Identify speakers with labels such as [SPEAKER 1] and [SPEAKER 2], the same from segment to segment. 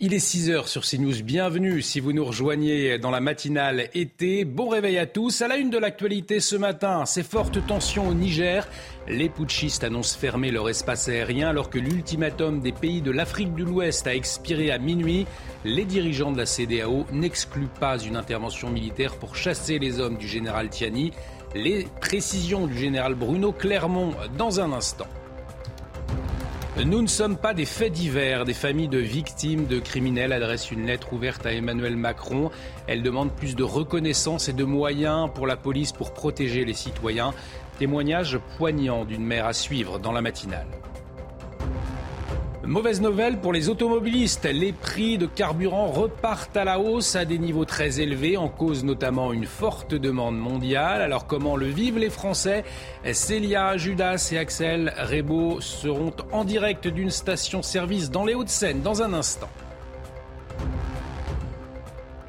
[SPEAKER 1] Il est 6 heures sur CNews. Bienvenue si vous nous rejoignez dans la matinale été. Bon réveil à tous. À la une de l'actualité ce matin, ces fortes tensions au Niger. Les putschistes annoncent fermer leur espace aérien alors que l'ultimatum des pays de l'Afrique de l'Ouest a expiré à minuit. Les dirigeants de la CDAO n'excluent pas une intervention militaire pour chasser les hommes du général Tiani. Les précisions du général Bruno Clermont dans un instant. Nous ne sommes pas des faits divers. Des familles de victimes de criminels adressent une lettre ouverte à Emmanuel Macron. Elle demande plus de reconnaissance et de moyens pour la police pour protéger les citoyens. Témoignage poignant d'une mère à suivre dans la matinale. Mauvaise nouvelle pour les automobilistes. Les prix de carburant repartent à la hausse à des niveaux très élevés, en cause notamment une forte demande mondiale. Alors comment le vivent les Français? Célia, Judas et Axel Rebaud seront en direct d'une station-service dans les Hauts-de-Seine dans un instant.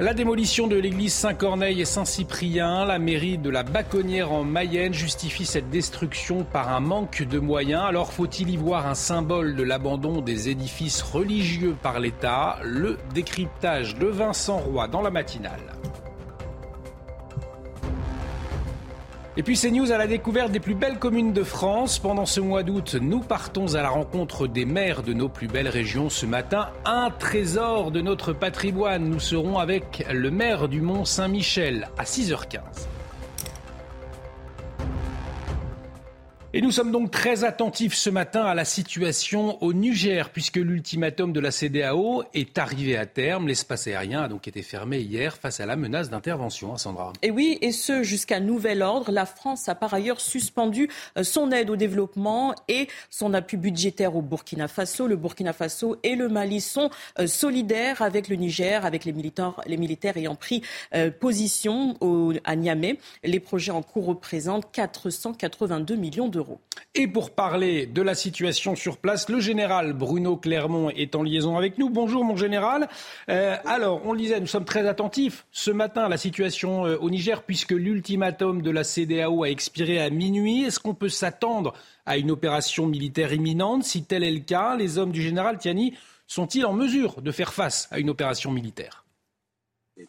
[SPEAKER 1] La démolition de l'église Saint-Corneille et Saint-Cyprien, la mairie de la Baconnière en Mayenne justifie cette destruction par un manque de moyens. Alors faut-il y voir un symbole de l'abandon des édifices religieux par l'État? Le décryptage de Vincent Roy dans la matinale. Et puis c'est news à la découverte des plus belles communes de France. Pendant ce mois d'août, nous partons à la rencontre des maires de nos plus belles régions. Ce matin, un trésor de notre patrimoine. Nous serons avec le maire du Mont Saint-Michel à 6h15. Et nous sommes donc très attentifs ce matin à la situation au Niger, puisque l'ultimatum de la CDAO est arrivé à terme. L'espace aérien a donc été fermé hier face à la menace d'intervention, hein, Sandra.
[SPEAKER 2] Et oui, et ce jusqu'à nouvel ordre. La France a par ailleurs suspendu euh, son aide au développement et son appui budgétaire au Burkina Faso. Le Burkina Faso et le Mali sont euh, solidaires avec le Niger, avec les militaires, les militaires ayant pris euh, position à Niamey. Les projets en cours représentent 482 millions d'euros.
[SPEAKER 1] Et pour parler de la situation sur place, le général Bruno Clermont est en liaison avec nous. Bonjour mon général. Euh, alors, on le disait, nous sommes très attentifs ce matin à la situation euh, au Niger puisque l'ultimatum de la CDAO a expiré à minuit. Est-ce qu'on peut s'attendre à une opération militaire imminente? Si tel est le cas, les hommes du général Tiani sont-ils en mesure de faire face à une opération militaire?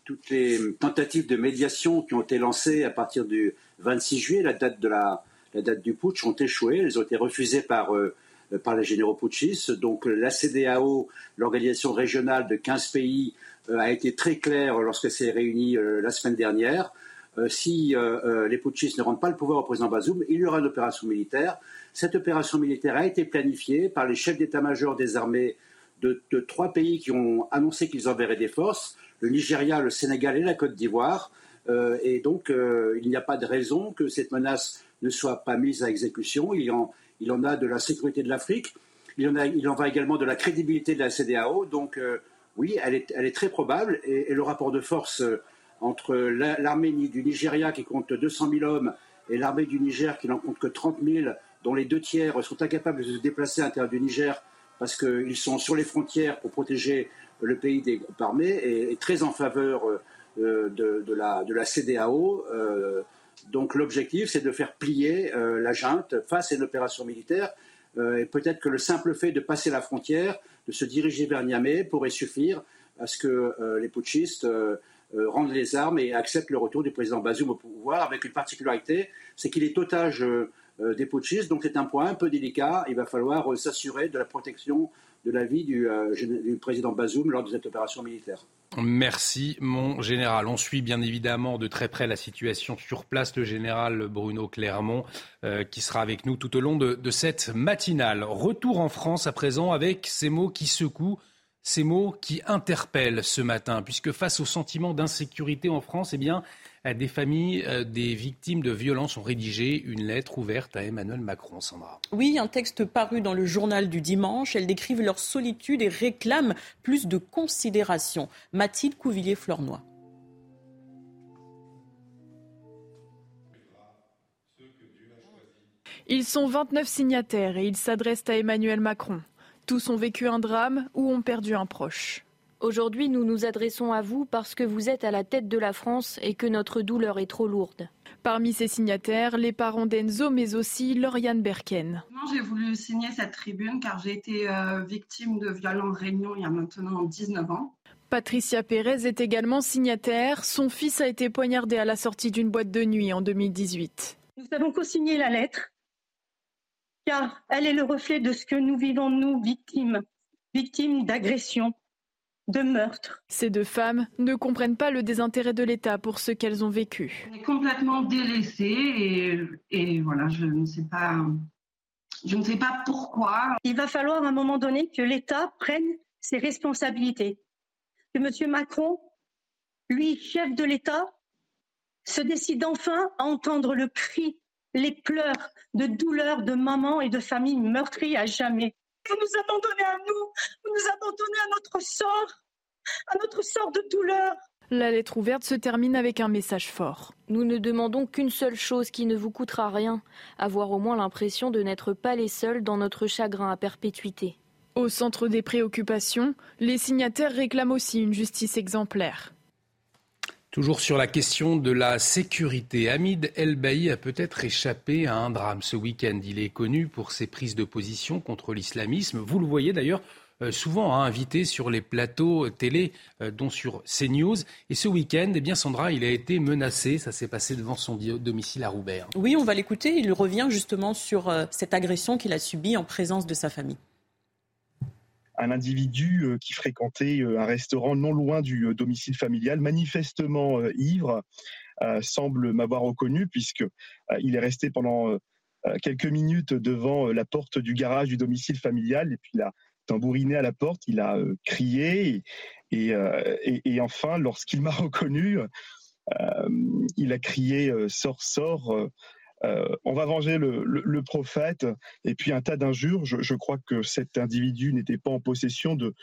[SPEAKER 3] Toutes les tentatives de médiation qui ont été lancées à partir du 26 juillet, la date de la la date du putsch ont échoué. Elles ont été refusées par, euh, par les généraux putschistes. Donc la CDAO, l'organisation régionale de 15 pays, euh, a été très claire lorsqu'elle s'est réunie euh, la semaine dernière. si les putschistes ne rendent pas le pouvoir au président Bazoum, il y aura une opération militaire. Cette opération militaire a été planifiée par les chefs d'état-major des armées de, de, trois pays qui ont annoncé qu'ils enverraient des forces, le Nigeria, le Sénégal et la Côte d'Ivoire. et donc, il n'y a pas de raison que cette menace ne soit pas mise à exécution. Il en, il en a de la sécurité de l'Afrique. Il, en il en va également de la crédibilité de la CDAO. Donc, euh, oui, elle est, elle est, très probable. Et, le rapport de force euh, entre l'armée du Nigeria qui compte 200 000 hommes et l'armée du Niger qui n'en compte que 30 000, dont les deux tiers sont incapables de se déplacer à l'intérieur du Niger parce qu'ils sont sur les frontières pour protéger le pays des groupes armés, est, très en faveur euh, de, la, de la CDAO. Donc l'objectif, c'est de faire plier euh, la junte face à une opération militaire. Euh, et peut-être que le simple fait de passer la frontière, de se diriger vers Niamey, pourrait suffire à ce que euh, les putschistes rendent les armes et acceptent le retour du président Bazoum au pouvoir, avec une particularité, c'est qu'il est otage des putschistes. Donc c'est un point un peu délicat. Il va falloir s'assurer de la protection de la vie du, du président Bazoum lors de cette opération militaire.
[SPEAKER 1] Merci, mon général. On suit bien évidemment de très près la situation sur place. Le général Bruno Clermont, euh, qui sera avec nous tout au long de, de, cette matinale. Retour en France à présent avec ces mots qui secouent, ces mots qui interpellent ce matin, puisque face au sentiment d'insécurité en France, eh bien, des familles euh, des victimes de violences ont rédigé une lettre ouverte à Emmanuel Macron, Sandra.
[SPEAKER 2] Oui, un texte paru dans le journal du dimanche. Elles décrivent leur solitude et réclament plus de considération. Mathilde Couvillier-Flornois.
[SPEAKER 4] Ils sont 29 signataires et ils s'adressent à Emmanuel Macron. Tous ont vécu un drame ou ont perdu un proche.
[SPEAKER 5] Aujourd'hui, nous nous adressons à vous parce que vous êtes à la tête de la France et que notre douleur est trop lourde.
[SPEAKER 4] Parmi ces signataires, les parents d'Enzo, mais aussi Lauriane Berken.
[SPEAKER 5] J'ai voulu signer cette tribune car j'ai été euh, victime de violents réunions il y a maintenant 19 ans.
[SPEAKER 4] Patricia Pérez est également signataire. Son fils a été poignardé à la sortie d'une boîte de nuit en 2018.
[SPEAKER 6] Nous avons co-signé la lettre car elle est le reflet de ce que nous vivons, nous, victimes, victimes d'agressions, de meurtres.
[SPEAKER 4] Ces deux femmes ne comprennent pas le désintérêt de l'État pour ce qu'elles ont vécu.
[SPEAKER 5] On est complètement délaissés et, voilà, je ne sais pas. Je ne sais pas pourquoi.
[SPEAKER 6] Il va falloir à un moment donné que l'État prenne ses responsabilités. Que M. Macron, lui, chef de l'État, se décide enfin à entendre le cri, les pleurs de douleur de mamans et de familles meurtries à jamais. Vous nous abandonnez à nous, vous nous abandonnez à notre sort, à notre sort de douleur.
[SPEAKER 4] La lettre ouverte se termine avec un message fort.
[SPEAKER 7] Nous ne demandons qu'une seule chose qui ne vous coûtera rien, avoir au moins l'impression de n'être pas les seuls dans notre chagrin à perpétuité.
[SPEAKER 4] Au centre des préoccupations, les signataires réclament aussi une justice exemplaire.
[SPEAKER 1] Toujours sur la question de la sécurité, Hamid El Bailly a peut-être échappé à un drame ce week-end. Il est connu pour ses prises de position contre l'islamisme. Vous le voyez d'ailleurs euh, souvent hein, invité sur les plateaux télé, euh, dont sur CNews. Et ce week-end, eh bien Sandra, il a été menacé. Ça s'est passé devant son domicile à Roubaix.
[SPEAKER 2] Oui, on va l'écouter. Il revient justement sur euh, cette agression qu'il a subie en présence de sa famille
[SPEAKER 8] un individu euh, qui fréquentait euh, un restaurant non loin du euh, domicile familial, manifestement ivre, semble m'avoir reconnu puisque il est resté pendant quelques minutes devant la porte du garage du domicile familial et puis il a tambouriné à la porte, il a crié et, et, enfin lorsqu'il m'a reconnu, il a crié sort sort euh, on va venger le, prophète, et puis un tas d'injures. Je, crois que cet individu n'était pas en possession de,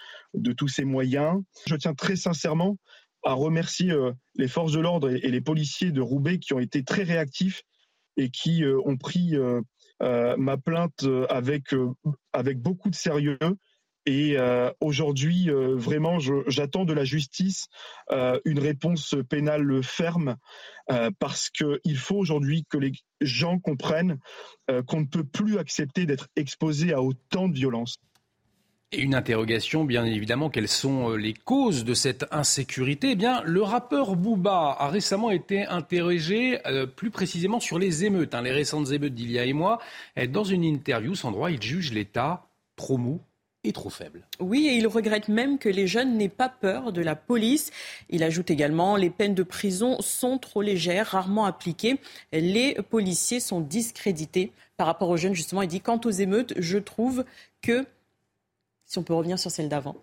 [SPEAKER 8] tous ses moyens. Je tiens très sincèrement à remercier euh, les forces de l'ordre et, les policiers de Roubaix qui ont été très réactifs et qui euh, ont pris ma plainte avec, avec beaucoup de sérieux et euh, aujourd'hui, euh, vraiment, j'attends de la justice euh, une réponse pénale ferme parce qu'il faut aujourd'hui que les gens comprennent qu'on ne peut plus accepter d'être exposé à autant de violence.
[SPEAKER 1] Et une interrogation, bien évidemment, quelles sont les causes de cette insécurité? Eh bien, le rappeur Booba a récemment été interrogé plus précisément sur les émeutes, hein, les récentes émeutes d'il et mois. Dans une interview, sans droit, il juge l'État trop mou trop faible.
[SPEAKER 2] Oui, et il regrette même que les jeunes n'aient pas peur de la police. Il ajoute également les peines de prison sont trop légères, rarement appliquées. Les policiers sont discrédités par rapport aux jeunes, justement. Il dit quant aux émeutes, je trouve que, si on peut revenir sur celle d'avant,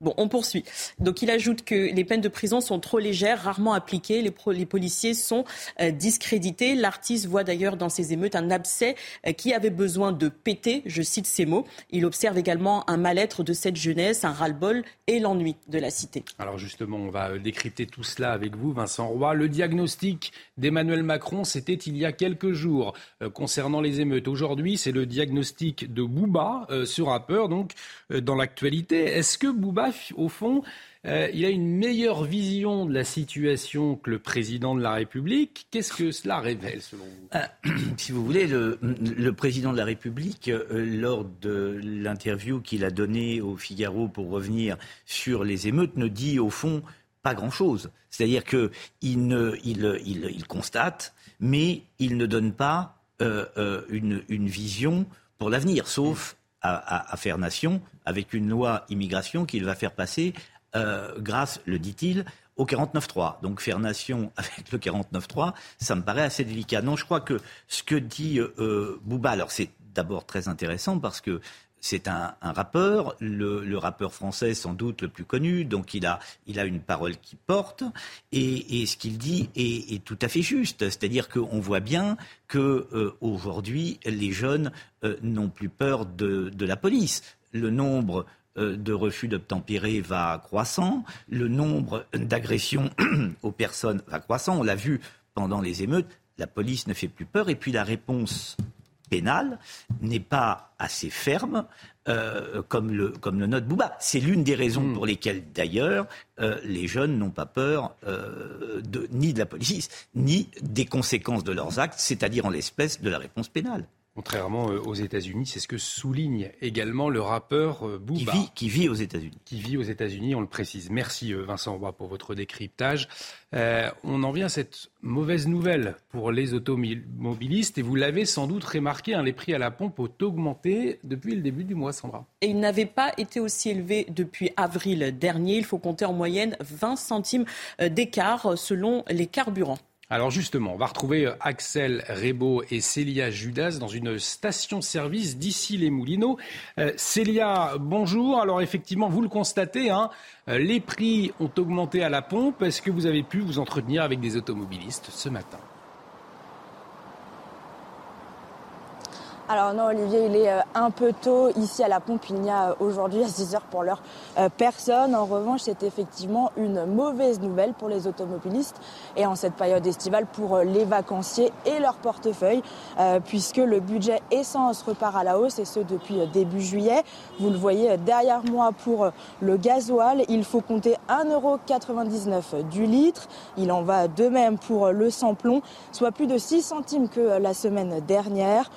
[SPEAKER 2] Bon, on poursuit. Donc il ajoute que les peines de prison sont trop légères, rarement appliquées, les, policiers sont euh, discrédités. L'artiste voit d'ailleurs dans ces émeutes un abcès euh, qui avait besoin de péter, je cite ces mots. Il observe également un mal-être de cette jeunesse, un ras-le-bol et l'ennui de la cité.
[SPEAKER 1] Alors justement, on va euh, décrypter tout cela avec vous, Vincent Roy. Le diagnostic d'Emmanuel Macron, c'était il y a quelques jours concernant les émeutes. Aujourd'hui, c'est le diagnostic de Bouba, ce rappeur, donc dans l'actualité. Est-ce que Bouba au fond, euh, il a une meilleure vision de la situation que le président de la République. Qu'est-ce que cela révèle selon vous? Ah,
[SPEAKER 9] Si vous voulez, le, président de la République, euh, lors de l'interview qu'il a donnée au Figaro pour revenir sur les émeutes, ne dit au fond pas grand-chose. C'est-à-dire qu'il il, constate, mais il ne donne pas euh, une, une, vision pour l'avenir, sauf à, faire nation avec une loi immigration qu'il va faire passer euh, grâce, le dit-il, au 49.3. Donc faire nation avec le 49.3, ça me paraît assez délicat. Non, je crois que ce que dit euh, Bouba, alors c'est d'abord très intéressant parce que c'est un, rappeur, le, rappeur français sans doute le plus connu, donc il a, une parole qui porte, et, ce qu'il dit est, tout à fait juste. C'est-à-dire qu'on voit bien que euh, aujourd'hui les jeunes euh, n'ont plus peur de, la police. Le nombre euh, de refus d'obtempérer va croissant, le nombre d'agressions aux personnes va croissant. On l'a vu pendant les émeutes, la police ne fait plus peur, et puis la réponse pénale n'est pas assez ferme euh, comme, le, comme le note Bouba. C'est l'une des raisons hmm. pour lesquelles, d'ailleurs, euh, les jeunes n'ont pas peur euh, de, ni de la police, ni des conséquences de leurs actes, c'est-à-dire en l'espèce de la réponse pénale.
[SPEAKER 1] Contrairement euh, aux États-Unis, c'est ce que souligne également le rappeur euh, Booba.
[SPEAKER 9] Qui vit, qui vit aux États-Unis.
[SPEAKER 1] Qui vit aux États-Unis, on le précise. Merci euh, Vincent Roy pour votre décryptage. on en vient à cette mauvaise nouvelle pour les automobilistes et vous l'avez sans doute remarqué, hein, les prix à la pompe ont augmenté depuis le début du mois, Sandra.
[SPEAKER 2] Et ils n'avaient pas été aussi élevés depuis avril dernier. Il faut compter en moyenne 20 centimes d'écart selon les carburants.
[SPEAKER 1] Alors justement, on va retrouver euh, Axel Rebaud et Célia Judas dans une station-service d'ici les Moulineaux. Euh, Célia, bonjour. Alors effectivement, vous le constatez, hein, euh, les prix ont augmenté à la pompe. Est-ce que vous avez pu vous entretenir avec des automobilistes ce matin?
[SPEAKER 10] Alors non, Olivier, il est euh, un peu tôt. Ici à la pompe, il n'y a euh, aujourd'hui à 6 heures pour l'heure euh, personne. En revanche, c'est effectivement une mauvaise nouvelle pour les automobilistes et en cette période estivale pour les vacanciers et leur portefeuille, puisque le budget essence repart à la hausse et ce depuis début juillet. Vous le voyez derrière moi pour le gasoil, il faut compter 1,99€ du litre. Il en va de même pour le samplon, soit plus de 6 centimes que la semaine dernière.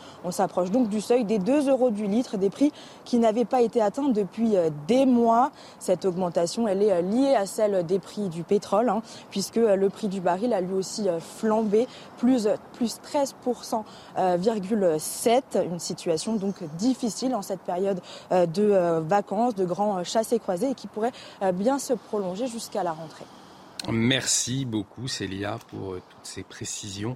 [SPEAKER 10] Donc du seuil des 2 euros du litre, des prix qui n'avaient pas été atteints depuis euh, des mois. Cette augmentation, elle est euh, liée à celle des prix du pétrole, hein, puisque euh, le prix du baril a lui aussi flambé, plus, plus 13,7, une situation donc difficile en cette période de vacances, de grands chassés croisés et qui pourrait bien se prolonger jusqu'à la rentrée.
[SPEAKER 1] Merci beaucoup Célia pour toutes ces précisions.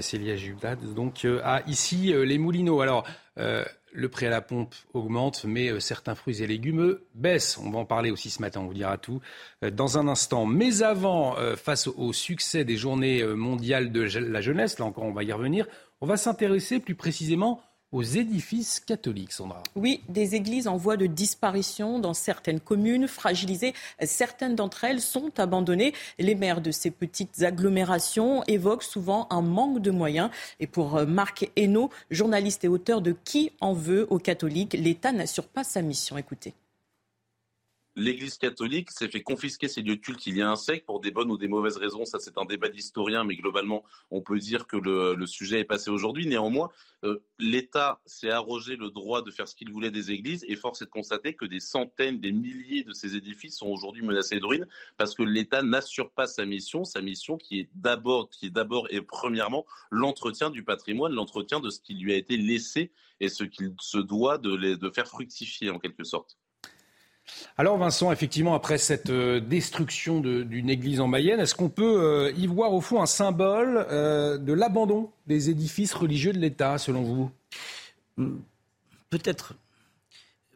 [SPEAKER 1] Célia Judas, donc euh, à ici euh, les Moulineaux. Alors, euh, le prix à la pompe augmente, mais certains fruits et légumes baissent. On va en parler aussi ce matin, on vous dira tout dans un instant. Mais avant, face au succès des journées mondiales de la jeunesse, là encore on va y revenir, on va s'intéresser plus précisément aux édifices catholiques, Sandra.
[SPEAKER 2] Oui, des églises en voie de disparition dans certaines communes, fragilisées. Certaines d'entre elles sont abandonnées. Les maires de ces petites agglomérations évoquent souvent un manque de moyens. Et pour euh, Marc Hainaut, journaliste et auteur de Qui en veut aux catholiques, l'État n'assure pas sa mission. Écoutez
[SPEAKER 11] l'Église catholique s'est fait confisquer ses lieux de culte il y a un siècle pour des bonnes ou des mauvaises raisons. Ça, c'est un débat d'historien, mais globalement, on peut dire que le, sujet est passé aujourd'hui. Néanmoins, euh, l'État s'est arrogé le droit de faire ce qu'il voulait des églises et force est de constater que des centaines, des milliers de ces édifices sont aujourd'hui menacés de ruine parce que l'État n'assure pas sa mission, sa mission qui est d'abord, qui est d'abord et premièrement l'entretien du patrimoine, l'entretien de ce qui lui a été laissé et ce qu'il se doit de faire fructifier en quelque sorte.
[SPEAKER 1] Alors Vincent, effectivement, après cette euh, destruction d'une église en Mayenne, est-ce qu'on peut euh, y voir au fond un symbole euh, de l'abandon des édifices religieux de l'État, selon vous?
[SPEAKER 9] Hmm, Peut-être.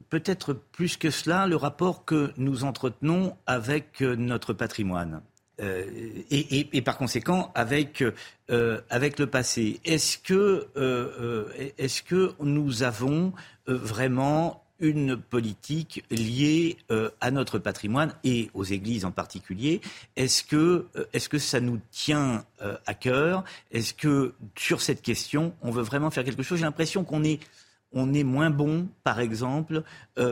[SPEAKER 9] Peut-être plus que cela, le rapport que nous entretenons avec notre patrimoine. et, par conséquent avec, avec le passé. Est-ce que, est-ce que nous avons vraiment une politique liée euh, à notre patrimoine et aux églises en particulier. Est-ce que, euh, est-ce que ça nous tient euh, à cœur? Est-ce que sur cette question, on veut vraiment faire quelque chose? J'ai l'impression qu'on est on est moins bon, par exemple,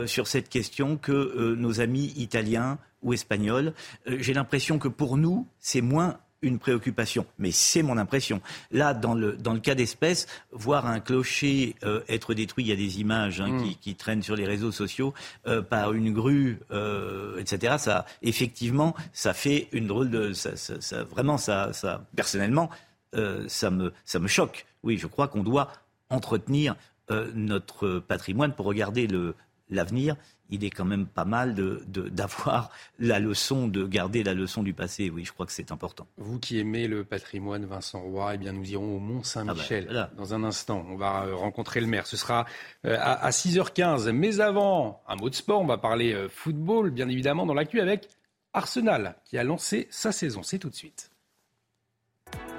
[SPEAKER 9] sur cette question que nos amis italiens ou espagnols. J'ai l'impression que pour nous, c'est moins une préoccupation, mais c'est mon impression. Là, dans le, dans le cas d'espèce, voir un clocher euh, être détruit, il y a des images hein, qui, mm. qui, traînent sur les réseaux sociaux euh, par une grue, euh, etc. Ça, effectivement, ça fait une drôle de, ça, ça, ça vraiment, ça, ça, personnellement, ça me, ça me choque. Oui, je crois qu'on doit entretenir notre patrimoine pour regarder le, l'avenir il est quand même pas mal d'avoir de, la leçon, de garder la leçon du passé. Oui, je crois que c'est important.
[SPEAKER 1] Vous qui aimez le patrimoine, Vincent Roy, eh bien nous irons au Mont-Saint-Michel ah bah, dans un instant. On va euh, rencontrer le maire. Ce sera euh, à, 6h15. Mais avant, un mot de sport. On va parler euh, football, bien évidemment, dans l'actu avec Arsenal qui a lancé sa saison. C'est tout de suite.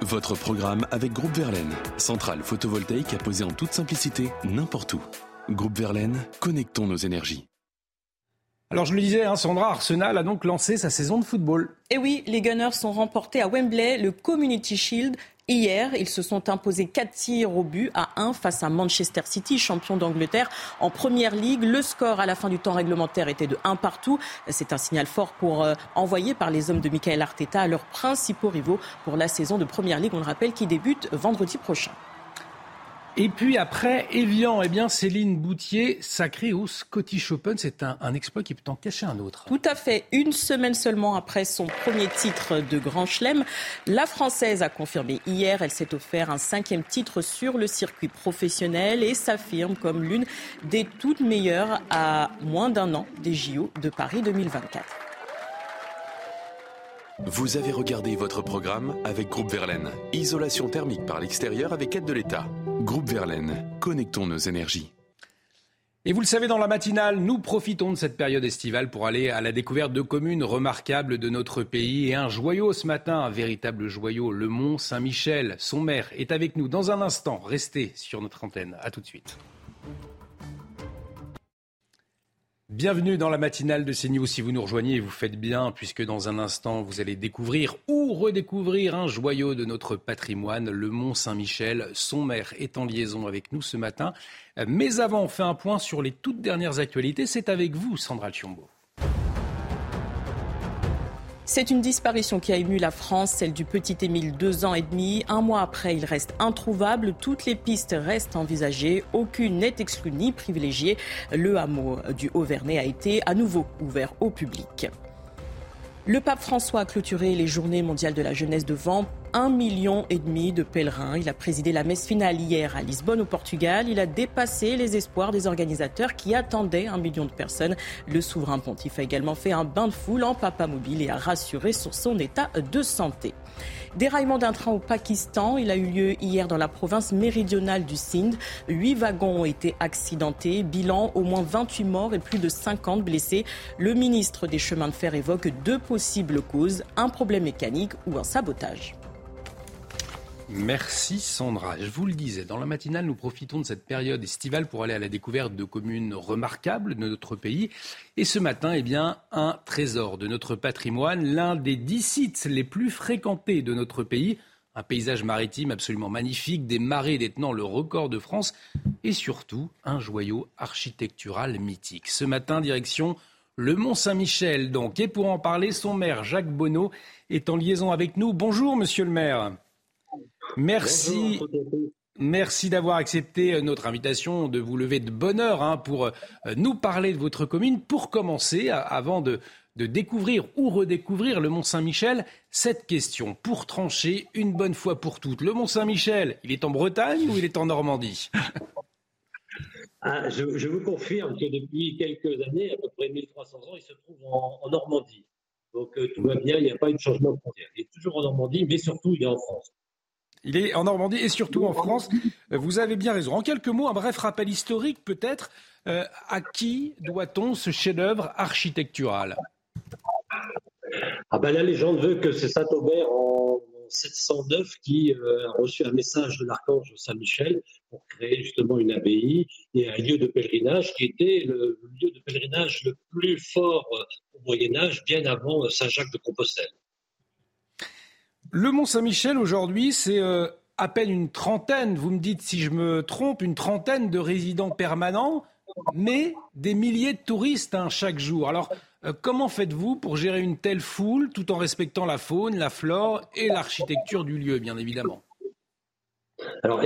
[SPEAKER 12] Votre programme avec Groupe Verlaine, centrale photovoltaïque à poser en toute simplicité n'importe où. Groupe Verlaine, connectons nos énergies.
[SPEAKER 1] Alors je le disais, hein, Sandra, Arsenal a donc lancé sa saison de football.
[SPEAKER 2] Et oui, les Gunners sont remportés à Wembley le Community Shield Hier, ils se sont imposés 4 tirs au but à 1 face à Manchester City, champion d'Angleterre en Première Ligue. Le score à la fin du temps réglementaire était de 1 partout. C'est un signal fort pour euh, envoyer par les hommes de Michael Arteta à leurs principaux rivaux pour la saison de Première Ligue, on le rappelle, qui débute vendredi prochain.
[SPEAKER 1] Et puis après Evian, eh bien Céline Boutier, sacrée au Scottish Open, c'est un, exploit qui peut en cacher un autre.
[SPEAKER 2] Tout à fait. Une semaine seulement après son premier titre de Grand Chelem, la Française a confirmé hier, elle s'est offert un cinquième titre sur le circuit professionnel et s'affirme comme l'une des toutes meilleures à moins d'un an des JO de Paris 2024.
[SPEAKER 12] Vous avez regardé votre programme avec Groupe Verlaine. Isolation thermique par l'extérieur avec aide de l'État. Groupe Verlaine, connectons nos énergies.
[SPEAKER 1] Et vous le savez, dans la matinale, nous profitons de cette période estivale pour aller à la découverte de communes remarquables de notre pays. Et un joyau ce matin, un véritable joyau, le Mont Saint-Michel. Son maire est avec nous dans un instant. Restez sur notre antenne. A tout de suite. Bienvenue dans la matinale de CNews. Si vous nous rejoignez, vous faites bien, puisque dans un instant, vous allez découvrir ou redécouvrir un joyau de notre patrimoine, le Mont Saint-Michel. Son maire est en liaison avec nous ce matin. Mais avant, on fait un point sur les toutes dernières actualités. C'est avec vous, Sandra Chiombo.
[SPEAKER 2] C'est une disparition qui a ému la France, celle du petit Émile, deux ans et demi. Un mois après, il reste introuvable. Toutes les pistes restent envisagées. Aucune n'est exclue ni privilégiée. Le hameau du Haut-Vernay a été à nouveau ouvert au public. Le pape François a clôturé les journées mondiales de la jeunesse devant un million et demi de pèlerins. Il a présidé la messe finale hier à Lisbonne au Portugal. Il a dépassé les espoirs des organisateurs qui attendaient un million de personnes. Le souverain pontife a également fait un bain de foule en papa mobile et a rassuré sur son état de santé. Déraillement d'un train au Pakistan. Il a eu lieu hier dans la province méridionale du Sindh. Huit wagons ont été accidentés. Bilan, au moins 28 morts et plus de 50 blessés. Le ministre des chemins de fer évoque deux possibles causes, un problème mécanique ou un sabotage.
[SPEAKER 1] Merci Sandra. Je vous le disais, dans la matinale, nous profitons de cette période estivale pour aller à la découverte de communes remarquables de notre pays. Et ce matin, eh bien, un trésor de notre patrimoine, l'un des dix sites les plus fréquentés de notre pays, un paysage maritime absolument magnifique, des marées détenant le record de France et surtout un joyau architectural mythique. Ce matin, direction le Mont Saint-Michel, donc. Et pour en parler, son maire, Jacques Bonneau, est en liaison avec nous. Bonjour, monsieur le maire. Merci. Merci d'avoir accepté euh, notre invitation, de vous lever de bonne heure hein, pour euh, nous parler de votre commune. Pour commencer, avant de, découvrir ou redécouvrir le Mont Saint-Michel, cette question, pour trancher une bonne fois pour toutes. Le Mont Saint-Michel, il est en Bretagne ou il est en Normandie?
[SPEAKER 13] Ah, je, vous confirme que depuis quelques années, à peu près 1300 ans, il se trouve en, Normandie. Donc euh, tout va bien, il n'y a pas eu de changement de frontière. Il est toujours en Normandie, mais surtout il est en France.
[SPEAKER 1] Il est en Normandie et surtout en France. Euh, vous avez bien raison. En quelques mots, un bref rappel historique peut-être. Euh, à qui doit-on ce chef-d'œuvre architectural?
[SPEAKER 13] Ah ben, La légende veut que c'est Saint-Aubert en 709 qui euh, a reçu un message de l'archange Saint-Michel pour créer justement une abbaye et un lieu de pèlerinage qui était le lieu de pèlerinage le plus fort au Moyen Âge, bien avant Saint-Jacques de Compostelle.
[SPEAKER 1] Le Mont Saint-Michel aujourd'hui, c'est euh, à peine une trentaine, vous me dites si je me trompe, une trentaine de résidents permanents, mais des milliers de touristes hein, chaque jour. Alors, euh, comment faites-vous pour gérer une telle foule tout en respectant la faune, la flore et l'architecture du lieu, bien évidemment?
[SPEAKER 13] Alors,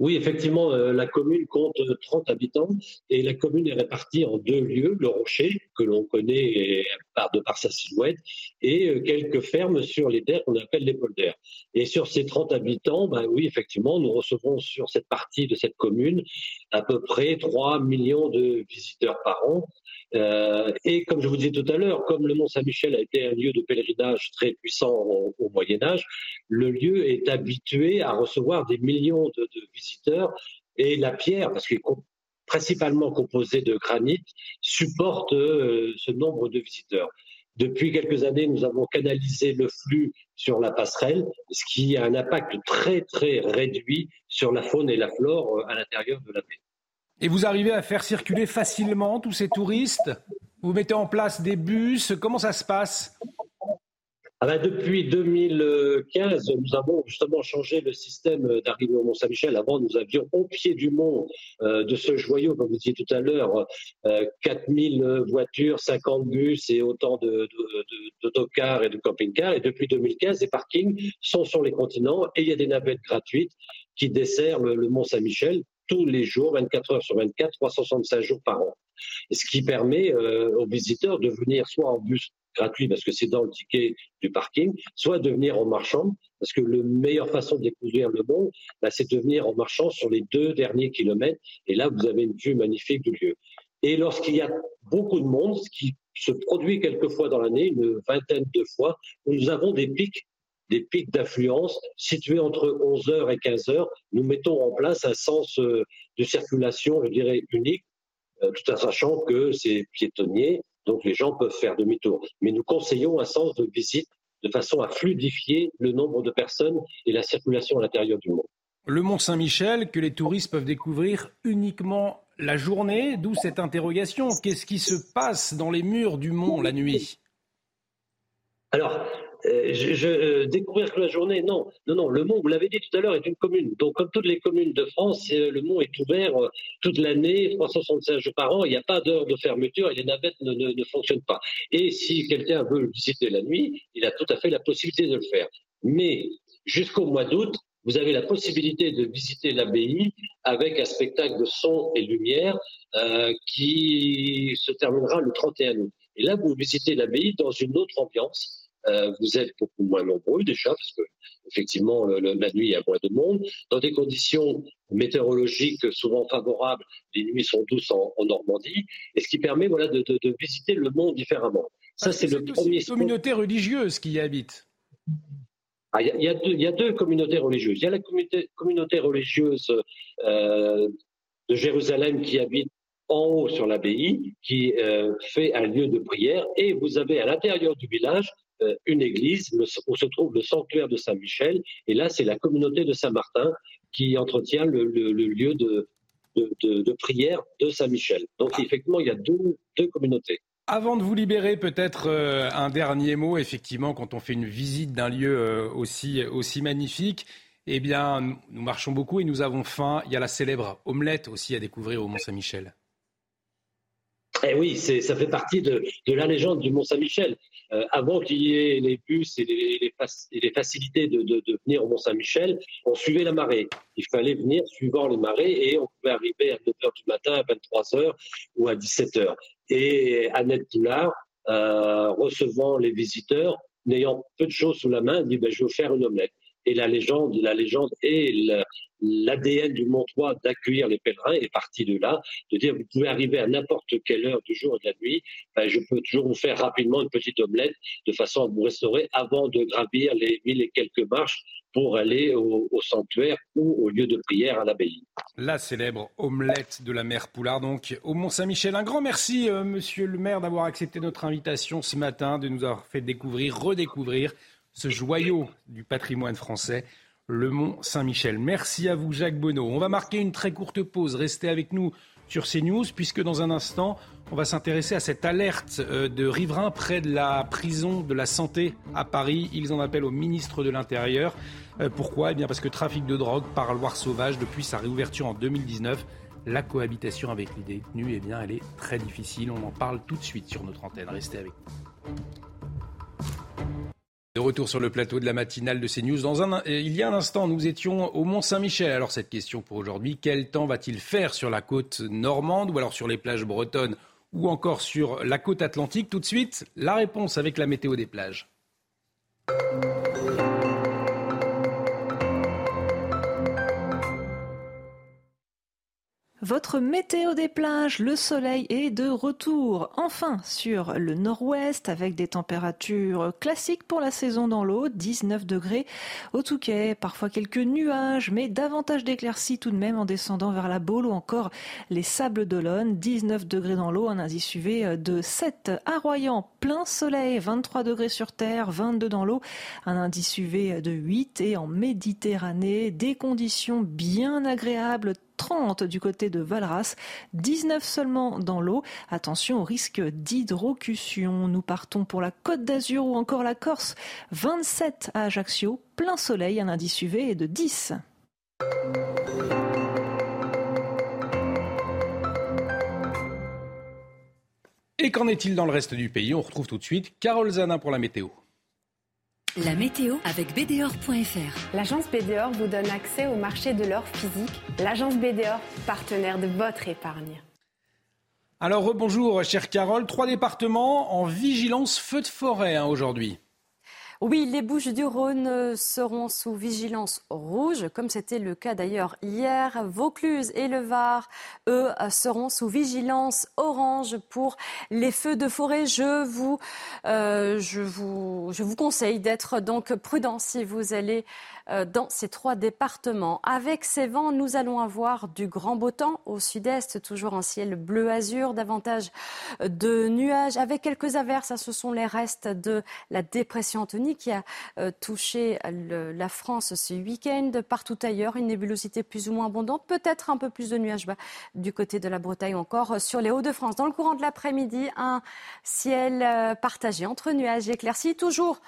[SPEAKER 13] oui, effectivement, euh, la commune compte 30 habitants et la commune est répartie en deux lieux, le Rocher, que l'on connaît par, de par sa silhouette, et euh, quelques fermes sur les terres qu'on appelle les polders. Et sur ces 30 habitants, ben oui, effectivement, nous recevons sur cette partie de cette commune à peu près 3 millions de visiteurs par an. Euh, et comme je vous disais tout à l'heure, comme le Mont Saint-Michel a été un lieu de pèlerinage très puissant au, Moyen Âge, le lieu est habitué à recevoir des millions de, visiteurs et la pierre, parce qu'il est principalement composé de granit, supporte euh, ce nombre de visiteurs. Depuis quelques années, nous avons canalisé le flux sur la passerelle, ce qui a un impact très très réduit sur la faune et la flore euh, à l'intérieur de la baie.
[SPEAKER 1] Et vous arrivez à faire circuler facilement tous ces touristes? Vous mettez en place des bus? Comment ça se passe?
[SPEAKER 13] Ah ben, depuis 2015, nous avons justement changé le système d'arrivée au Mont-Saint-Michel. Avant, nous avions au pied du mont euh, de ce joyau, comme vous disiez tout à l'heure, euh, 4000 voitures, 50 bus et autant d'autocars de, de, et de camping-cars. Et depuis 2015, les parkings sont sur les continents et il y a des navettes gratuites qui desservent le Mont-Saint-Michel tous les jours, 24 heures sur 24, 365 jours par an. Ce qui permet euh, aux visiteurs de venir soit en bus gratuit parce que c'est dans le ticket du parking, soit de venir en marchant, parce que la meilleure façon de découvrir le mont, bah, c'est de venir en marchant sur les deux derniers kilomètres, et là, vous avez une vue magnifique du lieu. Et lorsqu'il y a beaucoup de monde, ce qui se produit quelquefois dans l'année, une vingtaine de fois, nous avons des pics des pics d'affluence situés entre 11h et 15h. Nous mettons en place un sens euh, de circulation, je dirais, unique, tout en sachant que c'est piétonnier, donc les gens peuvent faire demi-tour. Mais nous conseillons un sens de visite de façon à fluidifier le nombre de personnes et la circulation à l'intérieur du monde.
[SPEAKER 1] Le Mont Saint-Michel, que les touristes peuvent découvrir uniquement la journée, d'où cette interrogation. Qu'est-ce qui se passe dans les murs du mont la nuit?
[SPEAKER 13] Alors, euh, je, euh, découvrir que la journée, non, non, non. Le Mont, vous l'avez dit tout à l'heure, est une commune. Donc, comme toutes les communes de France, euh, le Mont est ouvert toute l'année, 365 jours par an. Il n'y a pas d'heure de fermeture et les navettes ne, ne, ne fonctionnent pas. Et si quelqu'un veut le visiter la nuit, il a tout à fait la possibilité de le faire. Mais jusqu'au mois d'août, vous avez la possibilité de visiter l'abbaye avec un spectacle de son et lumière qui se terminera le 31 août. Et là, vous visitez l'abbaye dans une autre ambiance euh, vous êtes beaucoup moins nombreux déjà, parce que effectivement le, le, la nuit il y a moins de monde. Dans des conditions météorologiques souvent favorables, les nuits sont douces en, en Normandie, et ce qui permet voilà de, de, de visiter le monde différemment. Ça c'est le premier.
[SPEAKER 1] Une communauté religieuse qui y habite.
[SPEAKER 13] Ah, il, y a, il, y a deux, il y a deux communautés religieuses. Il y a la communauté, communauté religieuse euh, de Jérusalem qui habite en haut sur l'abbaye, qui euh, fait un lieu de prière, et vous avez à l'intérieur du village une église où se trouve le sanctuaire de Saint-Michel. Et là, c'est la communauté de Saint-Martin qui entretient le, le, le lieu de, de, de, de, prière de Saint-Michel. Donc, ah. effectivement, il y a deux, deux communautés.
[SPEAKER 1] Avant de vous libérer, peut-être euh, un dernier mot. Effectivement, quand on fait une visite d'un lieu euh, aussi, aussi magnifique, eh bien, nous marchons beaucoup et nous avons faim. Il y a la célèbre omelette aussi à découvrir au Mont-Saint-Michel.
[SPEAKER 13] Eh oui, ça fait partie de, de, la légende du Mont-Saint-Michel. Euh, avant qu'il y ait les bus et les, les, les facilités de, de, de, venir au Mont-Saint-Michel, on suivait la marée. Il fallait venir suivant les marées et on pouvait arriver à 9h du matin, à 23h ou à 17h. Et Annette Poulard, euh, recevant les visiteurs, n'ayant peu de choses sous la main, dit ben, Je vais faire une omelette et la légende, la légende et l'ADN du Montois d'accueillir les pèlerins est parti de là, de dire vous pouvez arriver à n'importe quelle heure du jour et de la nuit, ben, je peux toujours vous faire rapidement une petite omelette de façon à vous restaurer avant de gravir les mille et quelques marches pour aller au, sanctuaire ou au lieu de prière à l'abbaye.
[SPEAKER 1] La célèbre omelette de la mère Poulard, donc au Mont-Saint-Michel. Un grand merci, euh, monsieur le maire, d'avoir accepté notre invitation ce matin, de nous avoir fait découvrir, redécouvrir ce joyau du patrimoine français, le Mont Saint-Michel. Merci à vous, Jacques Bonneau. On va marquer une très courte pause. Restez avec nous sur CNews, puisque dans un instant, on va s'intéresser à cette alerte euh, de riverains près de la prison de la santé à Paris. Ils en appellent au ministre de l'Intérieur. Euh, pourquoi? Eh bien parce que trafic de drogue, parloir sauvage, depuis sa réouverture en 2019, la cohabitation avec les détenus, eh bien, elle est très difficile. On en parle tout de suite sur notre antenne. Restez avec nous. De retour sur le plateau de la matinale de CNews. Dans un, il y a un instant, nous étions au Mont-Saint-Michel. Alors cette question pour aujourd'hui, quel temps va-t-il faire sur la côte normande ou alors sur les plages bretonnes ou encore sur la côte atlantique? Tout de suite, la réponse avec la météo des plages.
[SPEAKER 14] Votre météo des plages, le soleil est de retour. Enfin sur le nord-ouest avec des températures classiques pour la saison dans l'eau, 19 degrés. Au Touquet, parfois quelques nuages, mais davantage d'éclaircies tout de même en descendant vers la Baule ou encore les Sables d'Olonne, 19 degrés dans l'eau, un indice UV de 7 à Royan, plein soleil, 23 degrés sur terre, 22 dans l'eau, un indice UV de 8 et en Méditerranée, des conditions bien agréables 30 du côté de Valras, 19 seulement dans l'eau. Attention au risque d'hydrocution. Nous partons pour la Côte d'Azur ou encore la Corse. 27 à Ajaccio, plein soleil, un indice UV de 10.
[SPEAKER 1] Et qu'en est-il dans le reste du pays? On retrouve tout de suite Carole Zanin pour la météo.
[SPEAKER 15] La météo avec BDOR.fr.
[SPEAKER 16] L'agence BDOR vous donne accès au marché de l'or physique. L'agence BDOR, partenaire de votre épargne.
[SPEAKER 1] Alors bonjour chère Carole, trois départements en vigilance feu de forêt hein, aujourd'hui.
[SPEAKER 17] Oui, les Bouches du Rhône euh, seront sous vigilance rouge, comme c'était le cas d'ailleurs hier. Vaucluse et le Var, eux, euh, seront sous vigilance orange pour les feux de forêt. Je vous, euh, je vous, je vous conseille d'être donc prudent si vous allez dans ces trois départements. Avec ces vents, nous allons avoir du grand beau temps au sud-est, toujours un ciel bleu-azur, davantage de nuages avec quelques averses. Ce sont les restes de la dépression Anthony qui a euh, touché la France ce week-end. Partout ailleurs, une nébulosité plus ou moins abondante, peut-être un peu plus de nuages bas du côté de la Bretagne encore sur les Hauts-de-France. Dans le courant de l'après-midi, un ciel euh, partagé entre nuages et éclaircies, toujours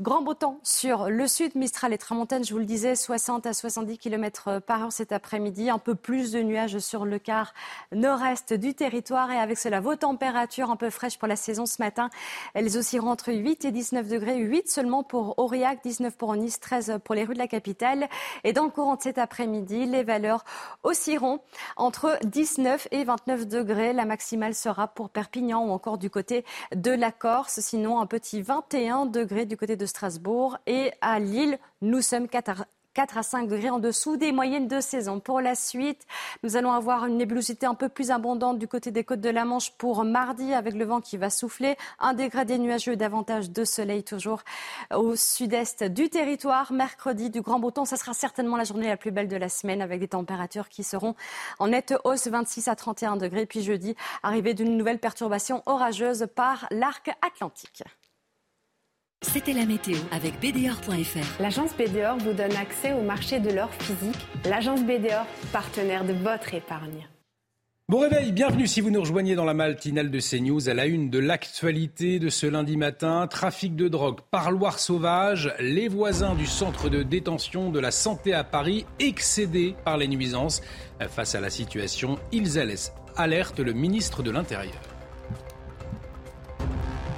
[SPEAKER 17] Grand beau temps sur le sud, Mistral et Tramontane, je vous le disais, 60 à 70 km par heure cet après-midi. Un peu plus de nuages sur le quart nord-est du territoire. Et avec cela, vos températures un peu fraîches pour la saison ce matin. Elles oscilleront entre 8 et 19 degrés. 8 seulement pour Aurillac, 19 pour Nice, 13 pour les rues de la capitale. Et dans le courant de cet après-midi, les valeurs oscilleront entre 19 et 29 degrés. La maximale sera pour Perpignan ou encore du côté de la Corse. Sinon, un petit 21 degrés du côté de Strasbourg. Et à Lille, nous sommes 4 à 5 degrés en dessous des moyennes de saison. Pour la suite, nous allons avoir une nébulosité un peu plus abondante du côté des côtes de la Manche pour mardi avec le vent qui va souffler. Un dégradé nuageux, davantage de soleil toujours au sud-est du territoire. Mercredi, du grand beau temps. Ça sera certainement la journée la plus belle de la semaine avec des températures qui seront en nette hausse 26 à 31 degrés. Puis jeudi, arrivée d'une nouvelle perturbation orageuse par l'arc atlantique.
[SPEAKER 15] C'était la météo avec BDOR.fr.
[SPEAKER 16] L'agence BDOR vous donne accès au marché de l'or physique. L'agence BDOR, partenaire de votre épargne.
[SPEAKER 1] Bon réveil, bienvenue si vous nous rejoignez dans la matinale de CNews à la une de l'actualité de ce lundi matin. Trafic de drogue, parloir sauvage, les voisins du centre de détention de la santé à Paris excédés par les nuisances. Face à la situation, ils alerte le ministre de l'Intérieur.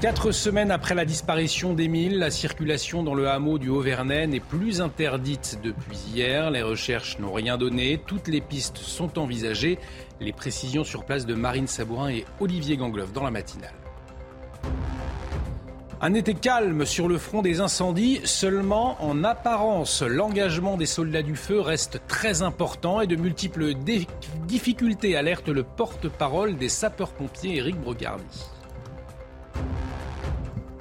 [SPEAKER 1] Quatre semaines après la disparition d'Émile, la circulation dans le hameau du Haut-Vernay n'est plus interdite depuis hier. Les recherches n'ont rien donné. Toutes les pistes sont envisagées. Les précisions sur place de Marine Sabourin et Olivier Gangloff dans la matinale. Un été calme sur le front des incendies, seulement en apparence. L'engagement des soldats du feu reste très important et de multiples difficultés alertent le porte-parole des sapeurs-pompiers Éric Brogardi.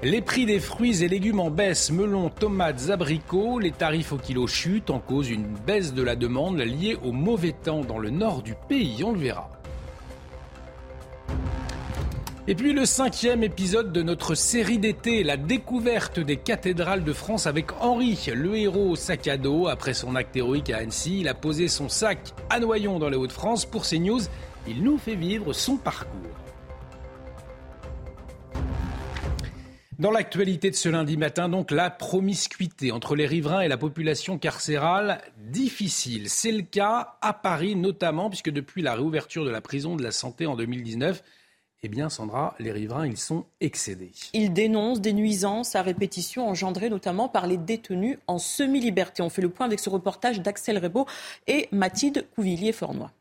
[SPEAKER 1] Les prix des fruits et légumes en baisse, melons, tomates, abricots, les tarifs au kilo chutent en cause une baisse de la demande liée au mauvais temps dans le nord du pays, on le verra. Et puis le cinquième épisode de notre série d'été, la découverte des cathédrales de France avec Henri, le héros au sac à dos. Après son acte héroïque à Annecy, il a posé son sac à Noyon dans les Hauts-de-France. Pour CNews, il nous fait vivre son parcours. Dans l'actualité de ce lundi matin, donc la promiscuité entre les riverains et la population carcérale difficile. C'est le cas à Paris notamment, puisque depuis la réouverture de la prison de la santé en 2019, eh bien, Sandra, les riverains, ils sont excédés.
[SPEAKER 2] Ils dénoncent des nuisances à répétition engendrées notamment par les détenus en semi-liberté. On fait le point avec ce reportage d'Axel Rebaud et Mathilde Couvillier-Fornois.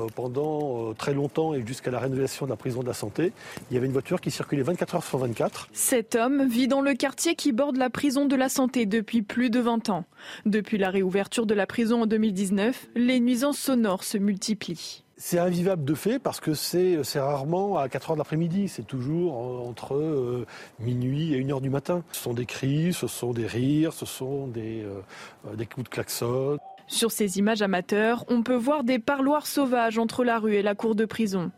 [SPEAKER 18] Euh, pendant euh, très longtemps et jusqu'à la rénovation de la prison de la santé, il y avait une voiture qui circulait 24 heures sur 24.
[SPEAKER 19] Cet homme vit dans le quartier qui borde la prison de la santé depuis plus de 20 ans. Depuis la réouverture de la prison en 2019, les nuisances sonores se multiplient.
[SPEAKER 18] C'est invivable de fait parce que c'est rarement à 4 heures de l'après-midi, c'est toujours euh, entre minuit et 1 heure du matin. Ce sont des cris, ce sont des rires, ce sont des, des coups de klaxon.
[SPEAKER 19] Sur ces images amateurs, on peut voir des parloirs sauvages entre la rue et la cour de prison.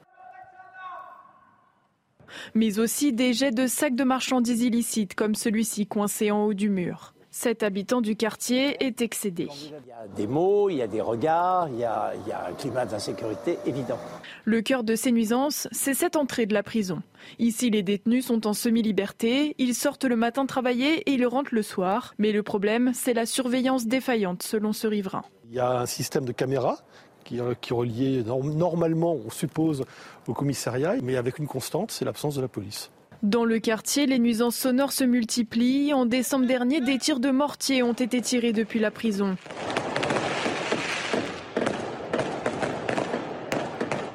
[SPEAKER 19] Mais aussi des jets de sacs de marchandises illicites comme celui-ci coincé en haut du mur.
[SPEAKER 4] Cet habitant du quartier est excédé.
[SPEAKER 20] Il y a des mots, il y a des regards, il y a, il y a un climat d'insécurité évident.
[SPEAKER 4] Le cœur de ces nuisances, c'est cette entrée de la prison. Ici, les détenus sont en semi-liberté, ils sortent le matin travailler et ils rentrent le soir. Mais le problème, c'est la surveillance défaillante, selon ce riverain.
[SPEAKER 18] Il y a un système de caméras qui, qui est relié normalement, on suppose, au commissariat, mais avec une constante, c'est l'absence de la police.
[SPEAKER 4] Dans le quartier, les nuisances sonores se multiplient. En décembre dernier, des tirs de mortier ont été tirés depuis la prison.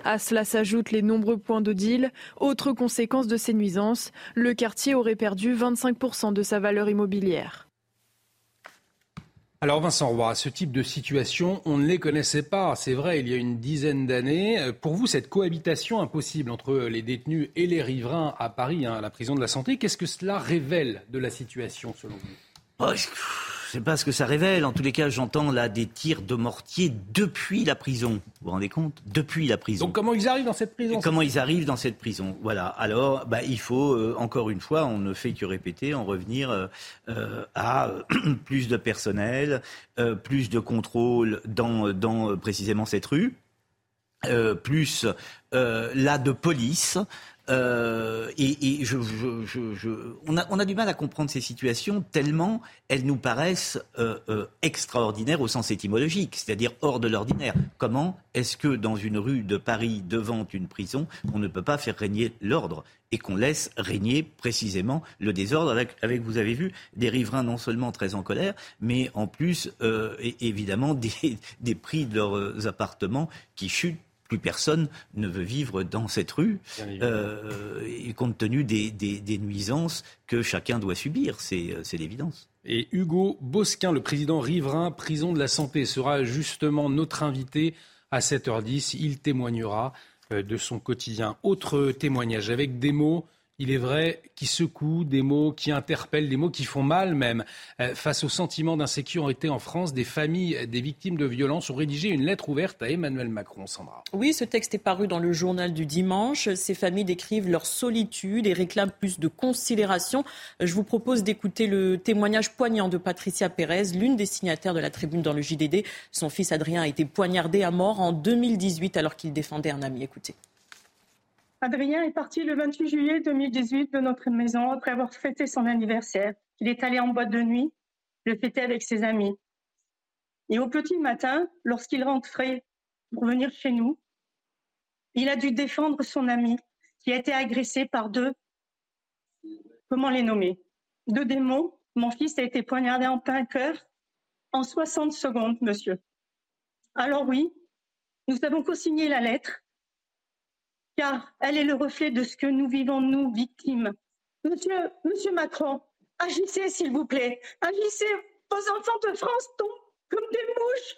[SPEAKER 4] À cela s'ajoutent les nombreux points de deal. Autre conséquence de ces nuisances, le quartier aurait perdu 25% de sa valeur immobilière.
[SPEAKER 1] Alors Vincent Roy, ce type de situation, on ne les connaissait pas, c'est vrai, il y a une dizaine d'années. Pour vous, cette cohabitation impossible entre les détenus et les riverains à Paris, hein, à la prison de la Santé, qu'est-ce que cela révèle de la situation selon vous?
[SPEAKER 9] Je sais pas ce que ça révèle. En tous les cas, j'entends là des tirs de mortier depuis la prison. Vous vous rendez compte? Depuis la prison.
[SPEAKER 1] Donc comment ils arrivent dans cette prison?
[SPEAKER 9] Comment ils arrivent dans cette prison? Voilà. Alors, bah, il faut euh, encore une fois, on ne fait que répéter, en revenir euh, euh, à plus de personnel, plus de contrôle dans, dans précisément cette rue. plus là de police, euh, et, je, on, a, du mal à comprendre ces situations tellement elles nous paraissent euh, euh, extraordinaires au sens étymologique, c'est-à-dire hors de l'ordinaire. Comment est-ce que dans une rue de Paris, devant une prison, on ne peut pas faire régner l'ordre et qu'on laisse régner précisément le désordre avec, vous avez vu, des riverains non seulement très en colère, mais en plus, évidemment, des prix de leurs appartements qui chutent plus personne ne veut vivre dans cette rue, euh, compte tenu des, nuisances que chacun doit subir, euh, c'est l'évidence.
[SPEAKER 1] Et Hugo Bosquin, le président riverain prison de la santé, sera justement notre invité à 7h10. Il témoignera euh, de son quotidien. Autre témoignage avec des mots il est vrai, qui secouent, des mots qui interpellent, des mots qui font mal même. Euh, face au sentiment d'insécurité en France, des familles des victimes de violences ont rédigé une lettre ouverte à Emmanuel Macron, Sandra.
[SPEAKER 2] Oui, ce texte est paru dans le journal du dimanche. Ces familles décrivent leur solitude et réclament plus de considération. Je vous propose d'écouter le témoignage poignant de Patricia Pérez, l'une des signataires de la tribune dans le JDD. Son fils Adrien a été poignardé à mort en 2018 alors qu'il défendait un ami. Écoutez.
[SPEAKER 6] Adrien est parti le 28 juillet 2018 de notre maison après avoir fêté son anniversaire. Il est allé en boîte de nuit, le fêter avec ses amis. Et au petit matin, lorsqu'il rentrait pour venir chez nous, il a dû défendre son ami qui a été agressé par deux, comment les nommer, deux démons. Mon fils a été poignardé en plein cœur en 60 secondes, monsieur. Alors oui, nous avons consigné la lettre car elle est le reflet de ce que nous vivons, nous, victimes. Monsieur, Monsieur Macron, agissez, s'il vous plaît. Agissez. Vos enfants de France tombent comme des mouches.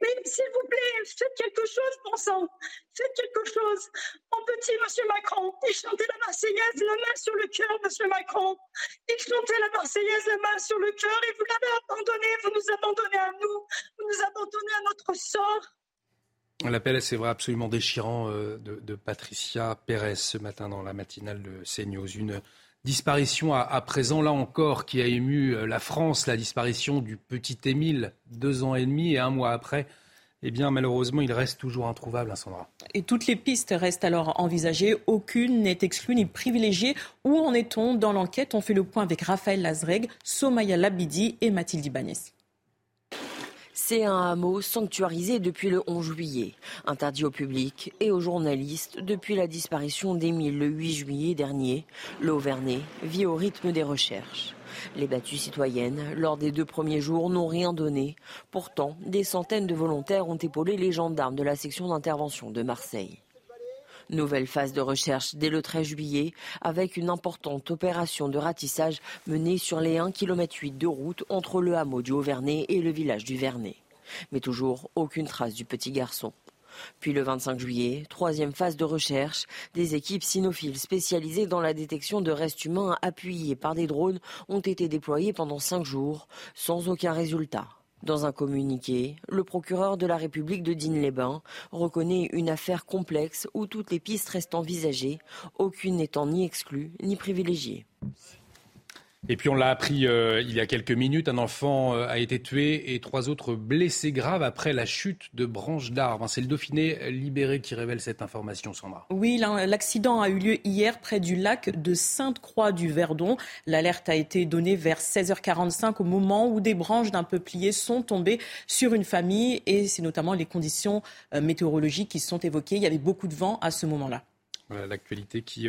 [SPEAKER 6] Mais s'il vous plaît, faites quelque chose, bon sang. Faites quelque chose. Mon petit Monsieur Macron, il chantait la Marseillaise, la main sur le cœur, Monsieur Macron. Il chantait la Marseillaise, la main sur le cœur, et vous l'avez abandonné. Vous nous abandonnez à nous. Vous nous abandonnez à notre sort.
[SPEAKER 1] L'appel, c'est vrai, absolument déchirant euh, de, Patricia Pérez ce matin dans la matinale de CNews. Une disparition à, présent, là encore, qui a ému euh, la France, la disparition du petit Émile, deux ans et demi et un mois après. Eh bien, malheureusement, il reste toujours introuvable, hein, Sandra.
[SPEAKER 2] Et toutes les pistes restent alors envisagées. Aucune n'est exclue ni privilégiée. Où en est-on dans l'enquête? On fait le point avec Raphaël Lazreg, Somaya Labidi et Mathilde Ibanez.
[SPEAKER 21] C'est un hameau sanctuarisé depuis le 11 juillet, interdit au public et aux journalistes depuis la disparition d'Émile le 8 juillet dernier. L'Auvernais vit au rythme des recherches. Les battues citoyennes, lors des deux premiers jours, n'ont rien donné. Pourtant, des centaines de volontaires ont épaulé les gendarmes de la section d'intervention de Marseille. Nouvelle phase de recherche dès le 13 juillet avec une importante opération de ratissage menée sur les 1 km 8 de route entre le hameau du Haut-Vernay et le village du Vernet. Mais toujours aucune trace du petit garçon. Puis le 25 juillet, troisième phase de recherche, des équipes cynophiles spécialisées dans la détection de restes humains appuyés par des drones ont été déployées pendant cinq jours sans aucun résultat. Dans un communiqué, le procureur de la République de Digne-les-Bains reconnaît une affaire complexe où toutes les pistes restent envisagées, aucune n'étant ni exclue ni privilégiée.
[SPEAKER 1] Et puis on l'a appris euh, il y a quelques minutes, un enfant euh, a été tué et trois autres blessés graves après la chute de branches d'arbres. C'est le Dauphiné libéré qui révèle cette information, Sandra.
[SPEAKER 2] Oui, l'accident a eu lieu hier près du lac de Sainte-Croix du Verdon. L'alerte a été donnée vers 16h45 au moment où des branches d'un peuplier sont tombées sur une famille et c'est notamment les conditions euh, météorologiques qui sont évoquées. Il y avait beaucoup de vent à ce moment-là.
[SPEAKER 1] Voilà l'actualité qui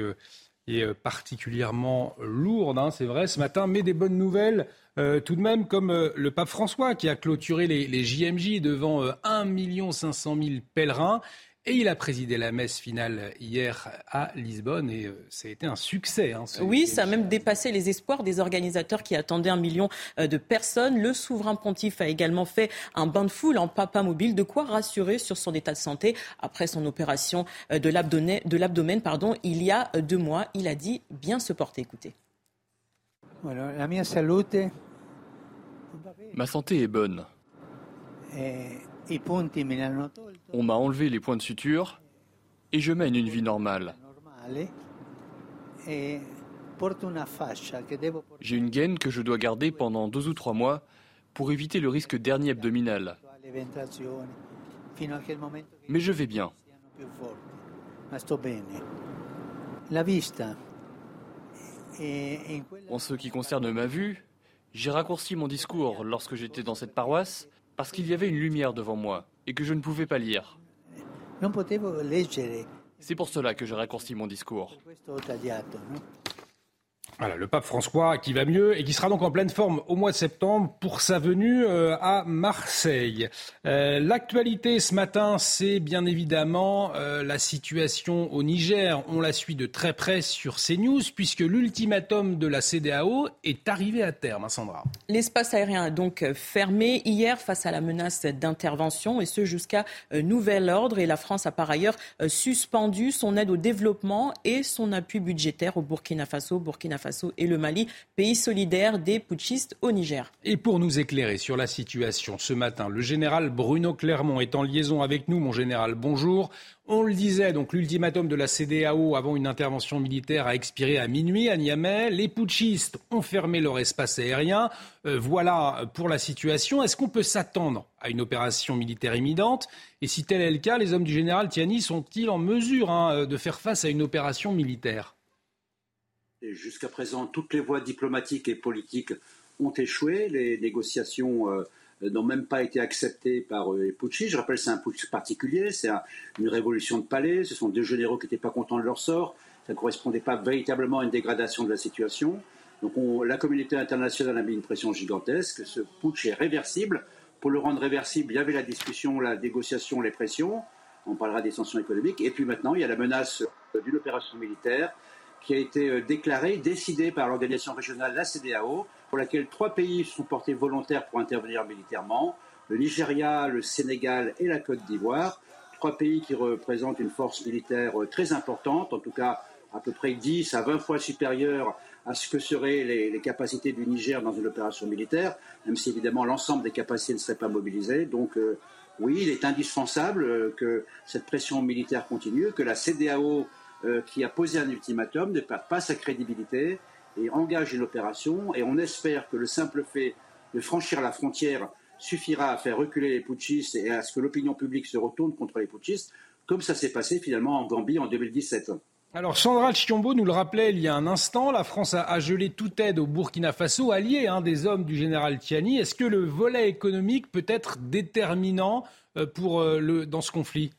[SPEAKER 1] est euh, particulièrement lourde, hein, c'est vrai, ce matin, mais des bonnes nouvelles euh, tout de même, comme euh, le pape François qui a clôturé les, JMJ devant 1 500 000 pèlerins. Et il a présidé la messe finale hier à Lisbonne et euh, ça a été un succès. Hein,
[SPEAKER 2] oui, ça a même dépassé les espoirs des organisateurs qui attendaient un million euh, de personnes. Le souverain pontife a également fait un bain de foule en papa mobile, de quoi rassurer sur son état de santé après son opération euh, de l'abdomen. Pardon, il y a deux mois, il a dit bien se porter. Écoutez.
[SPEAKER 22] Ma santé est bonne. On m'a enlevé les points de suture et je mène une vie normale. J'ai une gaine que je dois garder pendant deux ou trois mois pour éviter le risque d'hernie abdominale. Mais je vais bien. En ce qui concerne ma vue, j'ai raccourci mon discours lorsque j'étais dans cette paroisse parce qu'il y avait une lumière devant moi et que je ne pouvais pas lire. C'est pour cela que j'ai raccourci mon discours.
[SPEAKER 1] Voilà, le pape François qui va mieux et qui sera donc en pleine forme au mois de septembre pour sa venue euh, à Marseille. Euh, l'actualité ce matin, c'est bien évidemment euh, la situation au Niger. On la suit de très près sur CNews puisque l'ultimatum de la CDAO est arrivé à terme, hein, Sandra.
[SPEAKER 2] L'espace aérien a donc fermé hier face à la menace d'intervention et ce jusqu'à nouvel ordre. Et la France a par ailleurs suspendu son aide au développement et son appui budgétaire au Burkina Faso et le Mali, pays solidaires des putschistes au Niger.
[SPEAKER 1] Et pour nous éclairer sur la situation ce matin, le général Bruno Clermont est en liaison avec nous. Mon général, bonjour. On le disait, donc l'ultimatum de la CDAO avant une intervention militaire a expiré à minuit à Niamey. Les putschistes ont fermé leur espace aérien. Euh, voilà pour la situation. Est-ce qu'on peut s'attendre à une opération militaire imminente? Et si tel est le cas, les hommes du général Tiani sont-ils en mesure hein, de faire face à une opération militaire?
[SPEAKER 3] Jusqu'à présent, toutes les voies diplomatiques et politiques ont échoué. Les négociations euh, n'ont même pas été acceptées par euh, les putschistes. Je rappelle, c'est un putsch particulier, c'est une révolution de palais. Ce sont deux généraux qui n'étaient pas contents de leur sort. Ça ne correspondait pas véritablement à une dégradation de la situation. Donc la communauté internationale a mis une pression gigantesque. Ce putsch est réversible. Pour le rendre réversible, il y avait la discussion, la négociation, les pressions. On parlera des sanctions économiques. Et puis maintenant, il y a la menace d'une opération militaire qui a été euh, déclarée, décidée par l'organisation régionale, la CDAO, pour laquelle trois pays sont portés volontaires pour intervenir militairement, le Nigeria, le Sénégal et la Côte d'Ivoire, trois pays qui représentent une force militaire euh, très importante, en tout cas à peu près 10 à 20 fois supérieure à ce que seraient les, capacités du Niger dans une opération militaire, même si évidemment l'ensemble des capacités ne seraient pas mobilisées. Donc euh, oui, il est indispensable que cette pression militaire continue, que la CDAO euh, qui a posé un ultimatum ne perd pas sa crédibilité et engage une opération. Et on espère que le simple fait de franchir la frontière suffira à faire reculer les putschistes et à ce que l'opinion publique se retourne contre les putschistes, comme ça s'est passé finalement en Gambie en 2017.
[SPEAKER 1] Alors Sandra Chiombo nous le rappelait il y a un instant, la France a, gelé toute aide au Burkina Faso, allié hein, des hommes du général Tiani. Est-ce que le volet économique peut être déterminant euh, euh, dans ce conflit?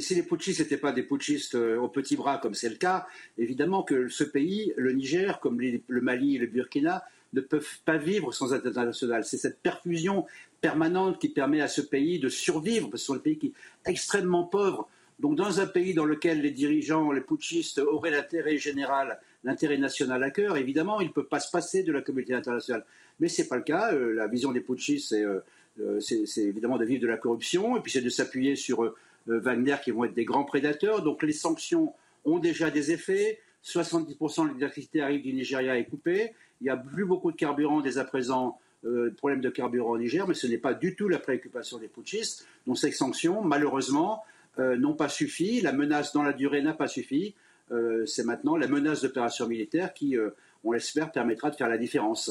[SPEAKER 3] Si les putschistes n'étaient pas des putschistes euh, au petit bras, comme c'est le cas, évidemment que ce pays, le Niger, comme le Mali et le Burkina, ne peuvent pas vivre sans aide internationale. C'est cette perfusion permanente qui permet à ce pays de survivre, parce que ce sont des pays qui sont extrêmement pauvres. Donc dans un pays dans lequel les dirigeants, les putschistes auraient l'intérêt général, l'intérêt national à cœur, évidemment, il ne peut pas se passer de la communauté internationale. Mais ce n'est pas le cas. Euh, la vision des putschistes, euh, c'est évidemment de vivre de la corruption, et puis c'est de s'appuyer sur Wagner qui vont être des grands prédateurs. Donc les sanctions ont déjà des effets. 70% de l'électricité arrive du Nigeria est coupée. Il n'y a plus beaucoup de carburant dès à présent, euh, problème de carburant au Niger, mais ce n'est pas du tout la préoccupation des putschistes. Donc ces sanctions, malheureusement, euh, n'ont pas suffi. La menace dans la durée n'a pas suffi. c'est maintenant la menace d'opération militaire qui, on l'espère, permettra de faire la différence.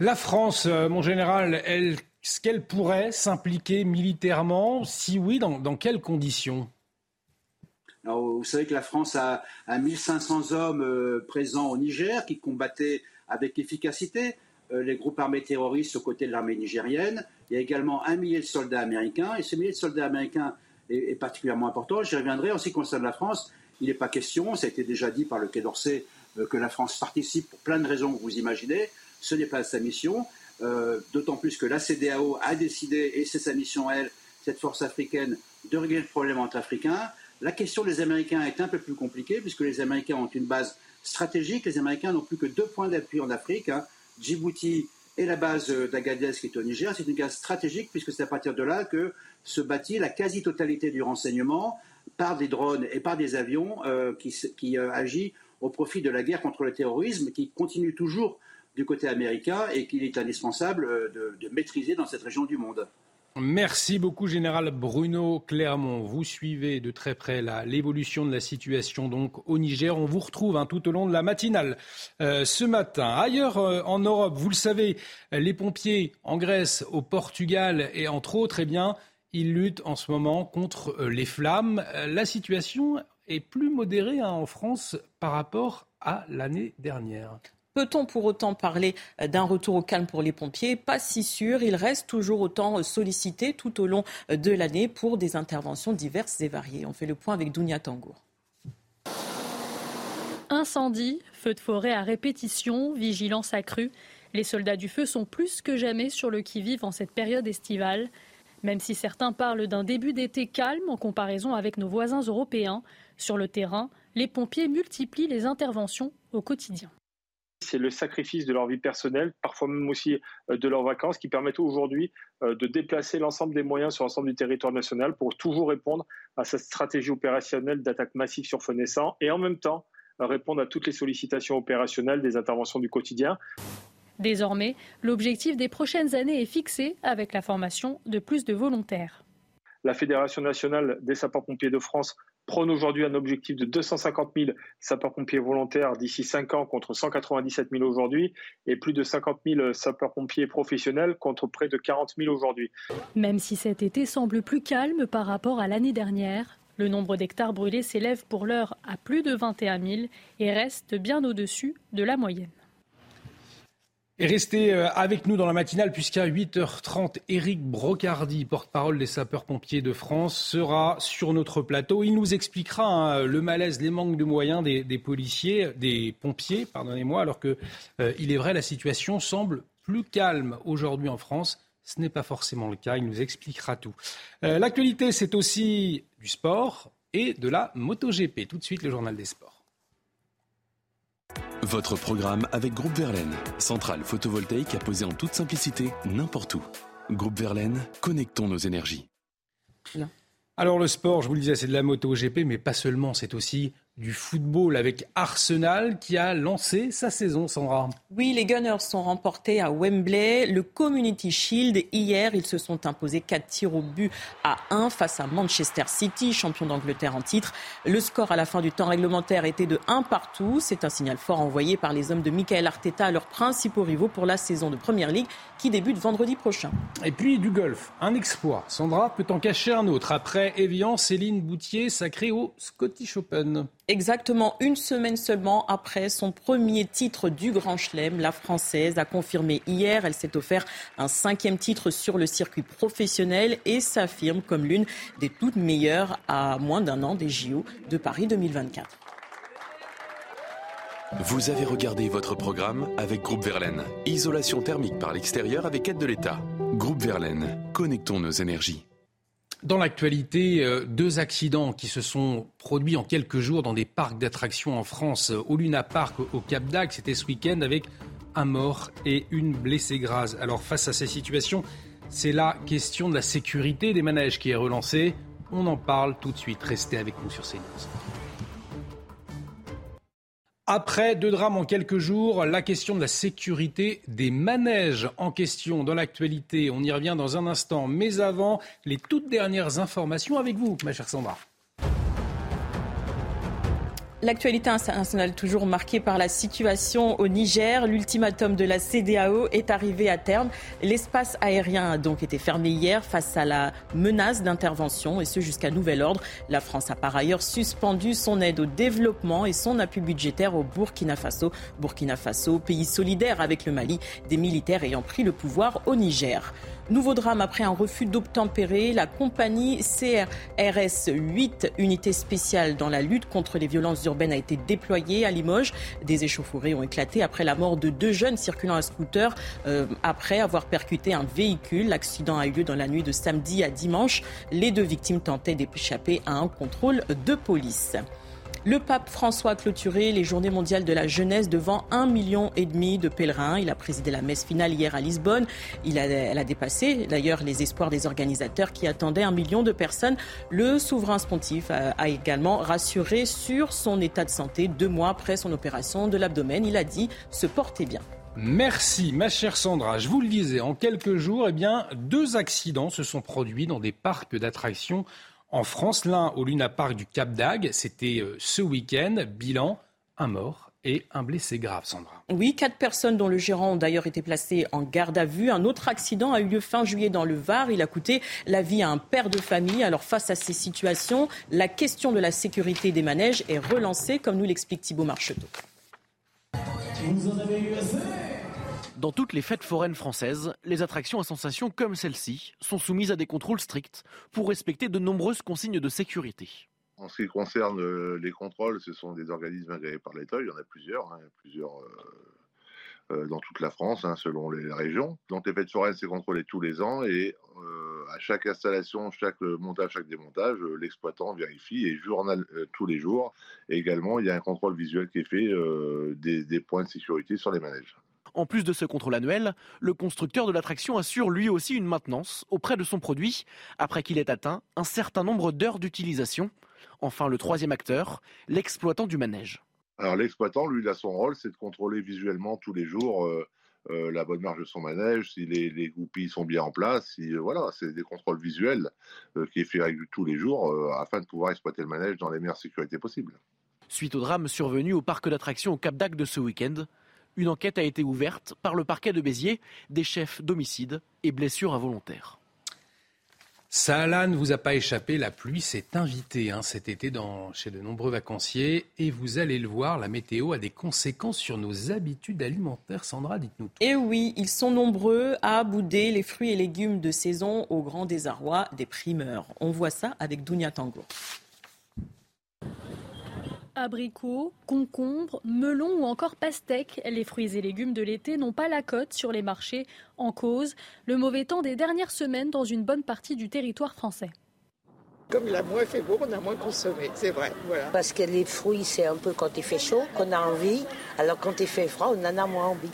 [SPEAKER 1] La France, mon général, est-ce qu'elle pourrait s'impliquer militairement Si oui, dans quelles conditions?
[SPEAKER 3] Vous savez que la France a, 1500 hommes euh, présents au Niger qui combattaient avec efficacité euh, les groupes armés terroristes aux côtés de l'armée nigérienne. Il y a également un millier de soldats américains et ce millier de soldats américains est, particulièrement important. J'y reviendrai. En ce qui concerne la France, il n'est pas question, ça a été déjà dit par le Quai d'Orsay, euh, que la France participe pour plein de raisons que vous imaginez. Ce n'est pas sa mission, d'autant plus que la CDAO a décidé, et c'est sa mission, elle, cette force africaine, de régler le problème entre Africains. La question des Américains est un peu plus compliquée puisque les Américains ont une base stratégique. Les Américains n'ont plus que deux points d'appui en Afrique, hein. Djibouti et la base d'Agadez qui est au Niger. C'est une base stratégique puisque c'est à partir de là que se bâtit la quasi-totalité du renseignement par des drones et par des avions euh, qui, euh, agit au profit de la guerre contre le terrorisme qui continue toujours du côté américain et qu'il est indispensable euh, de maîtriser dans cette région du monde.
[SPEAKER 1] Merci beaucoup, Général Bruno Clermont. Vous suivez de très près l'évolution de la situation donc au Niger. On vous retrouve hein, tout au long de la matinale euh, ce matin. Ailleurs euh, en Europe, vous le savez, les pompiers en Grèce, au Portugal et entre autres, eh bien, ils luttent en ce moment contre les flammes. La situation est plus modérée hein, en France par rapport à l'année dernière.
[SPEAKER 2] Peut-on pour autant parler euh, d'un retour au calme pour les pompiers? Pas si sûr. Ils restent toujours autant euh, sollicités tout au long euh, de l'année pour des interventions diverses et variées. On fait le point avec Dounia Tangour.
[SPEAKER 23] Incendie, feux de forêt à répétition, vigilance accrue. Les soldats du feu sont plus que jamais sur le qui-vive en cette période estivale. Même si certains parlent d'un début d'été calme en comparaison avec nos voisins européens, sur le terrain, les pompiers multiplient les interventions au quotidien.
[SPEAKER 24] C'est le sacrifice de leur vie personnelle, parfois même aussi euh, de leurs vacances, qui permettent aujourd'hui euh, de déplacer l'ensemble des moyens sur l'ensemble du territoire national pour toujours répondre à cette stratégie opérationnelle d'attaque massive sur feu naissant et en même temps euh, répondre à toutes les sollicitations opérationnelles des interventions du quotidien.
[SPEAKER 23] Désormais, l'objectif des prochaines années est fixé avec la formation de plus de volontaires.
[SPEAKER 24] La Fédération nationale des sapeurs-pompiers de France prône aujourd'hui un objectif de 250 000 sapeurs-pompiers volontaires d'ici 5 ans contre 197 000 aujourd'hui et plus de 50 000 sapeurs-pompiers professionnels contre près de 40 000 aujourd'hui.
[SPEAKER 23] Même si cet été semble plus calme par rapport à l'année dernière, le nombre d'hectares brûlés s'élève pour l'heure à plus de 21 000 et reste bien au-dessus de la moyenne.
[SPEAKER 1] Et restez euh, avec nous dans la matinale puisqu'à 8h30, Éric Brocardi, porte-parole des sapeurs-pompiers de France, sera sur notre plateau. Il nous expliquera hein, le malaise, les manques de moyens des, policiers, des pompiers, pardonnez-moi, alors que euh, il est vrai la situation semble plus calme aujourd'hui en France. Ce n'est pas forcément le cas. Il nous expliquera tout. Euh, l'actualité, c'est aussi du sport et de la MotoGP. Tout de suite, le journal des sports.
[SPEAKER 12] Votre programme avec Groupe Verlaine, centrale photovoltaïque à poser en toute simplicité n'importe où. Groupe Verlaine, connectons nos énergies.
[SPEAKER 1] Alors le sport, je vous le disais, c'est de la moto GP, mais pas seulement, c'est aussi du football avec Arsenal qui a lancé sa saison, Sandra.
[SPEAKER 2] Oui, les Gunners sont remportés à Wembley. Le Community Shield, hier, ils se sont imposés 4 tirs au but à 1 face à Manchester City, champion d'Angleterre en titre. Le score à la fin du temps réglementaire était de 1 partout. C'est un signal fort envoyé par les hommes de Michael Arteta à leurs principaux rivaux pour la saison de Première Ligue qui débute vendredi prochain.
[SPEAKER 1] Et puis du golf, un exploit. Sandra peut en cacher un autre. Après Evian, Céline Boutier sacrée au Scottish Open.
[SPEAKER 2] Exactement une semaine seulement après son premier titre du Grand Chelem, la Française a confirmé hier, elle s'est offert un cinquième titre sur le circuit professionnel et s'affirme comme l'une des toutes meilleures à moins d'un an des JO de Paris 2024.
[SPEAKER 12] Vous avez regardé votre programme avec Groupe Verlaine. Isolation thermique par l'extérieur avec aide de l'État. Groupe Verlaine, connectons nos énergies.
[SPEAKER 1] Dans l'actualité, euh, deux accidents qui se sont produits en quelques jours dans des parcs d'attractions en France. Au Luna Park, au Cap d'Agde, c'était ce week-end avec un mort et une blessée grave. Alors face à ces situations, c'est la question de la sécurité des manèges qui est relancée. On en parle tout de suite. Restez avec nous sur CNews. Après deux drames en quelques jours, la question de la sécurité des manèges en question dans l'actualité. On y revient dans un instant. Mais avant, les toutes dernières informations avec vous, ma chère Sandra.
[SPEAKER 2] L'actualité internationale toujours marquée par la situation au Niger. L'ultimatum de la CDAO est arrivé à terme. L'espace aérien a donc été fermé hier face à la menace d'intervention et ce jusqu'à nouvel ordre. La France a par ailleurs suspendu son aide au développement et son appui budgétaire au Burkina Faso. Burkina Faso, pays solidaire avec le Mali, des militaires ayant pris le pouvoir au Niger. Nouveau drame après un refus d'obtempérer. La compagnie CRS 8, unité spéciale dans la lutte contre les violences urbaines, a été déployée à Limoges. Des échauffourées ont éclaté après la mort de deux jeunes circulant à scooter euh, après avoir percuté un véhicule. L'accident a eu lieu dans la nuit de samedi à dimanche. Les deux victimes tentaient d'échapper à un contrôle de police. Le pape François a clôturé les journées mondiales de la jeunesse devant un million et demi de pèlerins. Il a présidé la messe finale hier à Lisbonne. Il a, elle a dépassé d'ailleurs les espoirs des organisateurs qui attendaient un million de personnes. Le souverain pontife a, a également rassuré sur son état de santé deux mois après son opération de l'abdomen. Il a dit se porter bien.
[SPEAKER 1] Merci, ma chère Sandra. Je vous le disais, en quelques jours, eh deux accidents se sont produits dans des parcs d'attractions en France. L'un au Luna Park du Cap d'Agde, c'était euh, ce week-end. Bilan, un mort et un blessé grave, Sandra.
[SPEAKER 2] Oui, quatre personnes dont le gérant ont d'ailleurs été placées en garde à vue. Un autre accident a eu lieu fin juillet dans le Var. Il a coûté la vie à un père de famille. Alors face à ces situations, la question de la sécurité des manèges est relancée, comme nous l'explique Thibault Marcheteau.
[SPEAKER 25] Vous en avez eu assez dans toutes les fêtes foraines françaises, les attractions à sensation comme celle-ci sont soumises à des contrôles stricts pour respecter de nombreuses consignes de sécurité.
[SPEAKER 26] En ce qui concerne euh, les contrôles, ce sont des organismes agréés par l'État. Il y en a plusieurs, hein, plusieurs euh, euh, dans toute la France, hein, selon les régions. Donc les fêtes foraines, c'est contrôlé tous les ans et à chaque installation, chaque montage, chaque démontage, l'exploitant vérifie et journal tous les jours. Et également, il y a un contrôle visuel qui est fait des points de sécurité sur les manèges.
[SPEAKER 25] En plus de ce contrôle annuel, le constructeur de l'attraction assure lui aussi une maintenance auprès de son produit après qu'il ait atteint un certain nombre d'heures d'utilisation. Enfin, le troisième acteur, l'exploitant du manège.
[SPEAKER 26] Alors l'exploitant, lui, il a son rôle, c'est de contrôler visuellement tous les jours euh, euh, la bonne marge de son manège, si les, goupilles sont bien en place, si euh, voilà, c'est des contrôles visuels qui est fait tous les jours afin de pouvoir exploiter le manège dans les meilleures sécurités possibles.
[SPEAKER 25] Suite au drame survenu au parc d'attractions au Cap d'Agde de ce week-end, une enquête a été ouverte par le parquet de Béziers, des chefs d'homicide et blessures involontaires.
[SPEAKER 1] Ça, ne vous a pas échappé, la pluie s'est invitée hein, cet été dans, chez de nombreux vacanciers et vous allez le voir, la météo a des conséquences sur nos habitudes alimentaires. Sandra, dites-nous.
[SPEAKER 2] Et eh oui, ils sont nombreux à bouder les fruits et légumes de saison au grand désarroi des primeurs. On voit ça avec Dounia Tango
[SPEAKER 23] abricots, concombres, melons ou encore pastèques. Les fruits et légumes de l'été n'ont pas la cote sur les marchés. En cause, le mauvais temps des dernières semaines dans une bonne partie du territoire français.
[SPEAKER 27] Comme il a moins fait beau, on a moins consommé, c'est vrai.
[SPEAKER 28] Parce que les fruits, c'est un peu quand il fait chaud qu'on a envie, alors quand il fait froid, on en a moins envie.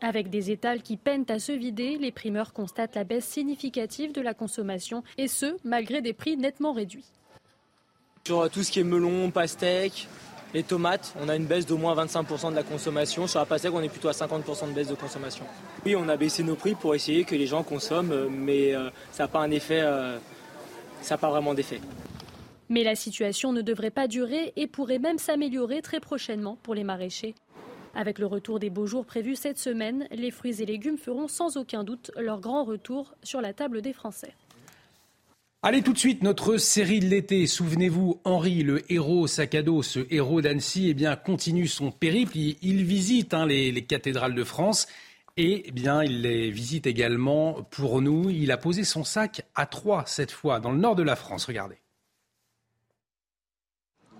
[SPEAKER 23] Avec des étals qui peinent à se vider, les primeurs constatent la baisse significative de la consommation, et ce, malgré des prix nettement réduits.
[SPEAKER 29] Sur tout ce qui est melon, pastèque, les tomates, on a une baisse d'au moins 25% de la consommation. Sur la pastèque, on est plutôt à 50% de baisse de consommation. Oui, on a baissé nos prix pour essayer que les gens consomment, mais euh, ça n'a pas un effet, euh, ça n'a pas vraiment d'effet.
[SPEAKER 23] Mais la situation ne devrait pas durer et pourrait même s'améliorer très prochainement pour les maraîchers. Avec le retour des beaux jours prévus cette semaine, les fruits et légumes feront sans aucun doute leur grand retour sur la table des Français.
[SPEAKER 1] Allez tout de suite, notre série de l'été. Souvenez-vous, Henri, le héros sac à dos, ce héros d'Annecy, eh bien, continue son périple. Il, visite hein, les, cathédrales de France et eh bien, il les visite également pour nous. Il a posé son sac à Troyes cette fois, dans le nord de la France. Regardez.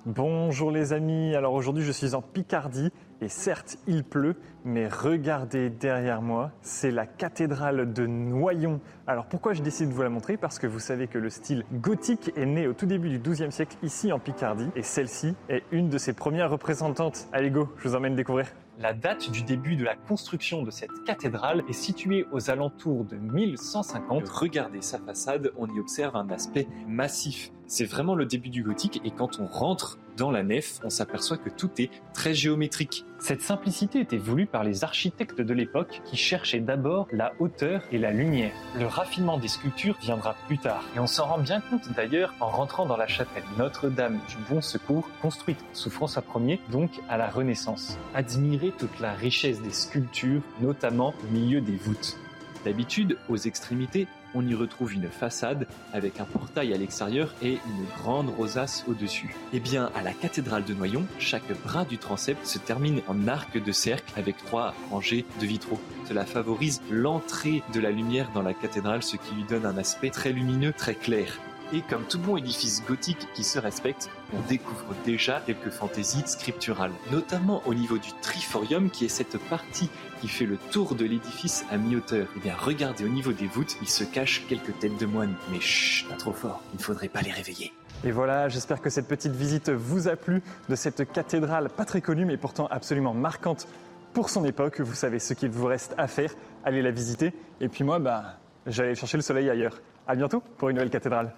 [SPEAKER 30] Bonjour les amis, alors aujourd'hui je suis en Picardie et certes il pleut, mais regardez derrière moi, c'est la cathédrale de Noyon. Alors pourquoi je décide de vous la montrer? Parce que vous savez que le style gothique est né au tout début du XIIe siècle ici en Picardie et celle-ci est une de ses premières représentantes. Allez go, je vous emmène découvrir. La date du début de la construction de cette cathédrale est située aux alentours de 1150. Regardez sa façade, on y observe un aspect massif
[SPEAKER 31] C'est vraiment le début du gothique et quand on rentre dans la nef, on s'aperçoit que tout est très géométrique.
[SPEAKER 30] Cette simplicité était voulue par les architectes de l'époque qui cherchaient d'abord la hauteur et la lumière. Le raffinement des sculptures viendra plus tard. Et on s'en rend bien compte d'ailleurs en rentrant dans la chapelle Notre-Dame du Bon Secours, construite sous François Ier, donc à la Renaissance. Admirez toute la richesse des sculptures, notamment au milieu des voûtes.
[SPEAKER 31] D'habitude, aux extrémités, on y retrouve une façade avec un portail à l'extérieur et une grande rosace au-dessus. Eh bien, à la cathédrale de Noyon, chaque bras du transept se termine en arc de cercle avec trois rangées de vitraux. Cela favorise l'entrée de la lumière dans la cathédrale, ce qui lui donne un aspect très lumineux, très clair. Et comme tout bon édifice gothique qui se respecte, on découvre déjà quelques fantaisies scripturales, notamment au niveau du triforium qui est cette partie qui fait le tour de l'édifice à mi-hauteur. Eh bien, regardez au niveau des voûtes, il se cache quelques têtes de moines. Mais chut, pas trop fort, il ne faudrait pas les réveiller.
[SPEAKER 30] Et voilà, j'espère que cette petite visite vous a plu de cette cathédrale pas très connue mais pourtant absolument marquante pour son époque. Vous savez ce qu'il vous reste à faire, allez la visiter. Et puis moi, bah, j'allais chercher le soleil ailleurs. À bientôt pour une nouvelle cathédrale.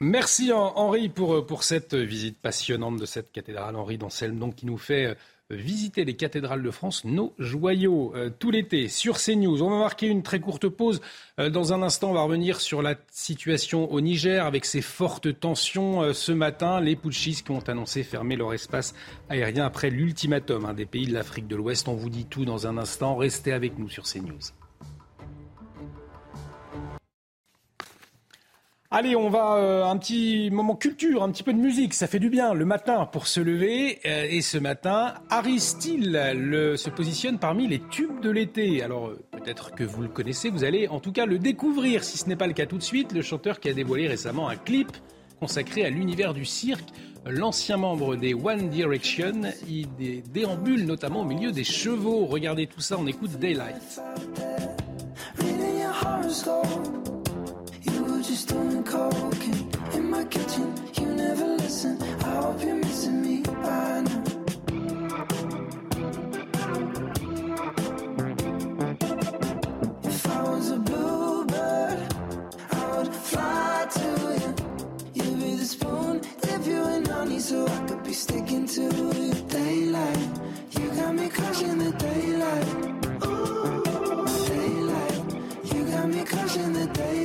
[SPEAKER 1] Merci Henri pour, pour cette visite passionnante de cette cathédrale. Henri d'Anselme, donc, qui nous fait euh, visiter les cathédrales de France, nos joyaux, euh, tout l'été sur CNews. On va marquer une très courte pause. Euh, dans un instant, on va revenir sur la situation au Niger avec ces fortes tensions ce matin. Les putschistes qui ont annoncé fermer leur espace aérien après l'ultimatum hein, des pays de l'Afrique de l'Ouest. On vous dit tout dans un instant. Restez avec nous sur CNews. Allez, on va euh, un petit moment culture, un petit peu de musique, ça fait du bien le matin pour se lever. Euh, et ce matin, Harry Steele se positionne parmi les tubes de l'été. Alors euh, peut-être que vous le connaissez, vous allez en tout cas le découvrir. Si ce n'est pas le cas tout de suite, le chanteur qui a dévoilé récemment un clip consacré à l'univers du cirque. L'ancien membre des One Direction, il déambule notamment au milieu des chevaux. Regardez tout ça, on écoute Daylight. Just doing coke in my kitchen. You never listen. I hope you're missing me by now. If I was a bluebird, I would fly to you. You'd be the spoon, dip you in honey, so I could be sticking to you. Daylight, you got me crushing the daylight. Ooh, daylight, you got me crushing the daylight.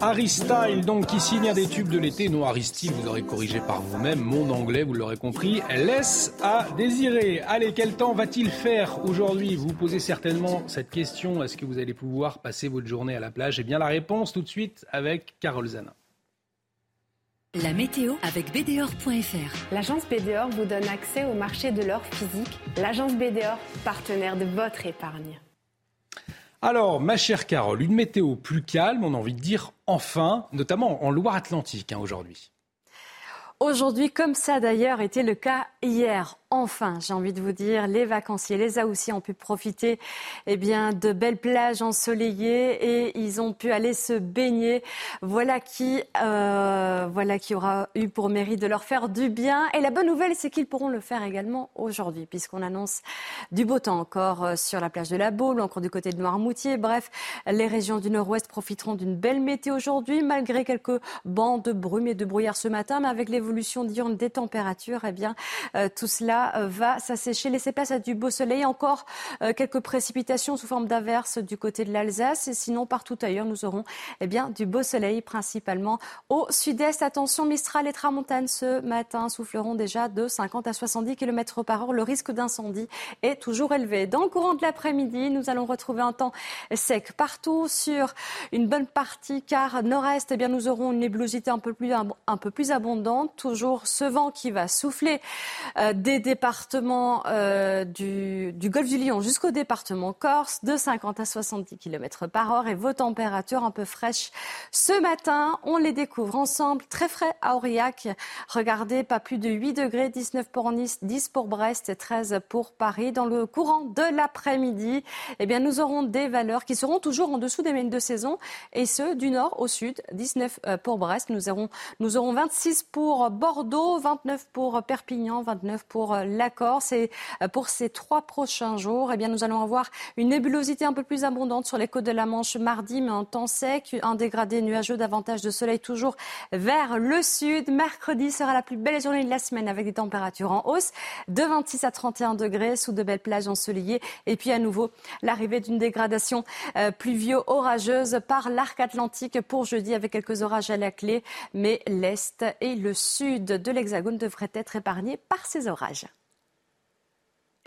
[SPEAKER 1] Harry Style, donc, qui signe un des tubes de l'été. Non, Harry Style, vous l'aurez corrigé par vous-même. Mon anglais, vous l'aurez compris, laisse à désirer. Allez, quel temps va-t-il faire aujourd'hui? Vous posez certainement cette question. Est-ce que vous allez pouvoir passer votre journée à la plage? Eh bien, la réponse tout de suite avec Carole Zana.
[SPEAKER 32] La météo avec BDOR.fr.
[SPEAKER 16] L'agence BDOR vous donne accès au marché de l'or physique. L'agence BDOR, partenaire de votre épargne.
[SPEAKER 1] Alors, ma chère Carole, une météo plus calme, on a envie de dire enfin, notamment en Loire-Atlantique hein, aujourd'hui.
[SPEAKER 17] Aujourd'hui, comme ça d'ailleurs était le cas hier. Enfin, j'ai envie de vous dire, les vacanciers, les aussi ont pu profiter eh bien, de belles plages ensoleillées et ils ont pu aller se baigner. Voilà qui, euh, aura eu pour mérite de leur faire du bien. Et la bonne nouvelle, c'est qu'ils pourront le faire également aujourd'hui, puisqu'on annonce du beau temps encore euh, sur la plage de la Baule, encore du côté de Noirmoutier. Bref, les régions du nord-ouest profiteront d'une belle météo aujourd'hui, malgré quelques bancs de brume et de brouillard ce matin, mais avec l'évolution diurne des températures, eh bien, euh, tout cela euh, va s'assécher, laisser place à du beau soleil. Encore euh, quelques précipitations sous forme d'averses du côté de l'Alsace. Et sinon, partout ailleurs, nous aurons eh bien, du beau soleil, principalement au sud-est. Attention, Mistral et Tramontane ce matin souffleront déjà de 50 à 70 km par heure. Le risque d'incendie est toujours élevé. Dans le courant de l'après-midi, nous allons retrouver un temps sec partout sur une bonne partie, car nord-est, eh bien, nous aurons une nébulosité un peu plus, peu plus abondante. toujours ce vent qui va souffler euh, des départements euh, du, golfe du Lion jusqu'au département Corse, de 50 à 70 km par heure et vos températures un peu fraîches ce matin. On les découvre ensemble. Très frais à Aurillac. Regardez, pas plus de 8 degrés, 19 pour Nice, 10 pour Brest et 13 pour Paris. Dans le courant de l'après-midi, eh bien, nous aurons des valeurs qui seront toujours en dessous des moyennes de saison et ce, du nord au sud. 19 euh, pour Brest. Nous aurons, nous aurons 26 pour Bordeaux, 29 pour Perpignan, 29 pour euh, la Corse. Et euh, pour ces trois prochains jours, eh bien, nous allons avoir une nébulosité un peu plus abondante sur les côtes de la Manche mardi, mais en temps sec, un dégradé nuageux, davantage de soleil toujours vers le sud. Mercredi sera la plus belle journée de la semaine avec des températures en hausse de 26 à 31 degrés sous de belles plages ensoleillées. Et puis à nouveau, l'arrivée d'une dégradation pluvio-orageuse par l'arc atlantique pour jeudi avec quelques orages à la clé, mais l'Est et le Sud de l'Hexagone devraient être épargnés par ces orages.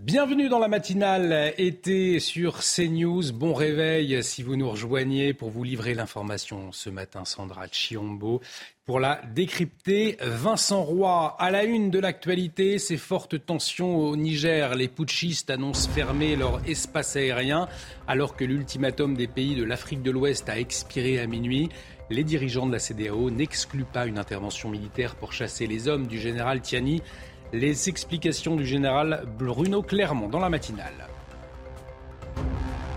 [SPEAKER 1] Bienvenue dans la matinale été sur CNews. Bon réveil si vous nous rejoignez pour vous livrer l'information ce matin, Sandra Chiombo. Pour la décrypter, Vincent Roy, à la une de l'actualité, ces fortes tensions au Niger. Les putschistes annoncent fermer leur espace aérien alors que l'ultimatum des pays de l'Afrique de l'Ouest a expiré à minuit. Les dirigeants de la CDAO n'excluent pas une intervention militaire pour chasser les hommes du général Tiani. Les explications du général Bruno Clermont dans la matinale.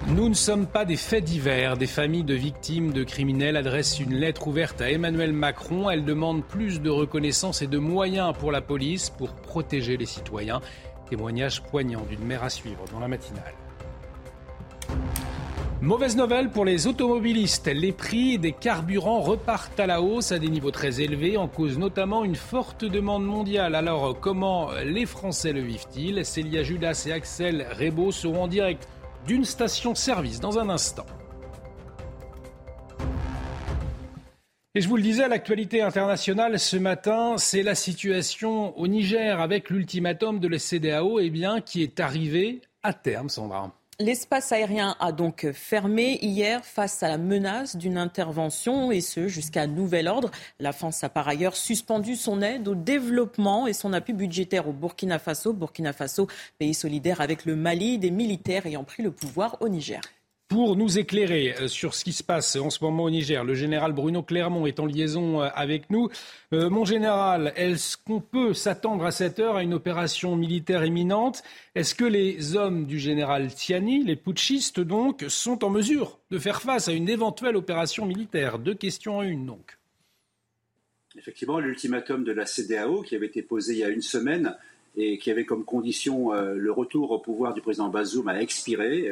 [SPEAKER 1] Nous ne sommes pas des faits divers. Des familles de victimes de criminels adressent une lettre ouverte à Emmanuel Macron. Elles demandent plus de reconnaissance et de moyens pour la police pour protéger les citoyens. Témoignage poignant d'une mère à suivre dans la matinale. Mauvaise nouvelle pour les automobilistes. Les prix des carburants repartent à la hausse à des niveaux très élevés, en cause notamment une forte demande mondiale. Alors, comment les Français le vivent-ils? Célia Judas et Axel Rebaud seront en direct d'une station-service dans un instant. Et je vous le disais, l'actualité internationale ce matin, c'est la situation au Niger avec l'ultimatum de la CDAO eh bien, qui est arrivé à terme, Sandra.
[SPEAKER 2] L'espace aérien a donc fermé hier face à la menace d'une intervention et ce jusqu'à nouvel ordre. La France a par ailleurs suspendu son aide au développement et son appui budgétaire au Burkina Faso. Burkina Faso, pays solidaire avec le Mali, des militaires ayant pris le pouvoir au Niger.
[SPEAKER 1] Pour nous éclairer euh, sur ce qui se passe en ce moment au Niger, le général Bruno Clermont est en liaison euh, avec nous. Euh, mon général, est-ce qu'on peut s'attendre à cette heure à une opération militaire imminente? Est-ce que les hommes du général Tiani, les putschistes donc, sont en mesure de faire face à une éventuelle opération militaire? Deux questions en une donc.
[SPEAKER 3] Effectivement, l'ultimatum de la CDAO qui avait été posé il y a une semaine et qui avait comme condition le retour au pouvoir du président Bazoum a expiré.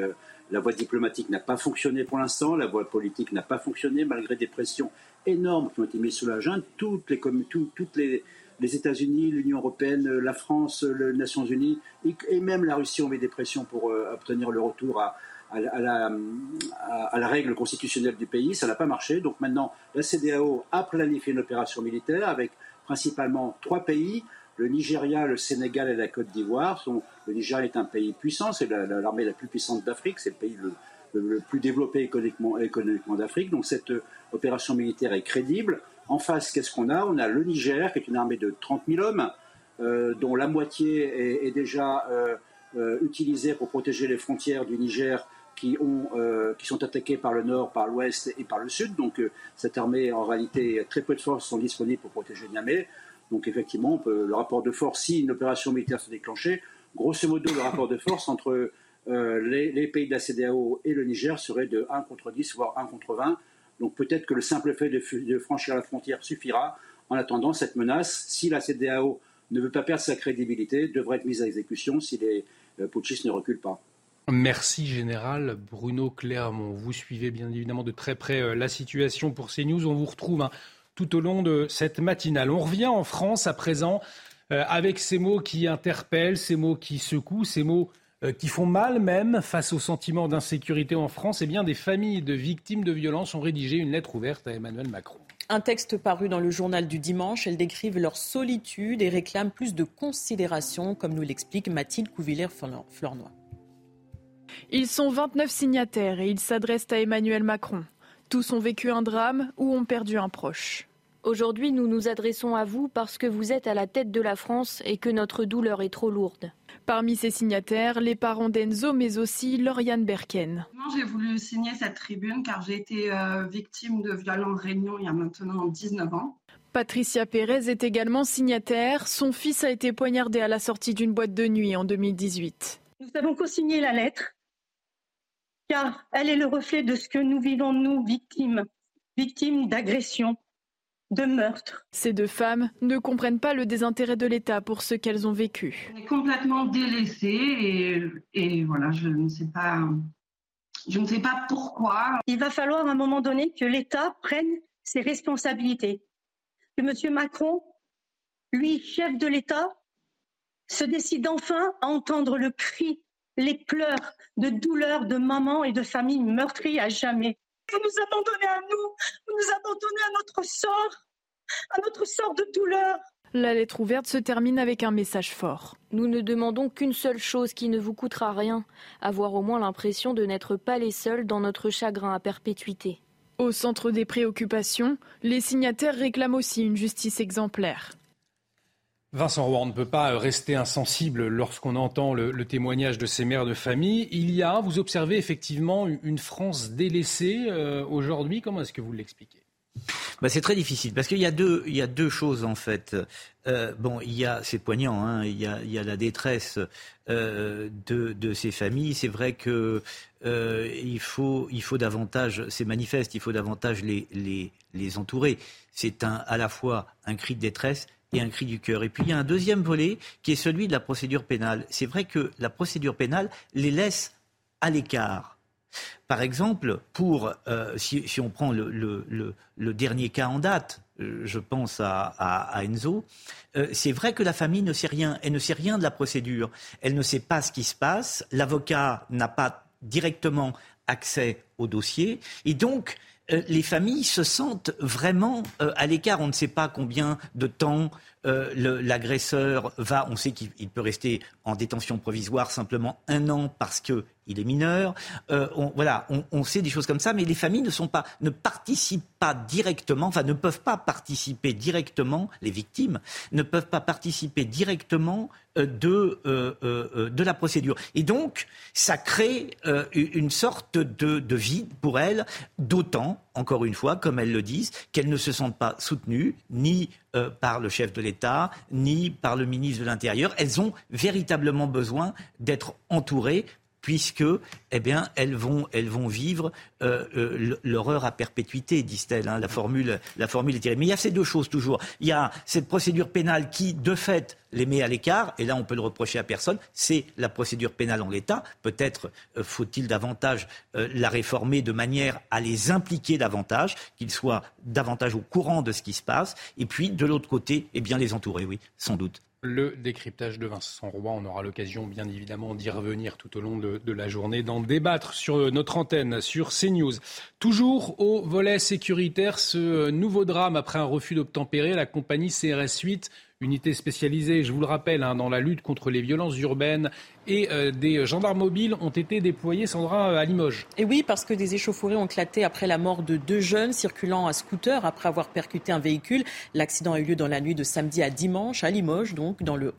[SPEAKER 3] La voie diplomatique n'a pas fonctionné pour l'instant, la voie politique n'a pas fonctionné malgré des pressions énormes qui ont été mises sous la junte. Toutes les, toutes les, États-Unis, l'Union européenne, la France, les Nations unies et, même la Russie ont mis des pressions pour euh, obtenir le retour à, la, à, la, règle constitutionnelle du pays. Ça n'a pas marché. Donc maintenant, la CDAO a planifié une opération militaire avec principalement trois pays le Nigeria, le Sénégal et la Côte d'Ivoire. Le Nigeria est un pays puissant, c'est l'armée la, plus puissante d'Afrique, c'est le pays le, plus développé économiquement, d'Afrique. Donc cette euh, opération militaire est crédible. En face, qu'est-ce qu'on a? On a le Niger, qui est une armée de 30 000 hommes, euh, dont la moitié est, déjà euh, utilisée pour protéger les frontières du Niger qui, ont, qui, sont attaquées par le nord, par l'ouest et par le sud. Donc cette armée, en réalité, très peu de forces sont disponibles pour protéger Niamey. Donc effectivement, le rapport de force, si une opération militaire se déclenchait, grosso modo, le rapport de force entre euh, les, pays de la CDAO et le Niger serait de 1 contre 10, voire 1 contre 20. Donc peut-être que le simple fait de, franchir la frontière suffira. En attendant, cette menace, si la CDAO ne veut pas perdre sa crédibilité, devrait être mise à exécution si les euh, putschistes ne reculent pas.
[SPEAKER 1] Merci Général Bruno Clermont. Vous suivez bien évidemment de très près euh, la situation pour CNews. On vous retrouve hein, tout au long de cette matinale. On revient en France à présent euh, avec ces mots qui interpellent, ces mots qui secouent, ces mots euh, qui font mal même face au sentiment d'insécurité en France. Eh bien, des familles de victimes de violences ont rédigé une lettre ouverte à Emmanuel Macron.
[SPEAKER 2] Un texte paru dans le journal du dimanche. Elles décrivent leur solitude et réclament plus de considération, comme nous l'explique Mathilde Couvillère-Flornois.
[SPEAKER 19] Ils sont 29 signataires et ils s'adressent à Emmanuel Macron. Tous ont vécu un drame ou ont perdu un proche.
[SPEAKER 33] Aujourd'hui, nous nous adressons à vous parce que vous êtes à la tête de la France et que notre douleur est trop lourde.
[SPEAKER 19] Parmi ces signataires, les parents d'Enzo, mais aussi Lauriane Berken.
[SPEAKER 5] J'ai voulu signer cette tribune car j'ai été euh, victime de violences réunions il y a maintenant 19 ans.
[SPEAKER 19] Patricia Pérez est également signataire. Son fils a été poignardé à la sortie d'une boîte de nuit en 2018.
[SPEAKER 6] Nous avons co-signé la lettre car elle est le reflet de ce que nous vivons, nous, victimes, victimes d'agressions, de meurtres.
[SPEAKER 19] Ces deux femmes ne comprennent pas le désintérêt de l'État pour ce qu'elles ont vécu.
[SPEAKER 5] On est complètement délaissés et, voilà, je ne sais pas. Je ne sais pas pourquoi.
[SPEAKER 6] Il va falloir à un moment donné que l'État prenne ses responsabilités. Que M. Macron, lui, chef de l'État, se décide enfin à entendre le cri, les pleurs de douleur de mamans et de familles meurtries à jamais. Vous nous abandonnez à nous, vous nous abandonnez à notre sort, à notre sort de douleur.
[SPEAKER 19] La lettre ouverte se termine avec un message fort.
[SPEAKER 33] Nous ne demandons qu'une seule chose qui ne vous coûtera rien, avoir au moins l'impression de n'être pas les seuls dans notre chagrin à perpétuité.
[SPEAKER 19] Au centre des préoccupations, les signataires réclament aussi une justice exemplaire.
[SPEAKER 1] Vincent Roy, ne peut pas rester insensible lorsqu'on entend le, témoignage de ces mères de famille. Il y a, vous observez effectivement une France délaissée euh, aujourd'hui. Comment est-ce que vous l'expliquez?
[SPEAKER 9] Bah, c'est très difficile parce qu'il y a deux, choses en fait. Euh, bon, il y a, c'est poignant, hein, il, y a, la détresse euh, de, ces familles. C'est vrai que faut, davantage, c'est manifeste, il faut davantage les, les, les entourer. C'est à la fois un cri de détresse et un cri du cœur. Et puis il y a un deuxième volet qui est celui de la procédure pénale. C'est vrai que la procédure pénale les laisse à l'écart. Par exemple, pour euh, si, on prend le, dernier cas en date, euh, je pense à, Enzo, euh, c'est vrai que la famille ne sait rien. Elle ne sait rien de la procédure. Elle ne sait pas ce qui se passe. L'avocat n'a pas directement accès au dossier. Et donc, les familles se sentent vraiment euh, à l'écart. On ne sait pas combien de temps euh, l'agresseur va. On sait qu'il peut rester en détention provisoire simplement un an parce que il est mineur. on, voilà, on, sait des choses comme ça, mais les familles ne sont pas, ne participent pas directement, enfin ne peuvent pas participer directement. Les victimes ne peuvent pas participer directement de, de la procédure. Et donc, ça crée une sorte de vide pour elles, d'autant encore une fois, comme elles le disent, qu'elles ne se sentent pas soutenues ni euh, par le chef de l'État, ni par le ministre de l'Intérieur. Elles ont véritablement besoin d'être entourées puisque eh bien, elles vont, elles vont vivre euh, euh, l'horreur à perpétuité, disent-elles. Hein. La, formule, la formule est terrible. Mais il y a ces deux choses toujours. Il y a cette procédure pénale qui, de fait, les met à l'écart, et là on peut le reprocher à personne, c'est la procédure pénale en l'état. Peut-être euh, faut-il davantage la réformer de manière à les impliquer davantage, qu'ils soient davantage au courant de ce qui se passe, et puis de l'autre côté, eh bien les entourer, oui, sans doute
[SPEAKER 1] le décryptage de Vincent Roy. On aura l'occasion, bien évidemment, d'y revenir tout au long de, la journée, d'en débattre sur notre antenne, sur CNews. Toujours au volet sécuritaire, ce nouveau drame après un refus d'obtempérer, la compagnie CRS 8 unité spécialisée, je vous le rappelle, hein, dans la lutte contre les violences urbaines et euh, des gendarmes mobiles ont été déployés, Sandra, à Limoges.
[SPEAKER 2] Et oui, parce que des échauffourées ont éclaté après la mort de deux jeunes circulant à scooter après avoir percuté un véhicule. L'accident a eu lieu dans la nuit de samedi à dimanche à Limoges, donc dans le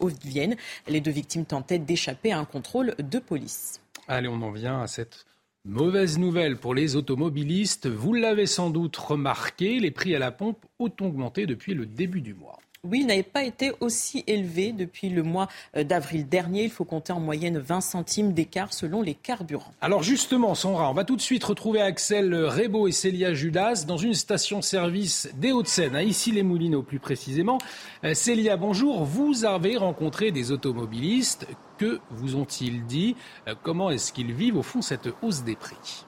[SPEAKER 2] Haut-Vienne. Les deux victimes tentaient d'échapper à un contrôle de police.
[SPEAKER 1] Allez, on en vient à cette Mauvaise nouvelle pour les automobilistes, vous l'avez sans doute remarqué, les prix à la pompe ont augmenté depuis le début du mois.
[SPEAKER 2] Oui, il n'avait pas été aussi élevé depuis le mois euh, d'avril dernier. Il faut compter en moyenne 20 centimes d'écart selon les carburants.
[SPEAKER 1] Alors justement, Sandra, on va tout de suite retrouver Axel Rebaud et Célia Judas dans une station-service des Hauts-de-Seine, à Issy-les-Moulineaux plus précisément. Euh, Célia, bonjour. Vous avez rencontré des automobilistes. Que vous ont-ils dit? Euh, Comment est-ce qu'ils vivent au fond cette hausse des prix?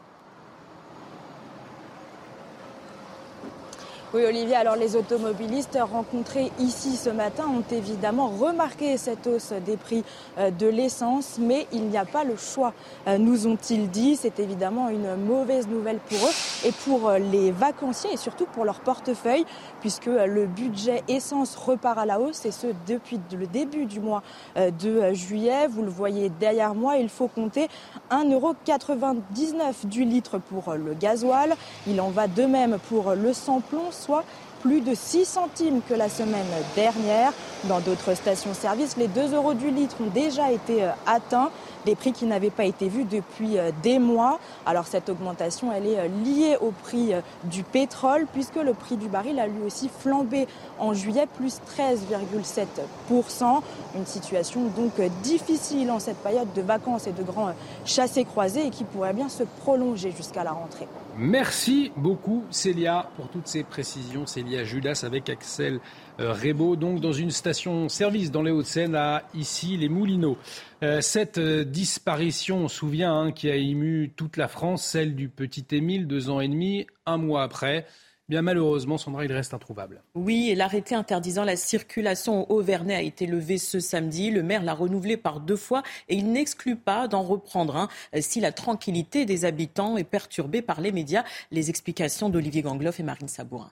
[SPEAKER 10] Oui, Olivier, alors les automobilistes rencontrés ici ce matin ont évidemment remarqué cette hausse des prix euh, de l'essence, mais il n'y a pas le choix, euh, nous ont-ils dit. C'est évidemment une mauvaise nouvelle pour eux et pour euh, les vacanciers et surtout pour leur portefeuille, puisque le budget essence repart à la hausse et ce depuis le début du mois de juillet. Vous le voyez derrière moi, il faut compter 1,99€ du litre pour le gasoil. Il en va de même pour le samplon soit plus de 6 centimes que la semaine dernière. Dans d'autres stations-service, les 2 euros du litre ont déjà été euh, atteints des prix qui n'avaient pas été vus depuis euh, des mois. Alors cette augmentation, elle est euh, liée au prix du pétrole puisque le prix du baril a lui aussi flambé en juillet, plus 13,7%. Une situation donc difficile en cette période de vacances et de grands chassés croisés et qui pourrait bien se prolonger jusqu'à la rentrée.
[SPEAKER 1] Merci beaucoup Célia pour toutes ces précisions. Célia Judas avec Axel euh, Rebaud, donc dans une station-service dans les Hauts-de-Seine à ici les Moulineaux. Euh, cette euh, disparition, on se souvient, hein, qui a ému toute la France, celle du petit Émile, deux ans et demi, un mois après. Bien malheureusement, Sandra, il reste introuvable.
[SPEAKER 2] Oui, et l'arrêté interdisant la circulation au Auvernais a été levé ce samedi. Le maire l'a renouvelé par deux fois et il n'exclut pas d'en reprendre un si la tranquillité des habitants est perturbée par les médias. Les explications d'Olivier Gangloff et Marine Sabourin.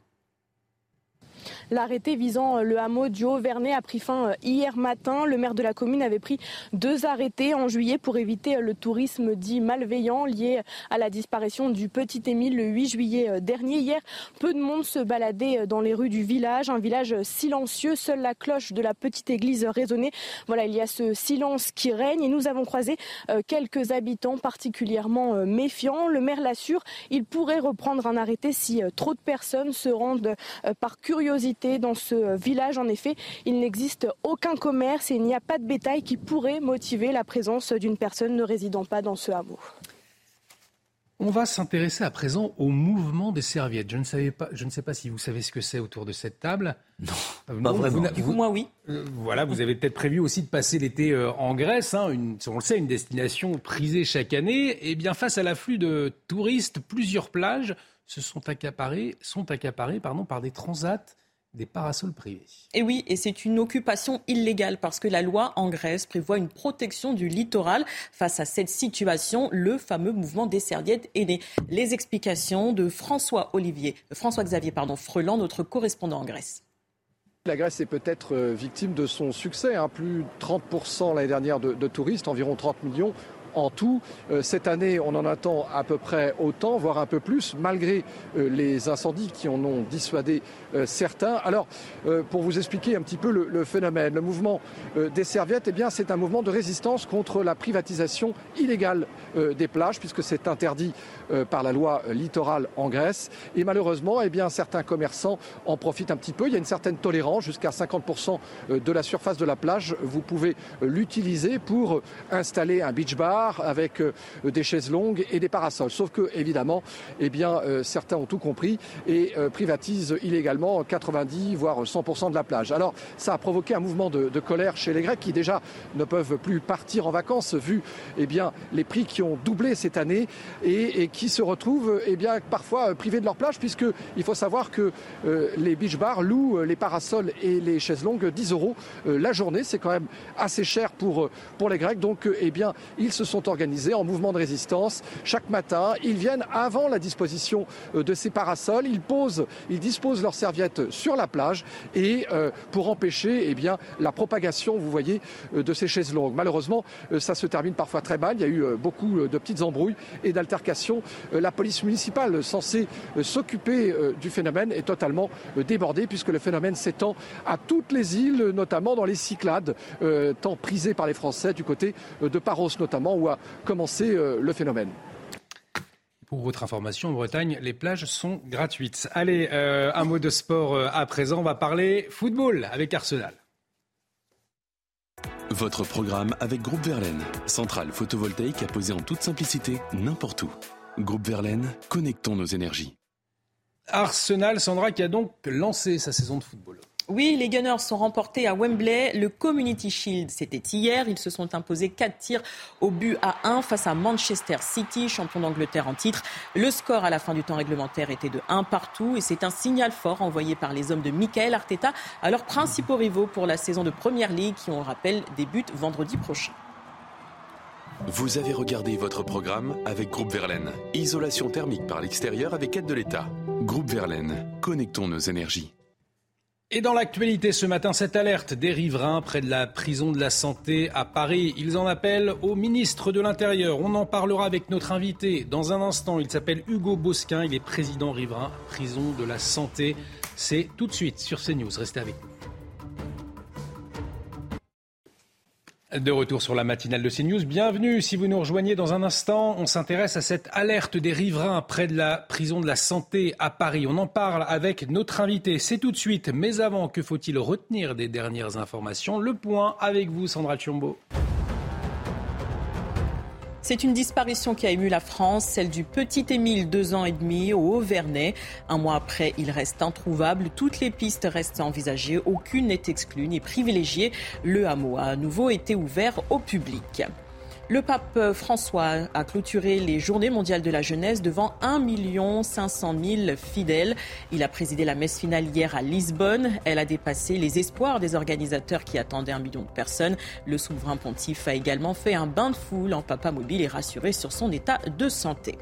[SPEAKER 34] L'arrêté visant euh, le hameau du Haut-Vernay a pris fin euh, hier matin. Le maire de la commune avait pris deux arrêtés en juillet pour éviter euh, le tourisme dit malveillant lié à la disparition du petit Émile le 8 juillet dernier. Hier, peu de monde se baladait dans les rues du village, un village silencieux. Seule la cloche de la petite église résonnait. Voilà, il y a ce silence qui règne et nous avons croisé quelques habitants particulièrement méfiants. Le maire l'assure, il pourrait reprendre un arrêté si trop de personnes se rendent par curiosité dans ce village. En effet, il n'existe aucun commerce et il n'y a pas de bétail qui pourrait motiver la présence d'une personne ne résidant pas dans ce hameau.
[SPEAKER 1] On va s'intéresser à présent au mouvement des serviettes. Je ne, savais pas, je ne sais pas si vous savez ce que c'est autour de cette table.
[SPEAKER 9] Non, euh, pas vraiment.
[SPEAKER 2] Vous, moi, oui.
[SPEAKER 1] Euh, voilà, vous avez peut-être prévu aussi de passer l'été euh, en Grèce, hein, une, on le sait, une destination prisée chaque année. Et eh bien, face à l'afflux de touristes, plusieurs plages se sont accaparées, sont accaparées pardon, par des transats des parasols privés.
[SPEAKER 2] Et oui, et c'est une occupation illégale parce que la loi en Grèce prévoit une protection du littoral. Face à cette situation, le fameux mouvement des serviettes est né. Les explications de François Olivier, François Xavier pardon, Freland, notre correspondant en Grèce.
[SPEAKER 35] La Grèce est peut-être euh, victime de son succès. Hein. Plus de 30% l'année dernière de, de, touristes, environ 30 millions en tout. Euh, cette année, on en attend à peu près autant, voire un peu plus, malgré euh, les incendies qui en ont dissuadé euh, certains. Alors, pour vous expliquer un petit peu le, phénomène, le mouvement des serviettes, eh bien, c'est un mouvement de résistance contre la privatisation illégale des plages, puisque c'est interdit par la loi littorale en Grèce. Et malheureusement, eh bien, certains commerçants en profitent un petit peu. Il y a une certaine tolérance, jusqu'à 50% de la surface de la plage. Vous pouvez l'utiliser pour installer un beach bar avec euh, des chaises longues et des parasols. Sauf que, évidemment, eh bien, euh, certains ont tout compris et euh, privatisent illégalement 90 voire 100% de la plage. Alors, ça a provoqué un mouvement de, colère chez les Grecs qui déjà ne peuvent plus partir en vacances vu eh bien, les prix qui ont doublé cette année et, qui se retrouvent eh bien, parfois privés de leur plage puisqu'il faut savoir que les beach bars louent les parasols et les chaises longues 10 euros la journée. C'est quand même assez cher pour, pour les Grecs. Donc, eh bien, ils se sont organisés en mouvement de résistance. Chaque matin, ils viennent avant la disposition euh, de ces parasols, ils posent, ils disposent leurs serviettes sur la plage et euh, pour empêcher eh bien, la propagation, vous voyez, euh, de ces chaises longues. Malheureusement, ça se termine parfois très mal. Il y a eu beaucoup de petites embrouilles et d'altercations. La police municipale censée s'occuper du phénomène est totalement débordée puisque le phénomène s'étend à toutes les îles, notamment dans les Cyclades, tant prisées par les Français du côté de Paros notamment, où a commencé euh, le phénomène.
[SPEAKER 1] Pour votre information, en Bretagne, les plages sont gratuites. Allez, euh, un mot de sport euh, à présent. On va parler football avec Arsenal.
[SPEAKER 12] Votre programme avec Groupe Verlaine, centrale photovoltaïque à poser en toute simplicité n'importe où. Groupe Verlaine, connectons nos énergies.
[SPEAKER 1] Arsenal, Sandra, qui a donc lancé sa saison de football.
[SPEAKER 2] Oui, les Gunners sont remportés à Wembley. Le Community Shield, c'était hier. Ils se sont imposés 4 tirs au but à 1 face à Manchester City, champion d'Angleterre en titre. Le score à la fin du temps réglementaire était de 1 partout et c'est un signal fort envoyé par les hommes de Michael Arteta à leurs principaux rivaux pour la saison de Première League qui, on rappelle, débute vendredi prochain.
[SPEAKER 12] Vous avez regardé votre programme avec Groupe Verlaine. Isolation thermique par l'extérieur avec aide de l'État. Groupe Verlaine, connectons nos énergies.
[SPEAKER 1] Et dans l'actualité ce matin, cette alerte des riverains près de la prison de la santé à Paris. Ils en appellent au ministre de l'Intérieur. On en parlera avec notre invité dans un instant. Il s'appelle Hugo Bosquin. Il est président riverain, prison de la santé. C'est tout de suite sur CNews. Restez avec nous. De retour sur la matinale de CNews, bienvenue. Si vous nous rejoignez dans un instant, on s'intéresse à cette alerte des riverains près de la prison de la santé à Paris. On en parle avec notre invité. C'est tout de suite. Mais avant, que faut-il retenir des dernières informations? Le point avec vous, Sandra Chiombo.
[SPEAKER 2] C'est une disparition qui a ému la France, celle du petit Émile, deux ans et demi, au Haut-Vernay. Un mois après, il reste introuvable. Toutes les pistes restent envisagées. Aucune n'est exclue ni privilégiée. Le hameau a à nouveau été ouvert au public. Le pape François a clôturé les Journées mondiales de la jeunesse devant 1 500 000 fidèles. Il a présidé la messe finale hier à Lisbonne. Elle a dépassé les espoirs des organisateurs qui attendaient un million de personnes. Le souverain pontife a également fait un bain de foule en papa mobile et rassuré sur son état de santé.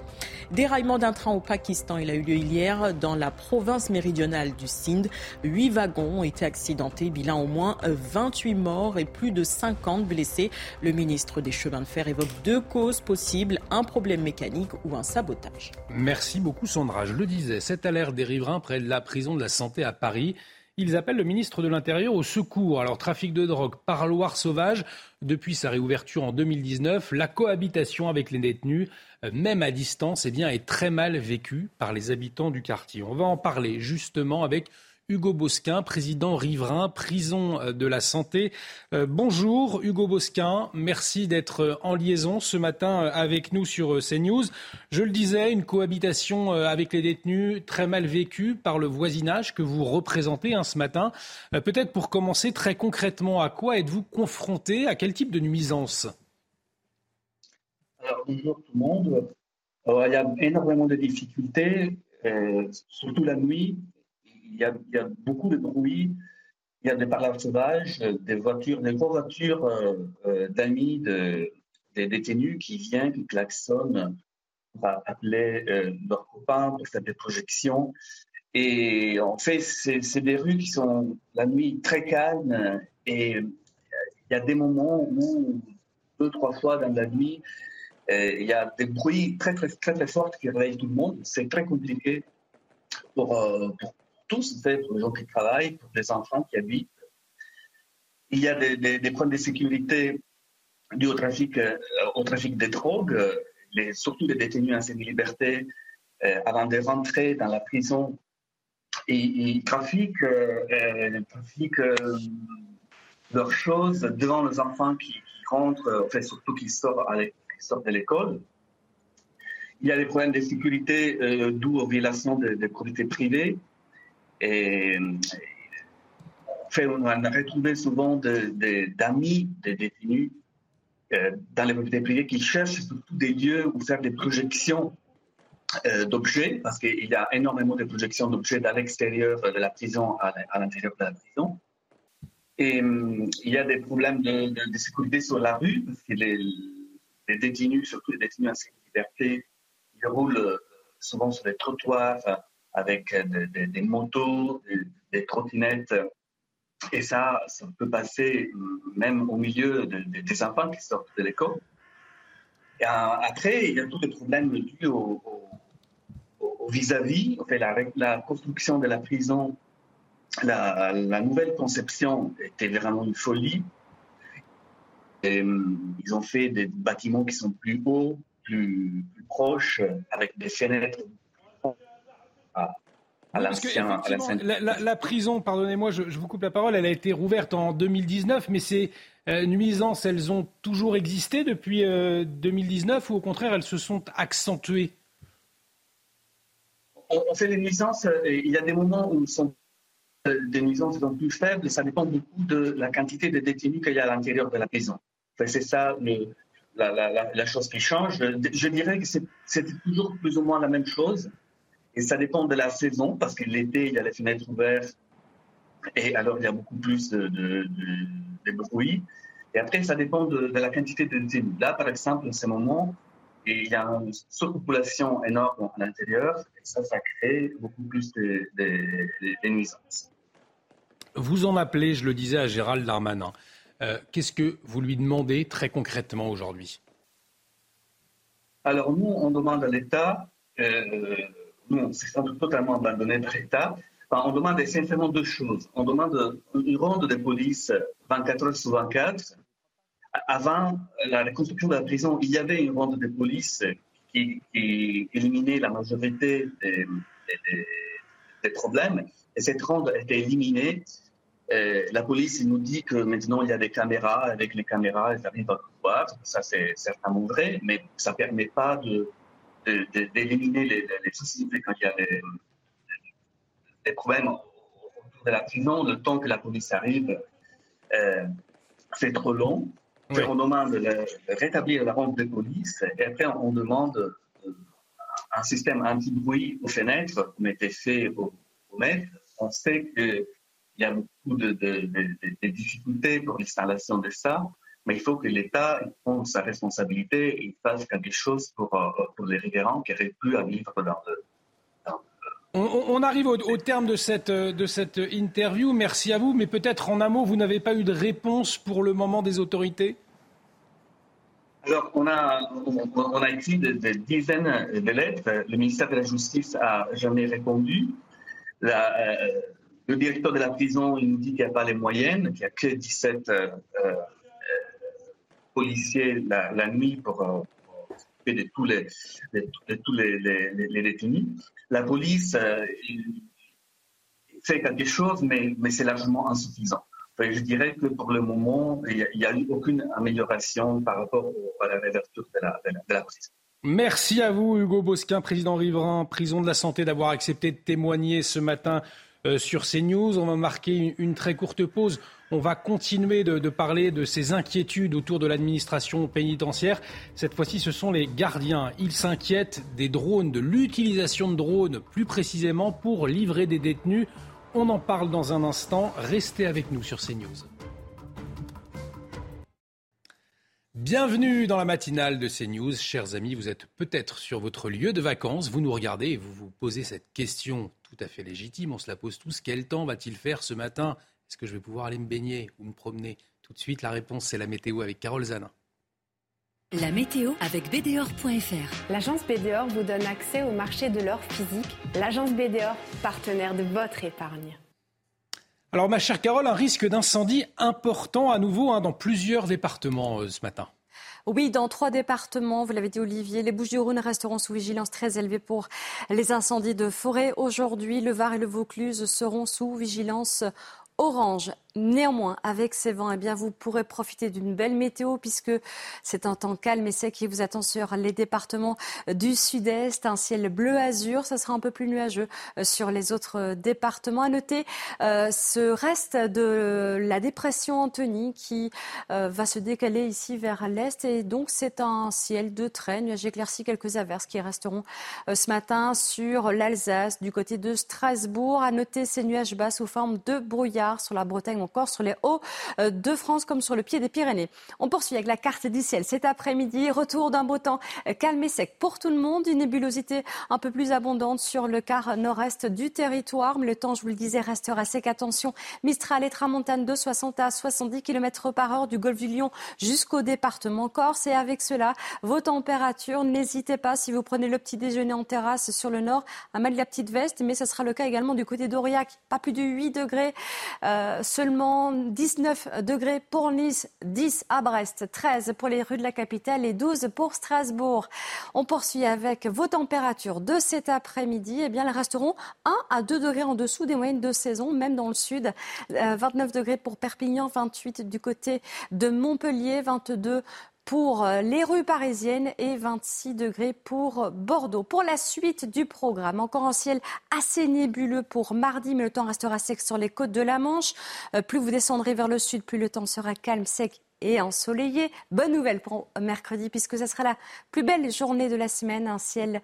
[SPEAKER 2] Déraillement d'un train au Pakistan, il a eu lieu hier dans la province méridionale du Sindh. Huit wagons ont été accidentés, bilan au moins 28 morts et plus de 50 blessés. Le ministre des Chemins de évoque deux causes possibles, un problème mécanique ou un sabotage.
[SPEAKER 1] Merci beaucoup Sandra. Je le disais, cette alerte des riverains près de la prison de la santé à Paris. Ils appellent le ministre de l'Intérieur au secours. Alors, trafic de drogue, parloir sauvage, depuis sa réouverture en 2019, la cohabitation avec les détenus, même à distance, eh bien, est très mal vécue par les habitants du quartier. On va en parler justement avec Hugo Bosquin, président riverain, prison euh, de la santé. Euh, bonjour Hugo Bosquin, merci d'être euh, en liaison ce matin avec nous sur CNews. Je le disais, une cohabitation avec les détenus très mal vécue par le voisinage que vous représentez hein, ce matin. Peut-être pour commencer très concrètement, à quoi êtes-vous confronté? À quel type de nuisance?
[SPEAKER 36] Alors bonjour tout le monde. il y a énormément de difficultés, surtout la nuit il y, a, beaucoup de bruit, il y a des parleurs sauvages, des voitures, des grosses voitures euh, euh, d'amis de, des détenus qui viennent, qui klaxonnent pour appeler euh, leurs copains pour faire des projections. Et en fait, c'est des rues qui sont la nuit très calmes et il y a des moments où, deux, trois fois dans la nuit, il y a des bruits très, très, très, très forts qui réveillent tout le monde. C'est très compliqué pour tous, pour les gens qui travaillent, pour les enfants qui habitent. Il y a des, problèmes de sécurité dus au trafic, euh, au trafic de drogue, les, surtout les détenus en semi-liberté, euh, avant de rentrer dans la prison. Ils trafiquent, euh, leurs choses devant les enfants qui, rentrent, enfin, surtout qui sortent, qui sortent de l'école. Il y a des problèmes de sécurité dus aux violations des de propriétés privées. Et, fait, on a retrouvé souvent d'amis des détenus euh, dans les propriétés privées qui cherchent surtout des lieux où faire des projections euh, d'objets, parce qu'il y a énormément de projections d'objets à l'extérieur de la prison à, l'intérieur de la prison. Et euh, il y a des problèmes de, sécurité sur la rue, parce que les, les détenus, surtout les détenus en sécurité, ils roulent souvent sur les trottoirs, avec des, motos, des, trottinettes. Et ça, ça peut passer même au milieu des enfants qui sortent de l'école. Et après, il y a tous les problèmes dus au, vis-à-vis. fait, la, la, construction de la prison, la, nouvelle conception était vraiment une folie. ils ont fait des bâtiments qui sont plus hauts, plus proches, avec des fenêtres
[SPEAKER 1] la, prison, pardonnez-moi, je, vous coupe la parole, elle a été rouverte en 2019, mais ces euh, nuisances, elles ont toujours existé depuis 2019 euh, ou au contraire, elles se sont accentuées?
[SPEAKER 36] On, fait des nuisances, euh, il y a des moments où sont des nuisances sont plus faibles, ça dépend beaucoup de la quantité de détenus qu'il y a à l'intérieur de la prison. c'est ça la, chose qui change. Je dirais que c'est toujours plus ou moins la même chose. Et ça dépend de la saison, parce que l'été, il y a les fenêtres ouvertes, et alors il y a beaucoup plus de, de, bruit. Et après, ça dépend de, la quantité de détenus. Là, par exemple, en ce moment, il y a une surpopulation énorme à l'intérieur, et ça, ça crée beaucoup plus de, nuisances.
[SPEAKER 1] Vous en appelez, je le disais à Gérald Darmanin. Euh, qu'est-ce que vous lui demandez très concrètement aujourd'hui?
[SPEAKER 36] Alors nous, on demande à l'État, euh, nous, c'est totalement abandonné par l'État, on demande essentiellement deux choses. On demande une ronde de police 24 heures sur 24. Avant la reconstruction de la prison, il y avait une ronde de police qui, éliminait la majorité des, problèmes. Et cette ronde a été éliminée la police nous dit que maintenant il y a des caméras, avec les caméras, ils arrivent à voir. Ça, c'est certainement vrai, mais ça ne permet pas d'éliminer les, les, soucis quand il y a des, problèmes autour de la prison. Le temps que la police arrive, euh, c'est trop long. On demande de, rétablir la ronde de police et après on demande euh, un système anti-bruit aux fenêtres, comme était fait au, au maître. On sait que il y a beaucoup de, difficultés pour l'installation de ça, mais il faut que l'État prenne sa responsabilité et fasse quelque chose pour, euh, pour les riverains qui n'arrivent plus à vivre dans le,
[SPEAKER 1] on, arrive au, terme de cette, de cette interview. Merci à vous. Mais peut-être en un mot, vous n'avez pas eu de réponse pour le moment des autorités?
[SPEAKER 36] Alors, on a, on, a écrit des, dizaines de lettres. Le ministère de la Justice a jamais répondu. La, euh, le directeur de la prison, il nous dit qu'il n'y a pas les moyennes, qu'il n'y a que 17 euh, euh, policiers la, nuit pour, euh, s'occuper de tous les, tous les, détenus. La police fait quelque chose, mais, mais c'est largement insuffisant. je dirais que pour le moment, il n'y a, eu aucune amélioration par rapport à la réouverture de la, de la prison.
[SPEAKER 1] Merci à vous, Hugo Bosquin, président riverain, prison de la santé, d'avoir accepté de témoigner ce matin euh, sur CNews. On va marquer une, très courte pause. On va continuer de, parler de ces inquiétudes autour de l'administration pénitentiaire. Cette fois-ci, ce sont les gardiens. Ils s'inquiètent des drones, de l'utilisation de drones plus précisément pour livrer des détenus. On en parle dans un instant. Restez avec nous sur CNews. Bienvenue dans la matinale de CNews. Chers amis, vous êtes peut-être sur votre lieu de vacances, vous nous regardez et vous vous posez cette question tout à fait légitime, on se la pose tous. Quel temps va-t-il faire ce matin Est-ce que je vais pouvoir aller me baigner ou me promener Tout de suite, la réponse, c'est la météo avec Carole Zanin.
[SPEAKER 32] La météo avec BDOR.fr.
[SPEAKER 16] L'agence BDOR vous donne accès au marché de l'or physique. L'agence BDOR, partenaire de votre épargne.
[SPEAKER 1] Alors ma chère Carole, un risque d'incendie important à nouveau hein, dans plusieurs départements euh, ce matin.
[SPEAKER 17] Oui, dans trois départements, vous l'avez dit Olivier, les Bouches-du-Rhône resteront sous vigilance très élevée pour les incendies de forêt. Aujourd'hui, le Var et le Vaucluse seront sous vigilance orange. Néanmoins, avec ces vents, eh bien, vous pourrez profiter d'une belle météo puisque c'est un temps calme et sec qui vous attend sur les départements du sud-est. Un ciel bleu azur, ça sera un peu plus nuageux euh, sur les autres euh, départements. À noter euh, ce reste de la dépression Anthony qui va se décaler ici vers l'est et donc c'est un ciel de trait, nuages éclaircis, quelques averses qui resteront ce matin sur l'Alsace, du côté de Strasbourg. À noter ces nuages bas sous forme de brouillard sur la Bretagne encore sur les hauts euh, de France comme sur le pied des Pyrénées. On poursuit avec la carte du ciel cet après-midi. Retour d'un beau temps euh, calme et sec pour tout le monde. Une nébulosité un peu plus abondante sur le quart nord-est du territoire. Mais le temps, je vous le disais, restera sec. Attention, Mistral et Tramontane de 60 à 70 km par heure du golfe du Lion jusqu'au département Corse. Et avec cela, vos températures, n'hésitez pas si vous prenez le petit déjeuner en terrasse sur le nord à mettre la petite veste. Mais ce sera le cas également du côté d'Aurillac. Pas plus de 8 degrés euh, seulement 19 degrés pour Nice, 10 à Brest, 13 pour les rues de la capitale et 12 pour Strasbourg. On poursuit avec vos températures de cet après-midi. Eh bien, elles resteront 1 à 2 degrés en dessous des moyennes de saison, même dans le sud. 29 euh, degrés pour Perpignan, 28 du côté de Montpellier, 22 pour euh, les rues parisiennes et 26 degrés pour Bordeaux. Pour la suite du programme, encore un ciel assez nébuleux pour mardi, mais le temps restera sec sur les côtes de la Manche. Euh, plus vous descendrez vers le sud, plus le temps sera calme, sec et ensoleillé. Bonne nouvelle pour mercredi puisque ce sera la plus belle journée de la semaine, un ciel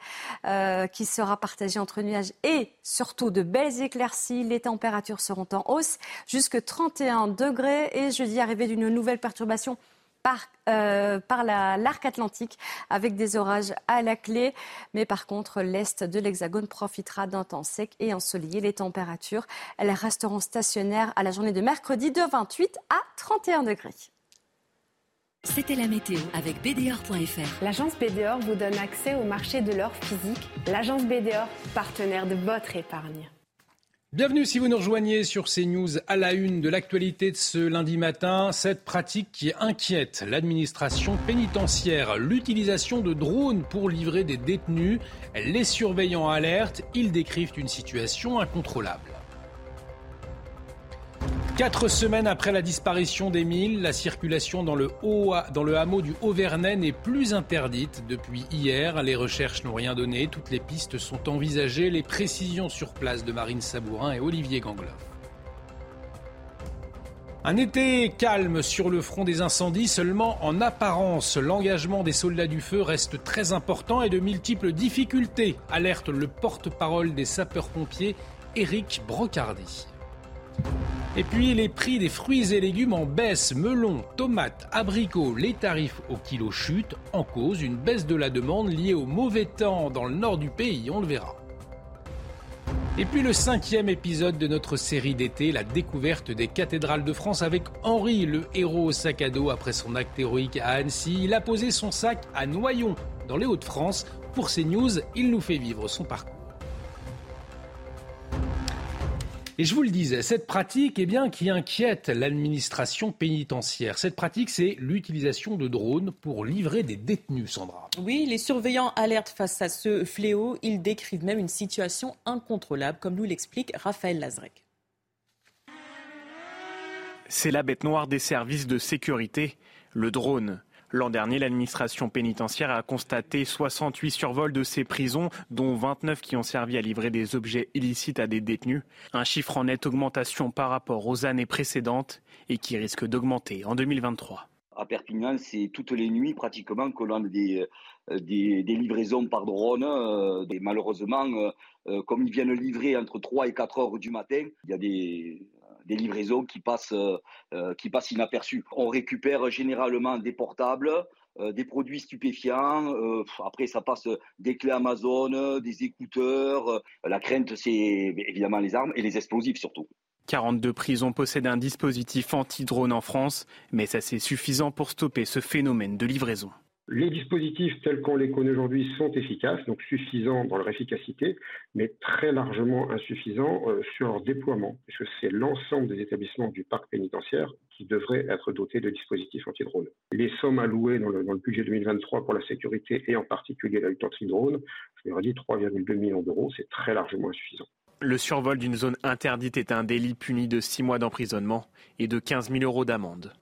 [SPEAKER 17] euh, qui sera partagé entre nuages et surtout de belles éclaircies. Les températures seront en hausse jusque 31 degrés et jeudi arrivée d'une nouvelle perturbation par, euh, par l'arc atlantique avec des orages à la clé. Mais par contre, l'est de l'Hexagone profitera d'un temps sec et ensoleillé. Les températures, elles resteront stationnaires à la journée de mercredi de 28 à 31 degrés.
[SPEAKER 32] C'était la météo avec BDOR.fr.
[SPEAKER 16] L'agence BDOR vous donne accès au marché de l'or physique. L'agence BDOR, partenaire de votre épargne.
[SPEAKER 1] Bienvenue si vous nous rejoignez sur CNews à la une de l'actualité de ce lundi matin. Cette pratique qui inquiète l'administration pénitentiaire, l'utilisation de drones pour livrer des détenus. Les surveillants alertent, ils décrivent une situation incontrôlable. Quatre semaines après la disparition d'Émile, la circulation dans le, hameau du Haut-Vernay n'est plus interdite depuis hier. Les recherches n'ont rien donné. Toutes les pistes sont envisagées. Les précisions sur place de Marine Sabourin et Olivier Gangloff. Un été calme sur le front des incendies, seulement en apparence. L'engagement des soldats du feu reste très important et de multiples difficultés, alerte le porte-parole des sapeurs-pompiers, Éric Brocardi. Et puis les prix des fruits et légumes en baisse, melons, tomates, abricots, les tarifs au kilo chutent, en cause une baisse de la demande liée au mauvais temps dans le nord du pays, on le verra. Et puis le cinquième épisode de notre série d'été, la découverte des cathédrales de France avec Henri, le héros au sac à dos après son acte héroïque à Annecy. Il a posé son sac à Noyon, dans les Hauts-de-France. Pour CNews, il nous fait vivre son parcours. Et je vous le disais, cette pratique eh bien, qui inquiète l'administration pénitentiaire. Cette pratique, c'est l'utilisation de drones pour livrer des détenus, Sandra.
[SPEAKER 2] Oui, les surveillants alertent face à ce fléau. Ils décrivent même une situation incontrôlable, comme nous l'explique Raphaël Lazrek.
[SPEAKER 37] C'est la bête noire des services de sécurité, le drone. L'an dernier, l'administration pénitentiaire a constaté 68 survols de ces prisons, dont 29 qui ont servi à livrer des objets illicites à des détenus. Un chiffre en nette augmentation par rapport aux années précédentes et qui risque d'augmenter en 2023
[SPEAKER 38] à Perpignan, c'est toutes les nuits pratiquement que l'on a des, euh, livraisons par drone. Euh, malheureusement, euh, comme ils viennent livrer entre 3 et 4 heures du matin, il y a des, des livraisons qui passent, euh, euh, qui passent inaperçues. On récupère généralement des portables, euh, des produits stupéfiants. après, ça passe des clés Amazon, des écouteurs. la crainte, c'est évidemment les armes et les explosifs surtout.
[SPEAKER 37] 42 prisons possèdent un dispositif anti-drone en France, mais ça c'est suffisant pour stopper ce phénomène de livraison.
[SPEAKER 39] Les dispositifs tels qu'on les connaît aujourd'hui sont efficaces, donc suffisants dans leur efficacité, mais très largement insuffisants euh, sur leur déploiement, puisque c'est l'ensemble des établissements du parc pénitentiaire qui devraient être dotés de dispositifs anti-drone. Les sommes allouées dans le, budget 2023 pour la sécurité et en particulier la lutte anti-drone, je leur dit 3,2 millions d'euros, c'est très largement insuffisant.
[SPEAKER 37] Le survol d'une zone interdite est un délit puni de 6 mois d'emprisonnement et de 15 000 euros d'amende.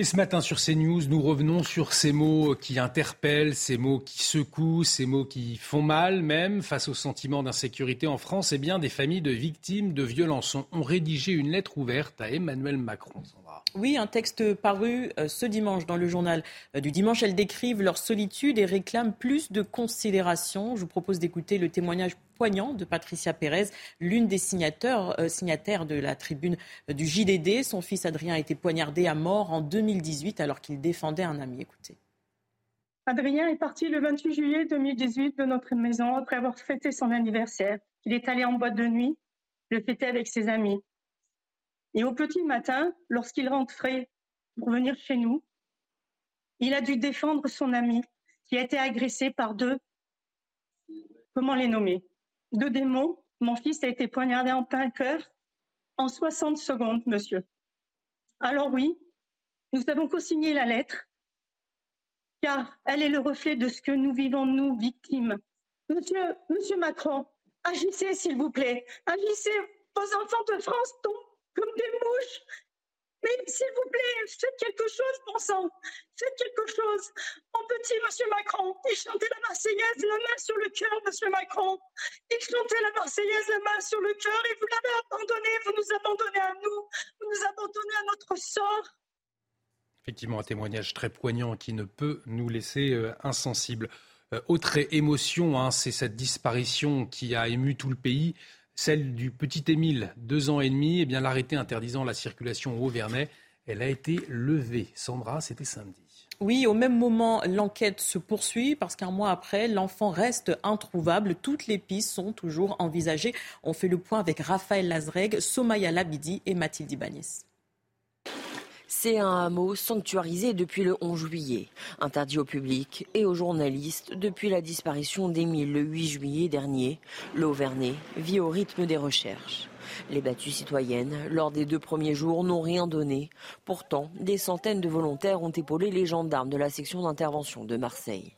[SPEAKER 1] Et ce matin sur CNews, nous revenons sur ces mots qui interpellent, ces mots qui secouent, ces mots qui font mal même face au sentiment d'insécurité en France. Eh bien, des familles de victimes de violences ont rédigé une lettre ouverte à Emmanuel Macron.
[SPEAKER 2] Oui, un texte paru euh, ce dimanche dans le journal euh, du dimanche. Elles décrivent leur solitude et réclament plus de considération. Je vous propose d'écouter le témoignage poignant de Patricia Pérez, l'une des euh, signataires de la tribune du JDD. Son fils Adrien a été poignardé à mort en 2018 alors qu'il défendait un ami. Écoutez.
[SPEAKER 6] Adrien est parti le 28 juillet 2018 de notre maison après avoir fêté son anniversaire. Il est allé en boîte de nuit, le fêter avec ses amis. Et au petit matin, lorsqu'il rentrait pour venir chez nous, il a dû défendre son ami qui a été agressé par deux, comment les nommer, deux démons. Mon fils a été poignardé en plein cœur en 60 secondes, monsieur. Alors oui, nous avons consigné la lettre, car elle est le reflet de ce que nous vivons, nous, victimes. Monsieur, monsieur Macron, agissez, s'il vous plaît. Agissez. Vos enfants de France tombent comme des mouches. Mais s'il vous plaît, faites quelque chose, bon sang. Faites quelque chose. Mon petit Monsieur Macron, il chantait la Marseillaise, la main sur le cœur, Monsieur Macron. Il chantait la Marseillaise, la main sur le cœur, et vous l'avez abandonné, vous nous abandonnez à nous, vous nous abandonnez à notre sort.
[SPEAKER 1] Effectivement, un témoignage très poignant qui ne peut nous laisser euh, insensibles. Euh, autre émotion, hein, c'est cette disparition qui a ému tout le pays, celle du petit Émile, deux ans et demi. Eh bien, l'arrêté interdisant la circulation au Auvernais, elle a été levée. Sandra, c'était samedi.
[SPEAKER 2] Oui, au même moment, l'enquête se poursuit parce qu'un mois après, l'enfant reste introuvable. Toutes les pistes sont toujours envisagées. On fait le point avec Raphaël Lazreg, Somaya Labidi et Mathilde Ibanez.
[SPEAKER 21] C'est un hameau sanctuarisé depuis le 11 juillet, interdit au public et aux journalistes depuis la disparition d'Émile le 8 juillet dernier. L'Auvernais vit au rythme des recherches. Les battues citoyennes, lors des deux premiers jours, n'ont rien donné. Pourtant, des centaines de volontaires ont épaulé les gendarmes de la section d'intervention de Marseille.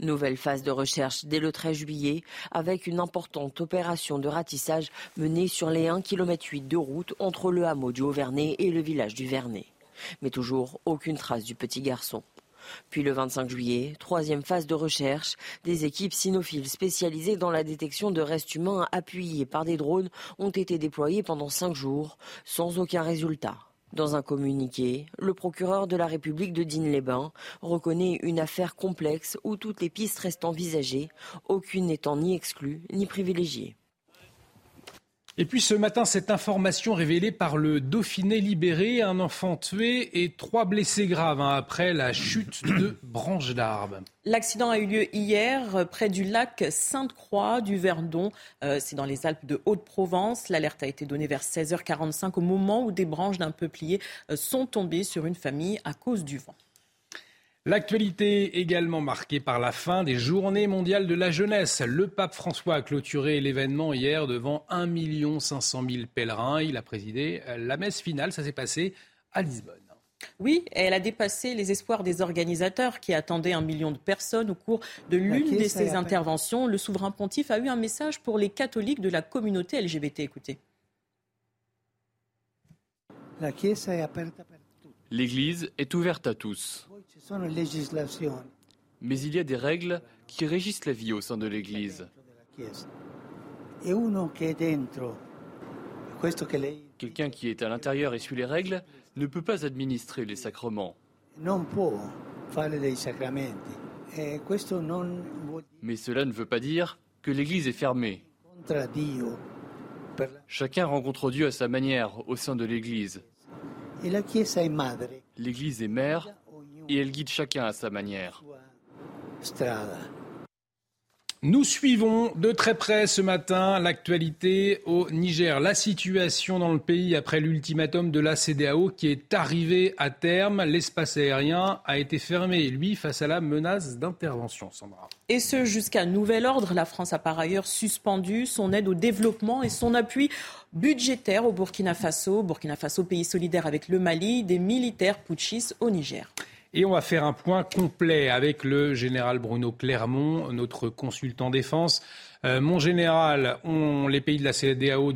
[SPEAKER 21] Nouvelle phase de recherche dès le 13 juillet avec une importante opération de ratissage menée sur les 1 km 8 de route entre le hameau du Haut-Vernay et le village du Vernet. Mais toujours aucune trace du petit garçon. Puis le 25 juillet, troisième phase de recherche, des équipes cynophiles spécialisées dans la détection de restes humains appuyés par des drones ont été déployées pendant cinq jours sans aucun résultat. Dans un communiqué, le procureur de la République de Digne-les-Bains reconnaît une affaire complexe où toutes les pistes restent envisagées, aucune n'étant ni exclue ni privilégiée.
[SPEAKER 1] Et puis ce matin, cette information révélée par le Dauphiné libéré, un enfant tué et trois blessés graves hein, après la chute de branches d'arbres.
[SPEAKER 2] L'accident a eu lieu hier euh, près du lac Sainte-Croix du Verdon. Euh, c'est dans les Alpes de Haute-Provence. L'alerte a été donnée vers 16h45 au moment où des branches d'un peuplier euh, sont tombées sur une famille à cause du vent.
[SPEAKER 1] L'actualité également marquée par la fin des journées mondiales de la jeunesse. Le pape François a clôturé l'événement hier devant 1 500 000 pèlerins. Il a présidé la messe finale. Ça s'est passé à Lisbonne.
[SPEAKER 2] Oui, elle a dépassé les espoirs des organisateurs qui attendaient un million de personnes au cours de l'une de ses interventions. Le souverain pontife a eu un message pour les catholiques de la communauté LGBT. Écoutez.
[SPEAKER 22] L'Église est ouverte à tous. Mais il y a des règles qui régissent la vie au sein de l'Église. Quelqu'un qui est à l'intérieur et suit les règles ne peut pas administrer les sacrements. Mais cela ne veut pas dire que l'Église est fermée. Chacun rencontre Dieu à sa manière au sein de l'Église. L'Église est mère et elle guide chacun à sa manière.
[SPEAKER 1] Nous suivons de très près ce matin l'actualité au Niger. La situation dans le pays après l'ultimatum de la CDAO qui est arrivé à terme. L'espace aérien a été fermé, lui, face à la menace d'intervention. Sandra.
[SPEAKER 2] Et ce, jusqu'à nouvel ordre. La France a par ailleurs suspendu son aide au développement et son appui budgétaire au Burkina Faso. Burkina Faso, pays solidaire avec le Mali, des militaires putschistes au Niger.
[SPEAKER 1] Et on va faire un point complet avec le général Bruno Clermont, notre consultant défense. Euh, mon général, les pays de la CDAO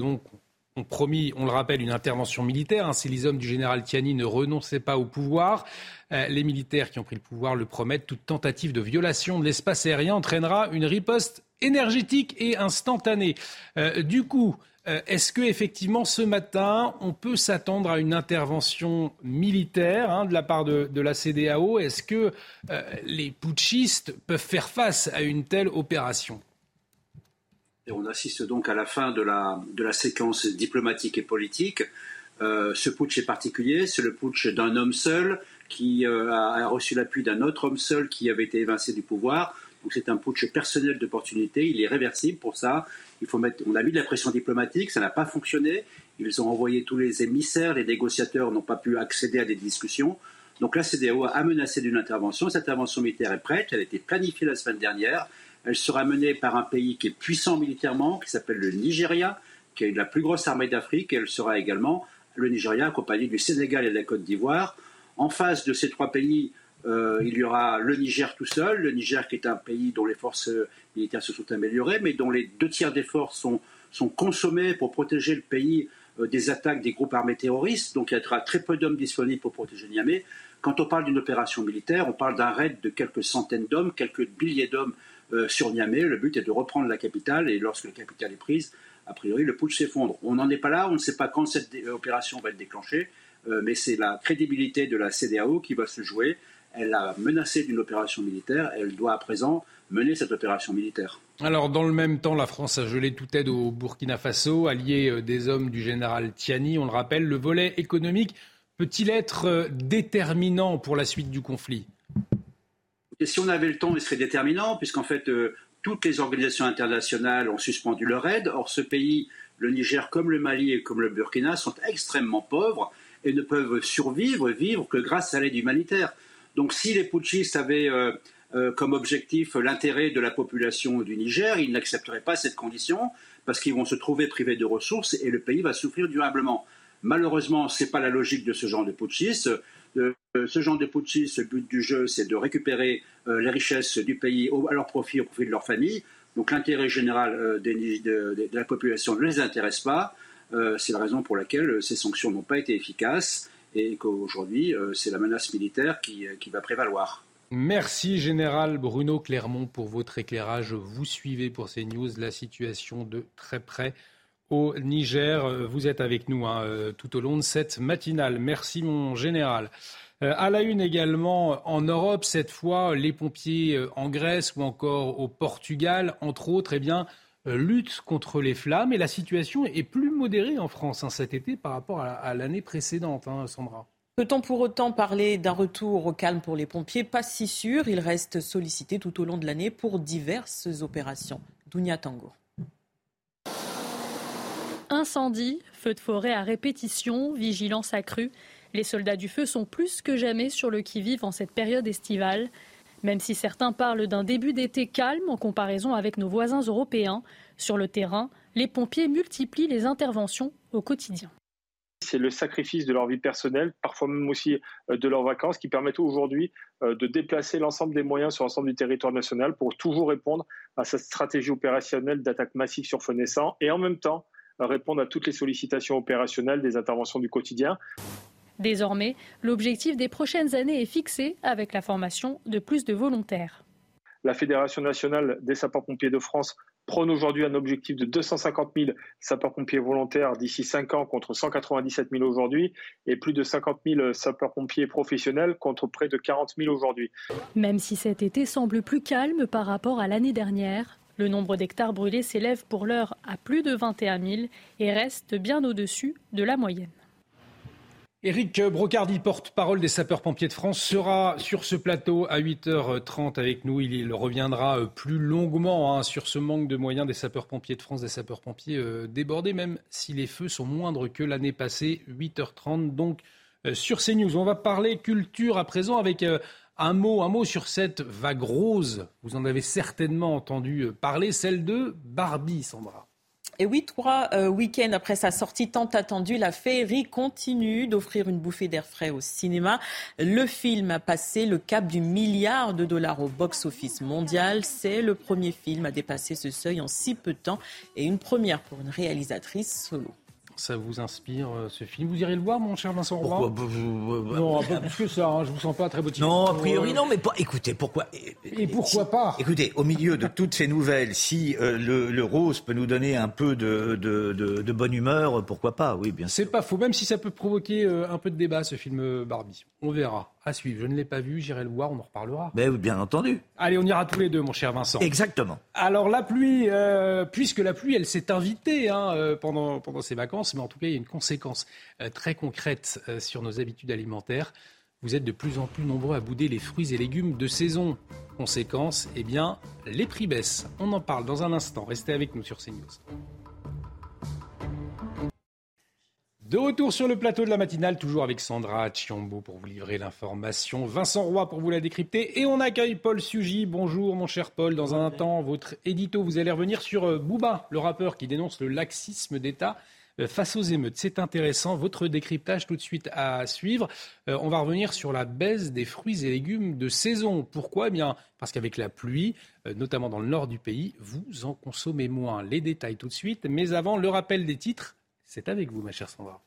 [SPEAKER 1] ont promis, on le rappelle, une intervention militaire. Hein, si les hommes du général Tiani ne renonçaient pas au pouvoir, euh, les militaires qui ont pris le pouvoir le promettent. Toute tentative de violation de l'espace aérien entraînera une riposte énergétique et instantanée. Euh, du coup, euh, est-ce que effectivement ce matin, on peut s'attendre à une intervention militaire hein, de la part de, la CDAO Est-ce que euh, les putschistes peuvent faire face à une telle opération?
[SPEAKER 3] On assiste donc à la fin de la, de la séquence diplomatique et politique. Euh, ce putsch est particulier, c'est le putsch d'un homme seul qui a, reçu l'appui d'un autre homme seul qui avait été évincé du pouvoir. Donc c'est un putsch personnel d'opportunité, il est réversible pour ça. Il faut mettre, on a mis de la pression diplomatique, ça n'a pas fonctionné. Ils ont envoyé tous les émissaires, les négociateurs n'ont pas pu accéder à des discussions. Donc la CDAO a menacé d'une intervention. Cette intervention militaire est prête, elle a été planifiée la semaine dernière. Elle sera menée par un pays qui est puissant militairement, qui s'appelle le Nigeria, qui a la plus grosse armée d'Afrique. elle sera également le Nigeria accompagné du Sénégal et de la Côte d'Ivoire. En face de ces trois pays, euh, il y aura le Niger tout seul, le Niger qui est un pays dont les forces militaires se sont améliorées, mais dont les deux tiers des forces sont, consommées pour protéger le pays des attaques des groupes armés terroristes, donc il y aura très peu d'hommes disponibles pour protéger Niamey. Quand on parle d'une opération militaire, on parle d'un raid de quelques centaines d'hommes, quelques milliers d'hommes sur Niamey. Le but est de reprendre la capitale et lorsque la capitale est prise, a priori, le putsch s'effondre. On n'en est pas là, on ne sait pas quand cette opération va être déclenchée, mais c'est la crédibilité de la CDAO qui va se jouer. Elle a menacé d'une opération militaire, elle doit à présent mener cette opération militaire.
[SPEAKER 1] Alors, dans le même temps, la France a gelé toute aide au Burkina Faso, allié euh, des hommes du général Tiani. On le rappelle, le volet économique peut-il être euh, déterminant pour la suite du conflit?
[SPEAKER 3] Et Si on avait le temps, il serait déterminant, puisqu'en fait, euh, toutes les organisations internationales ont suspendu leur aide. Or, ce pays, le Niger, comme le Mali et comme le Burkina, sont extrêmement pauvres et ne peuvent survivre, vivre que grâce à l'aide humanitaire. Donc, si les putschistes avaient euh, comme objectif l'intérêt de la population du Niger, ils n'accepteraient pas cette condition parce qu'ils vont se trouver privés de ressources et le pays va souffrir durablement. Malheureusement, ce n'est pas la logique de ce genre de putschistes. Euh, ce genre de putschistes, le but du jeu, c'est de récupérer euh, les richesses du pays à leur profit, au profit de leur famille. Donc l'intérêt général de, la population ne les intéresse pas. c'est la raison pour laquelle ces sanctions n'ont pas été efficaces et qu'aujourd'hui, c'est la menace militaire qui va prévaloir.
[SPEAKER 1] Merci Général Bruno Clermont pour votre éclairage. Vous suivez pour ces news la situation de très près au Niger. Vous êtes avec nous hein, euh, tout au long de cette matinale. Merci mon général. Euh, à la une également en Europe, cette fois, les pompiers euh, en Grèce ou encore au Portugal, entre autres, eh bien, luttent contre les flammes. Et la situation est plus modérée en France hein, cet été par rapport à l'année précédente, hein, Sandra.
[SPEAKER 2] Peut-on pour autant parler d'un retour au calme pour les pompiers? Pas si sûr. Ils restent sollicités tout au long de l'année pour diverses opérations. Dounia Tango.
[SPEAKER 40] Incendie, feux de forêt à répétition, vigilance accrue. Les soldats du feu sont plus que jamais sur le qui-vive en cette période estivale. Même si certains parlent d'un début d'été calme en comparaison avec nos voisins européens, sur le terrain, les pompiers multiplient les interventions au quotidien
[SPEAKER 41] c'est le sacrifice de leur vie personnelle, parfois même aussi euh, de leurs vacances, qui permettent aujourd'hui euh, de déplacer l'ensemble des moyens sur l'ensemble du territoire national pour toujours répondre à cette stratégie opérationnelle d'attaque massive sur feu naissant et en même temps euh, répondre à toutes les sollicitations opérationnelles des interventions du quotidien.
[SPEAKER 40] Désormais, l'objectif des prochaines années est fixé avec la formation de plus de volontaires.
[SPEAKER 41] La Fédération nationale des sapeurs-pompiers de France prône aujourd'hui un objectif de 250 000 sapeurs-pompiers volontaires d'ici 5 ans contre 197 000 aujourd'hui et plus de 50 000 sapeurs-pompiers professionnels contre près de 40 000 aujourd'hui.
[SPEAKER 40] Même si cet été semble plus calme par rapport à l'année dernière, le nombre d'hectares brûlés s'élève pour l'heure à plus de 21 000 et reste bien au-dessus de la moyenne.
[SPEAKER 1] Éric Brocardi, porte-parole des sapeurs-pompiers de France, sera sur ce plateau à 8h30 avec nous. Il reviendra euh, plus longuement hein, sur ce manque de moyens des sapeurs-pompiers de France, des sapeurs-pompiers euh, débordés, même si les feux sont moindres que l'année passée. 8h30 donc euh, sur CNews. On va parler culture à présent avec un mot, un mot sur cette vague rose. Vous en avez certainement entendu parler, celle de Barbie, Sandra.
[SPEAKER 2] Et oui, trois euh, week-ends après sa sortie tant attendue, la féerie continue d'offrir une bouffée d'air frais au cinéma. Le film a passé le cap du milliard de dollars au box-office mondial. C'est le premier film à dépasser ce seuil en si peu de temps et une première pour une réalisatrice solo
[SPEAKER 1] ça vous inspire euh, ce film. Vous irez le voir, mon cher Vincent
[SPEAKER 9] Pourquoi
[SPEAKER 1] Non, un peu plus que ça. Hein, je vous sens pas très motivé.
[SPEAKER 9] Non, a priori non, mais écoutez, pourquoi
[SPEAKER 1] Et pourquoi pas
[SPEAKER 9] Écoutez, au milieu de toutes ces nouvelles, si euh, le, rose peut nous donner un peu de, de, de, bonne humeur, pourquoi pas Oui, bien sûr.
[SPEAKER 1] C'est pas faux, même si ça peut provoquer euh, un peu de débat, ce film Barbie. On verra. À suivre. Je ne l'ai pas vu, j'irai le voir, on en reparlera.
[SPEAKER 9] Ben, bien entendu.
[SPEAKER 1] Allez, on ira tous les deux, mon cher Vincent.
[SPEAKER 9] Exactement.
[SPEAKER 1] Alors la pluie, puisque la pluie, elle s'est invitée hein, pendant pendant ces vacances, mais en tout cas il y a une conséquence euh, très concrète euh, sur nos habitudes alimentaires. Vous êtes de plus en plus nombreux à bouder les fruits et légumes de saison. Conséquence, eh bien, les prix baissent. On en parle dans un instant. Restez avec nous sur CNews. De retour sur le plateau de la matinale, toujours avec Sandra Chiambo pour vous livrer l'information, Vincent Roy pour vous la décrypter, et on accueille Paul Sugy. Bonjour mon cher Paul, dans un temps, votre édito, vous allez revenir sur euh, Bouba, le rappeur qui dénonce le laxisme d'État euh, face aux émeutes. C'est intéressant. Votre décryptage tout de suite à suivre. Euh, on va revenir sur la baisse des fruits et légumes de saison. Pourquoi? Eh bien, parce qu'avec la pluie, euh, notamment dans le nord du pays, vous en consommez moins. Les détails tout de suite. Mais avant, le rappel des titres. C'est avec vous, ma chère Sandra.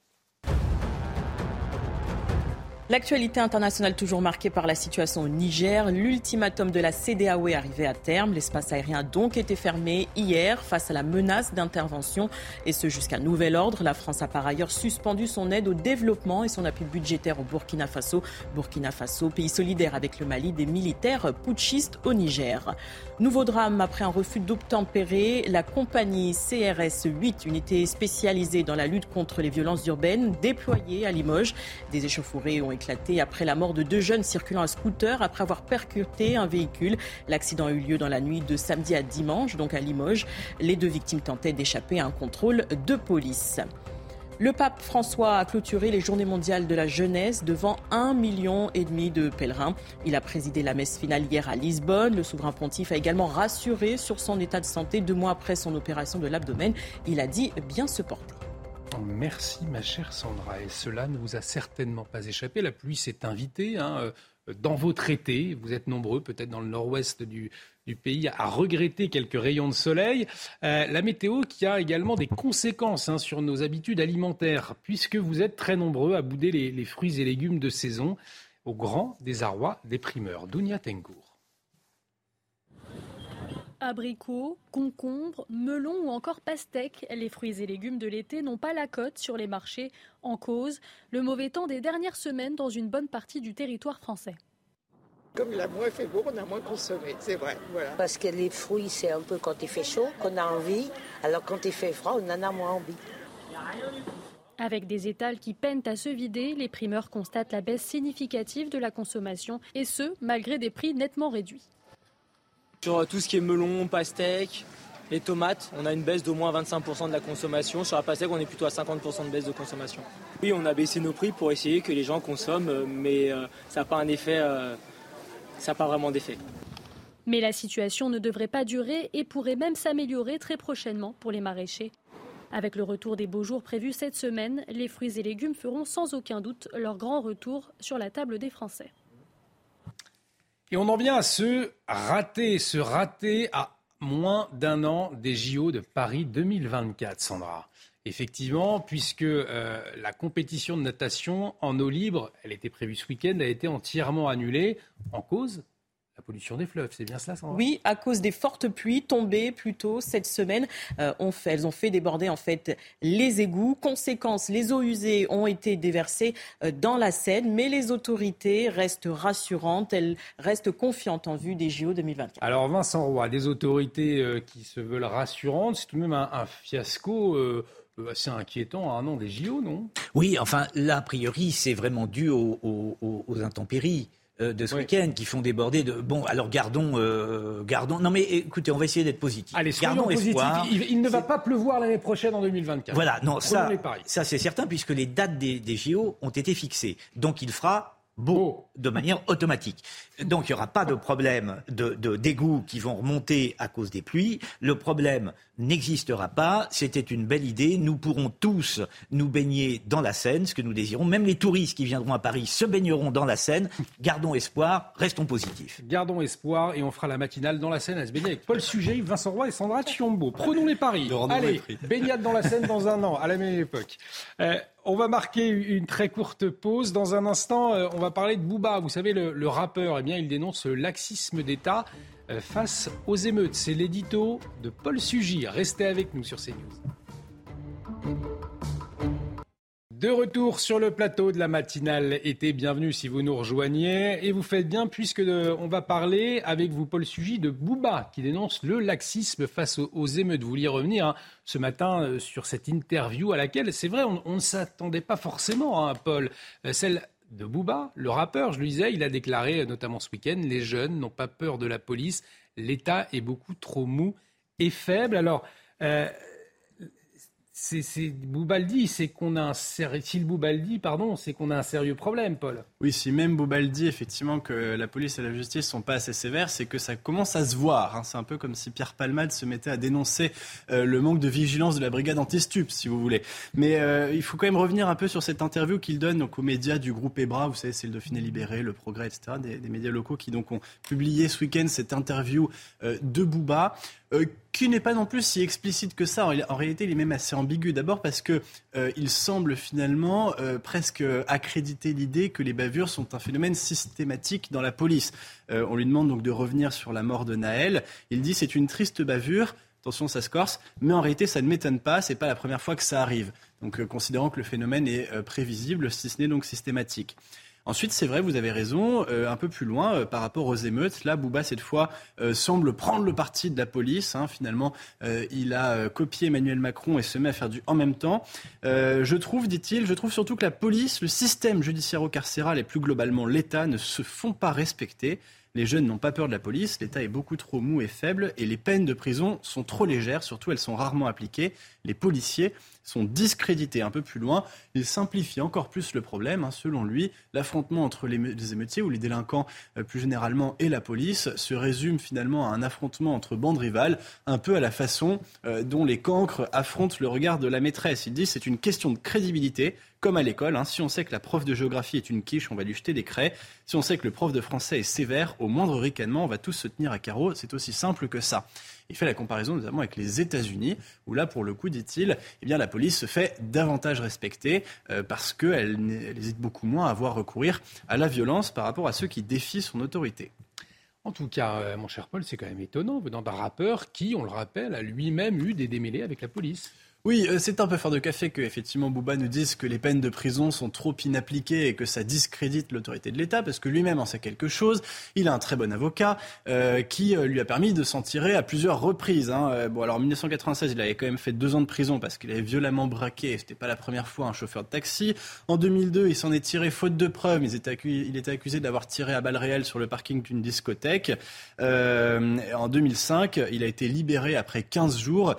[SPEAKER 2] L'actualité internationale toujours marquée par la situation au Niger. L'ultimatum de la CDAO est arrivé à terme. L'espace aérien a donc été fermé hier face à la menace d'intervention et ce jusqu'à nouvel ordre. La France a par ailleurs suspendu son aide au développement et son appui budgétaire au Burkina Faso. Burkina Faso, pays solidaire avec le Mali des militaires putschistes au Niger. Nouveau drame après un refus d'obtempérer. La compagnie CRS 8, unité spécialisée dans la lutte contre les violences urbaines, déployée à Limoges. Des échauffourées ont éclaté après la mort de deux jeunes circulant à scooter après avoir percuté un véhicule. L'accident a eu lieu dans la nuit de samedi à dimanche, donc à Limoges. Les deux victimes tentaient d'échapper à un contrôle de police. Le pape François a clôturé les journées mondiales de la jeunesse devant un million et demi de pèlerins. Il a présidé la messe finale hier à Lisbonne. Le souverain pontife a également rassuré sur son état de santé deux mois après son opération de l'abdomen. Il a dit bien se porter.
[SPEAKER 1] Merci ma chère Sandra. Et cela ne vous a certainement pas échappé. La pluie s'est invitée hein, euh, dans vos traités. Vous êtes nombreux, peut-être dans le nord-ouest du, pays, à regretter quelques rayons de soleil. Euh, la météo qui a également des conséquences hein, sur nos habitudes alimentaires, puisque vous êtes très nombreux à bouder les, les fruits et légumes de saison au grand désarroi des primeurs. Dounia Tengour.
[SPEAKER 23] Abricots, concombres, melons ou encore pastèques, les fruits et légumes de l'été n'ont pas la cote sur les marchés. En cause, le mauvais temps des dernières semaines dans une bonne partie du territoire français.
[SPEAKER 42] Comme il a moins fait beau, on a moins consommé, c'est vrai. Voilà.
[SPEAKER 30] Parce que les fruits, c'est un peu quand il fait chaud qu'on a envie, alors quand il fait froid, on en a moins envie.
[SPEAKER 23] Avec des étals qui peinent à se vider, les primeurs constatent la baisse significative de la consommation, et ce, malgré des prix nettement réduits.
[SPEAKER 37] Sur euh, tout ce qui est melon, pastèque, les tomates, on a une baisse d'au moins 25% de la consommation. Sur la pastèque, on est plutôt à 50% de baisse de consommation. Oui, on a baissé nos prix pour essayer que les gens consomment, euh, mais euh, ça n'a pas un effet, ça n'a pas vraiment d'effet.
[SPEAKER 23] Mais la situation ne devrait pas durer et pourrait même s'améliorer très prochainement pour les maraîchers. Avec le retour des beaux jours prévus cette semaine, les fruits et légumes feront sans aucun doute leur grand retour sur la table des Français.
[SPEAKER 1] Et on en vient à se rater, se rater à moins d'un an des JO de Paris 2024, Sandra. Effectivement, puisque euh, la compétition de natation en eau libre, elle était prévue ce week-end, a été entièrement annulée en cause pollution des fleuves, c'est bien cela, Sandra
[SPEAKER 2] Oui, à cause des fortes pluies tombées plus tôt cette semaine, euh, fait, elles ont fait déborder en fait les égouts. Conséquence, les eaux usées ont été déversées euh, dans la Seine, mais les autorités restent rassurantes, elles restent confiantes en vue des JO 2024.
[SPEAKER 1] Alors Vincent Roy, des autorités euh, qui se veulent rassurantes, c'est tout de même un, fiasco. assez inquiétant à un an des JO, non?
[SPEAKER 9] Oui, enfin, là, a priori, c'est vraiment dû aux intempéries. Euh, de ce week-end qui font déborder de. Bon, alors gardons, euh, gardons. Non, mais écoutez, on va essayer d'être positif.
[SPEAKER 1] Allez, gardons espoir. Il, ne va pas pleuvoir l'année prochaine en 2024.
[SPEAKER 9] Voilà, non, ça, ça c'est certain puisque les dates des, des JO ont été fixées. Donc il fera beau de manière automatique. Donc il n'y aura pas de problème de, d'égout qui vont remonter à cause des pluies. Le problème n'existera pas. C'était une belle idée. Nous pourrons tous nous baigner dans la Seine, ce que nous désirons. Même les touristes qui viendront à Paris se baigneront dans la Seine. Gardons espoir, restons positifs.
[SPEAKER 1] Gardons espoir et on fera la matinale dans la Seine à se baigner avec Paul Sujet, Vincent Roy et Sandra Chiombo. Prenons les paris. Allez, baignade dans la Seine dans un an, à la même époque. Euh, on va marquer une très courte pause. Dans un instant, euh, on va parler de Booba. Vous savez, le, rappeur, eh bien, il dénonce le laxisme d'État euh, face aux émeutes. C'est l'édito de Paul Sugy. Restez avec nous sur CNews. De retour sur le plateau de la matinale été, bienvenue si vous nous rejoignez. Et vous faites bien puisque on va parler avec vous, Paul Sugy, de Bouba qui dénonce le laxisme face aux, émeutes. Vous vouliez revenir hein, ce matin euh, sur cette interview à laquelle, c'est vrai, on, ne s'attendait pas forcément, hein, Paul. Euh, celle de Bouba, le rappeur, je le disais, il a déclaré euh, notamment ce week-end, les jeunes n'ont pas peur de la police, l'État est beaucoup trop mou et faible. Alors, c'est Boubaldi, c'est qu'on a un le Boubaldi, pardon, c'est qu'on a un sérieux problème, Paul.
[SPEAKER 43] Oui, si même Boubaldi, effectivement, que la police et la justice sont pas assez sévères, c'est que ça commence à se voir. Hein. C'est un peu comme si Pierre Palmade se mettait à dénoncer euh, le manque de vigilance de la brigade anti-stup, si vous voulez. Mais euh, il faut quand même revenir un peu sur cette interview qu'il donne aux médias du groupe EBRA, vous savez, c'est le Dauphiné Libéré, le Progrès, etc., des, médias locaux qui donc ont publié ce week-end cette interview euh, de Bouba. Euh, qui n'est pas non plus si explicite que ça. En, réalité, il est même assez ambigu. D'abord parce que euh, il semble finalement euh, presque accréditer l'idée que les bavures sont un phénomène systématique dans la police. on lui demande donc de revenir sur la mort de Naël. Il dit c'est une triste bavure. Attention, ça se corse, mais en réalité, ça ne m'étonne pas. C'est pas la première fois que ça arrive. Donc, considérant que le phénomène est prévisible, si ce n'est donc systématique. Ensuite, c'est vrai, vous avez raison, euh, un peu plus loin euh, par rapport aux émeutes. Là, Bouba, cette fois, euh, semble prendre le parti de la police. Hein. Finalement, il a copié Emmanuel Macron et se met à faire du en même temps. je trouve, dit-il, je trouve surtout que la police, le système judiciaire-carcéral et plus globalement l'État ne se font pas respecter. Les jeunes n'ont pas peur de la police, l'État est beaucoup trop mou et faible et les peines de prison sont trop légères, surtout elles sont rarement appliquées. Les policiers sont discrédités un peu plus loin. Il simplifie encore plus le problème. Hein. Selon lui, l'affrontement entre les émeutiers ou les délinquants euh, plus généralement et la police se résume finalement à un affrontement entre bandes rivales, un peu à la façon euh, dont les cancres affrontent le regard de la maîtresse. Il dit c'est une question de crédibilité comme à l'école. Hein. Si on sait que la prof de géographie est une quiche, on va lui jeter des craies. Si on sait que le prof de français est sévère, au moindre ricanement, on va tous se tenir à carreau. C'est aussi simple que ça. Il fait la comparaison notamment avec les États-Unis, où là, pour le coup, dit-il, eh la police se fait davantage respecter euh, parce qu'elle hésite beaucoup moins à avoir recourir à la violence par rapport à ceux qui défient son autorité.
[SPEAKER 1] En tout cas, euh, mon cher Paul, c'est quand même étonnant venant d'un rappeur qui, on le rappelle, a lui-même eu des démêlés avec la police.
[SPEAKER 43] Oui, euh, c'est un peu fort de café que effectivement Bouba nous dise que les peines de prison sont trop inappliquées et que ça discrédite l'autorité de l'État, parce que lui-même en sait quelque chose. Il a un très bon avocat euh, qui euh, lui a permis de s'en tirer à plusieurs reprises. Hein. Bon, alors en 1996, il avait quand même fait deux ans de prison parce qu'il avait violemment braqué, c'était pas la première fois, un chauffeur de taxi. En 2002, il s'en est tiré faute de preuves. Il était accusé, il était accusé d'avoir tiré à balles réelles sur le parking d'une discothèque. en 2005, il a été libéré après 15 jours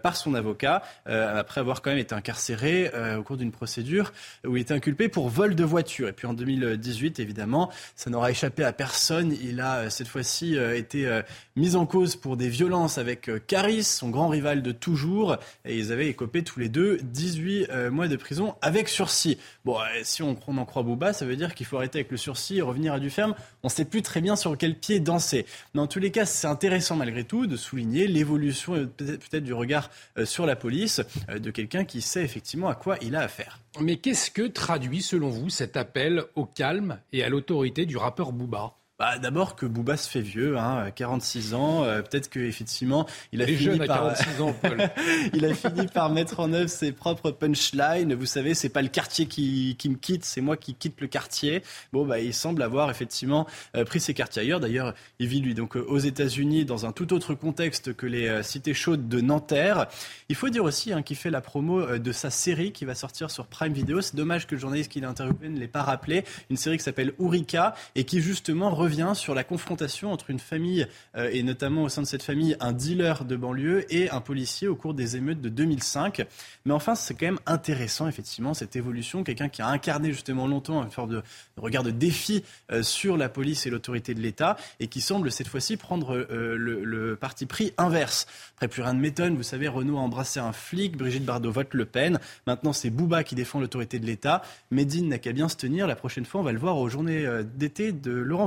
[SPEAKER 43] par son avocat. Euh, après avoir quand même été incarcéré euh, au cours d'une procédure où il était inculpé pour vol de voiture. Et puis en 2018, évidemment, ça n'aura échappé à personne. Il a euh, cette fois-ci été mis en cause pour des violences avec Caris, son grand rival de toujours. Et ils avaient écopé tous les deux 18 mois de prison avec sursis. Bon, si on, en croit Bouba, ça veut dire qu'il faut arrêter avec le sursis et revenir à du ferme. On ne sait plus très bien sur quel pied danser. En tous les cas, c'est intéressant malgré tout de souligner l'évolution peut-être du regard sur la police. Euh, de quelqu'un qui sait effectivement à quoi il a affaire.
[SPEAKER 1] Mais qu'est-ce que traduit selon vous cet appel au calme et à l'autorité du rappeur Booba?
[SPEAKER 43] Bah, D'abord que Bouba se fait vieux, hein, 46 ans. Euh, Peut-être qu'effectivement, il a
[SPEAKER 1] fini
[SPEAKER 43] par...
[SPEAKER 1] 46 ans,
[SPEAKER 43] il a fini par mettre en œuvre ses propres punchlines. Vous savez, c'est pas le quartier qui, qui me quitte, c'est moi qui quitte le quartier. Bon, bah, il semble avoir effectivement euh, pris ses quartiers ailleurs. D'ailleurs, il vit lui donc euh, aux États-Unis dans un tout autre contexte que les cités chaudes de Nanterre. Il faut dire aussi hein, qu'il fait la promo de sa série qui va sortir sur Prime Video. C'est dommage que le journaliste qui l'a interviewé ne l'ait pas rappelé. Une série qui s'appelle Ourika et qui justement revient sur la confrontation entre une famille, euh, et notamment au sein de cette famille, un dealer de banlieue et un policier au cours des émeutes de 2005. Mais enfin, c'est quand même intéressant, effectivement, cette évolution. Quelqu'un qui a incarné justement longtemps une forme de, regard de défi euh, sur la police et l'autorité de l'État, et qui semble cette fois-ci prendre euh, le, parti pris inverse. Après, plus rien ne m'étonne. Vous savez, Renault a embrassé un flic, Brigitte Bardot vote Le Pen. Maintenant, c'est Bouba qui défend l'autorité de l'État. Médine n'a qu'à bien se tenir. La prochaine fois, on va le voir aux journées d'été de Laurent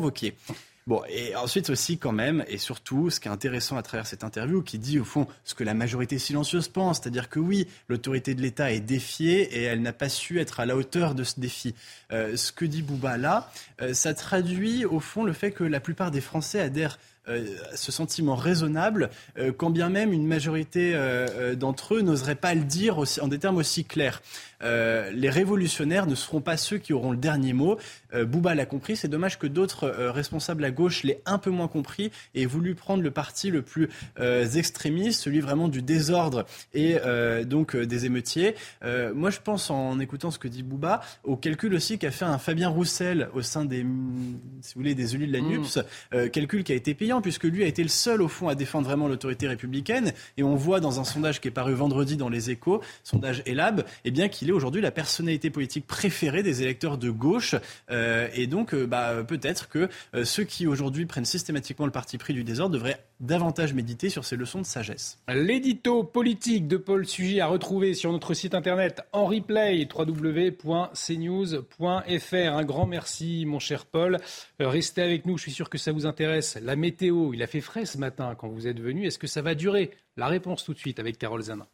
[SPEAKER 43] Bon, et ensuite aussi quand même, et surtout, ce qui est intéressant à travers cette interview, qui dit au fond ce que la majorité silencieuse pense, c'est-à-dire que oui, l'autorité de l'État est défiée et elle n'a pas su être à la hauteur de ce défi. Euh, ce que dit Bouba là, euh, ça traduit au fond le fait que la plupart des Français adhèrent ce sentiment raisonnable, quand bien même une majorité d'entre eux n'oserait pas le dire en des termes aussi clairs. Euh, les révolutionnaires ne seront pas ceux qui auront le dernier mot. Euh, Bouba l'a compris. C'est dommage que d'autres euh, responsables à gauche l'aient un peu moins compris et voulu prendre le parti le plus extrémiste, celui vraiment du désordre et donc des émeutiers. moi, je pense, en écoutant ce que dit Bouba, au calcul aussi qu'a fait un Fabien Roussel au sein des, si vous voulez, des élus de la mm. NUPS, calcul qui a été puisque lui a été le seul au fond à défendre vraiment l'autorité républicaine. Et on voit dans un sondage qui est paru vendredi dans les Échos, sondage Elab, eh bien qu'il aujourd'hui la personnalité politique préférée des électeurs de gauche. Euh, et donc, euh, bah, peut-être que euh, ceux qui aujourd'hui prennent systématiquement le parti pris du désordre devraient davantage méditer sur ces leçons de sagesse.
[SPEAKER 1] L'édito politique de Paul Sugy à retrouver sur notre site internet en replay www.cnews.fr. Un grand merci, mon cher Paul. Restez avec nous, je suis sûr que ça vous intéresse. La météo météo. Il a fait frais ce matin quand vous êtes venu. Est-ce que ça va durer? La réponse tout de suite avec Carole Zanin.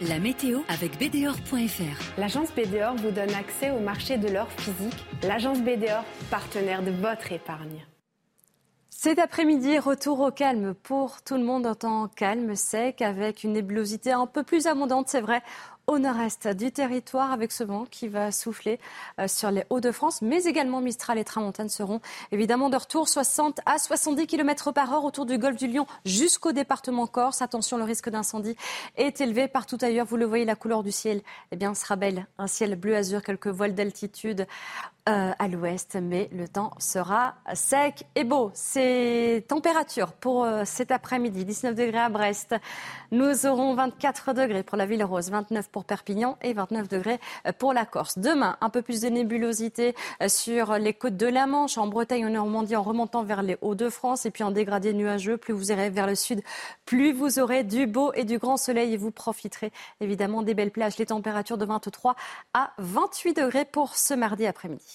[SPEAKER 32] La météo avec BDOR.fr.
[SPEAKER 16] L'agence BDOR vous donne accès au marché de l'or physique. L'agence BDOR, partenaire de votre épargne.
[SPEAKER 17] Cet après-midi, retour au calme pour tout le monde en temps calme, sec, avec une nébulosité un peu plus abondante, c'est vrai, au nord-est du territoire avec ce vent qui va souffler euh, sur les Hauts-de-France, mais également Mistral et Tramontane seront évidemment de retour 60 à 70 km par heure autour du golfe du Lion jusqu'au département Corse. Attention, le risque d'incendie est élevé partout ailleurs. Vous le voyez, la couleur du ciel eh bien, sera belle. Un ciel bleu azur, quelques voiles d'altitude euh, à l'ouest, mais le temps sera sec et beau. C'est température pour euh, cet après-midi, 19 degrés à Brest. Nous aurons 24 degrés pour la ville rose, 29 pour Perpignan et 29 degrés euh, pour la Corse. Demain, un peu plus de nébulosité sur les côtes de la Manche, en Bretagne, en Normandie, en remontant vers les Hauts-de-France et puis en dégradé nuageux. Plus vous irez vers le sud, plus vous aurez du beau et du grand soleil et vous profiterez évidemment des belles plages. Les températures de 23 à 28 degrés pour ce mardi après-midi.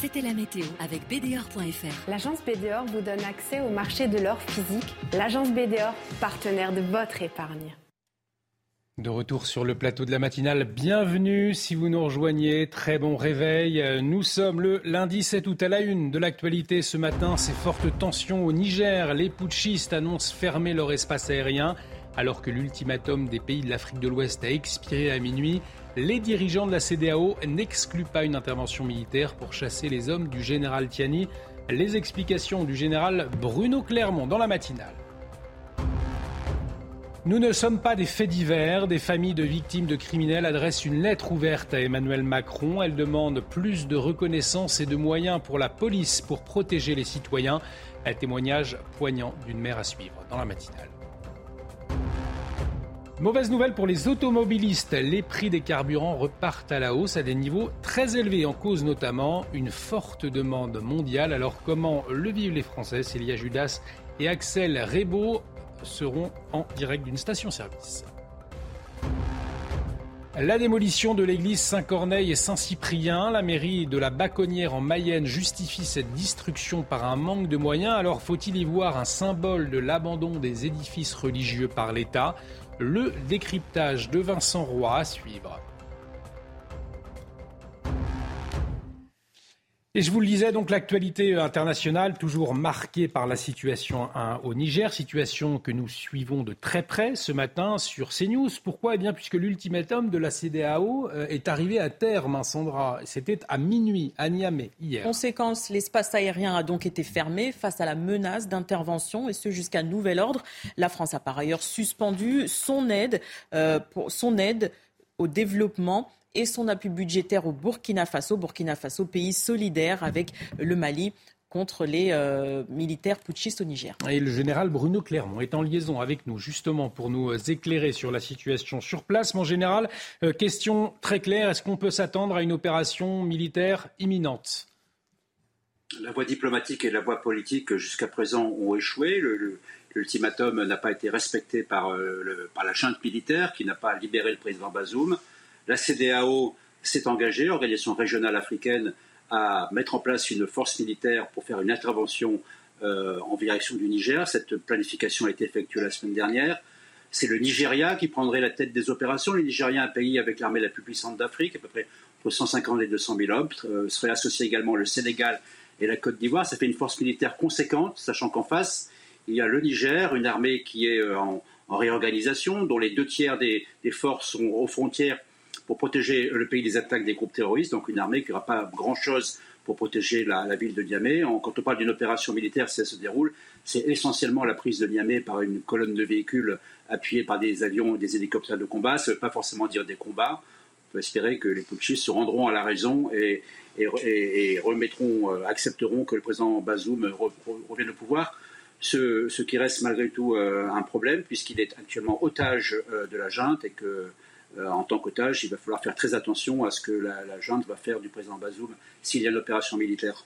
[SPEAKER 32] C'était la météo avec BDOR.fr.
[SPEAKER 16] L'agence BDOR vous donne accès au marché de l'or physique. L'agence BDOR, partenaire de votre épargne.
[SPEAKER 1] De retour sur le plateau de la matinale, bienvenue si vous nous rejoignez, très bon réveil. Nous sommes le lundi 7 août à la une de l'actualité ce matin, ces fortes tensions au Niger. Les putschistes annoncent fermer leur espace aérien alors que l'ultimatum des pays de l'Afrique de l'Ouest a expiré à minuit. Les dirigeants de la CDAO n'excluent pas une intervention militaire pour chasser les hommes du général Tiani. Les explications du général Bruno Clermont dans la matinale. Nous ne sommes pas des faits divers. Des familles de victimes de criminels adressent une lettre ouverte à Emmanuel Macron. Elles demandent plus de reconnaissance et de moyens pour la police pour protéger les citoyens. Un témoignage poignant d'une mère à suivre dans la matinale. Mauvaise nouvelle pour les automobilistes. Les prix des carburants repartent à la hausse à des niveaux très élevés, en cause notamment une forte demande mondiale. Alors comment le vivent les Français? Célia Judas et Axel Rebaud seront en direct d'une station-service. La démolition de l'église Saint-Corneille et Saint-Cyprien, la mairie de la Baconnière en Mayenne justifie cette destruction par un manque de moyens. Alors faut-il y voir un symbole de l'abandon des édifices religieux par l'État? Le décryptage de Vincent Roy à suivre. Et je vous le disais, donc l'actualité internationale, toujours marquée par la situation au Niger, situation que nous suivons de très près ce matin sur CNews. Pourquoi? Eh bien, puisque l'ultimatum de la CDAO euh, est arrivé à terme, hein, Sandra. C'était à minuit, à Niamey, hier.
[SPEAKER 2] Conséquence, l'espace aérien a donc été fermé face à la menace d'intervention, et ce jusqu'à nouvel ordre. La France a par ailleurs suspendu son aide, euh, pour, son aide au développement et son appui budgétaire au Burkina Faso. Burkina Faso, pays solidaire avec le Mali contre les euh, militaires putschistes au Niger.
[SPEAKER 1] Et le général Bruno Clermont est en liaison avec nous justement pour nous éclairer sur la situation sur place. Mon général, euh, question très claire, est-ce qu'on peut s'attendre à une opération militaire imminente?
[SPEAKER 3] La voie diplomatique et la voie politique jusqu'à présent ont échoué. L'ultimatum n'a pas été respecté par, euh, le, par la junte militaire qui n'a pas libéré le président Bazoum. La CDAO s'est engagée, l'organisation régionale africaine, à mettre en place une force militaire pour faire une intervention euh, en direction du Niger. Cette planification a été effectuée la semaine dernière. C'est le Nigeria qui prendrait la tête des opérations. Le Nigeria, un pays avec l'armée la plus puissante d'Afrique, à peu près entre 150 et 200 000 hommes, euh, serait associé également le Sénégal et la Côte d'Ivoire. Ça fait une force militaire conséquente, sachant qu'en face, il y a le Niger, une armée qui est euh, en, réorganisation, dont les deux tiers des forces sont aux frontières pour protéger le pays des attaques des groupes terroristes, donc une armée qui n'aura pas grand-chose pour protéger la, ville de Niamey. quand on parle d'une opération militaire, si elle se déroule, c'est essentiellement la prise de Niamey par une colonne de véhicules appuyés par des avions et des hélicoptères de combat. Ça ne veut pas forcément dire des combats. On peut espérer que les putschistes se rendront à la raison et, euh, accepteront que le président Bazoum revienne au pouvoir. Ce, qui reste malgré tout euh, un problème, puisqu'il est actuellement otage euh, de la junte et que euh, en tant qu'otage, il va falloir faire très attention à ce que la, junte va faire du président Bazoum s'il y a une opération militaire.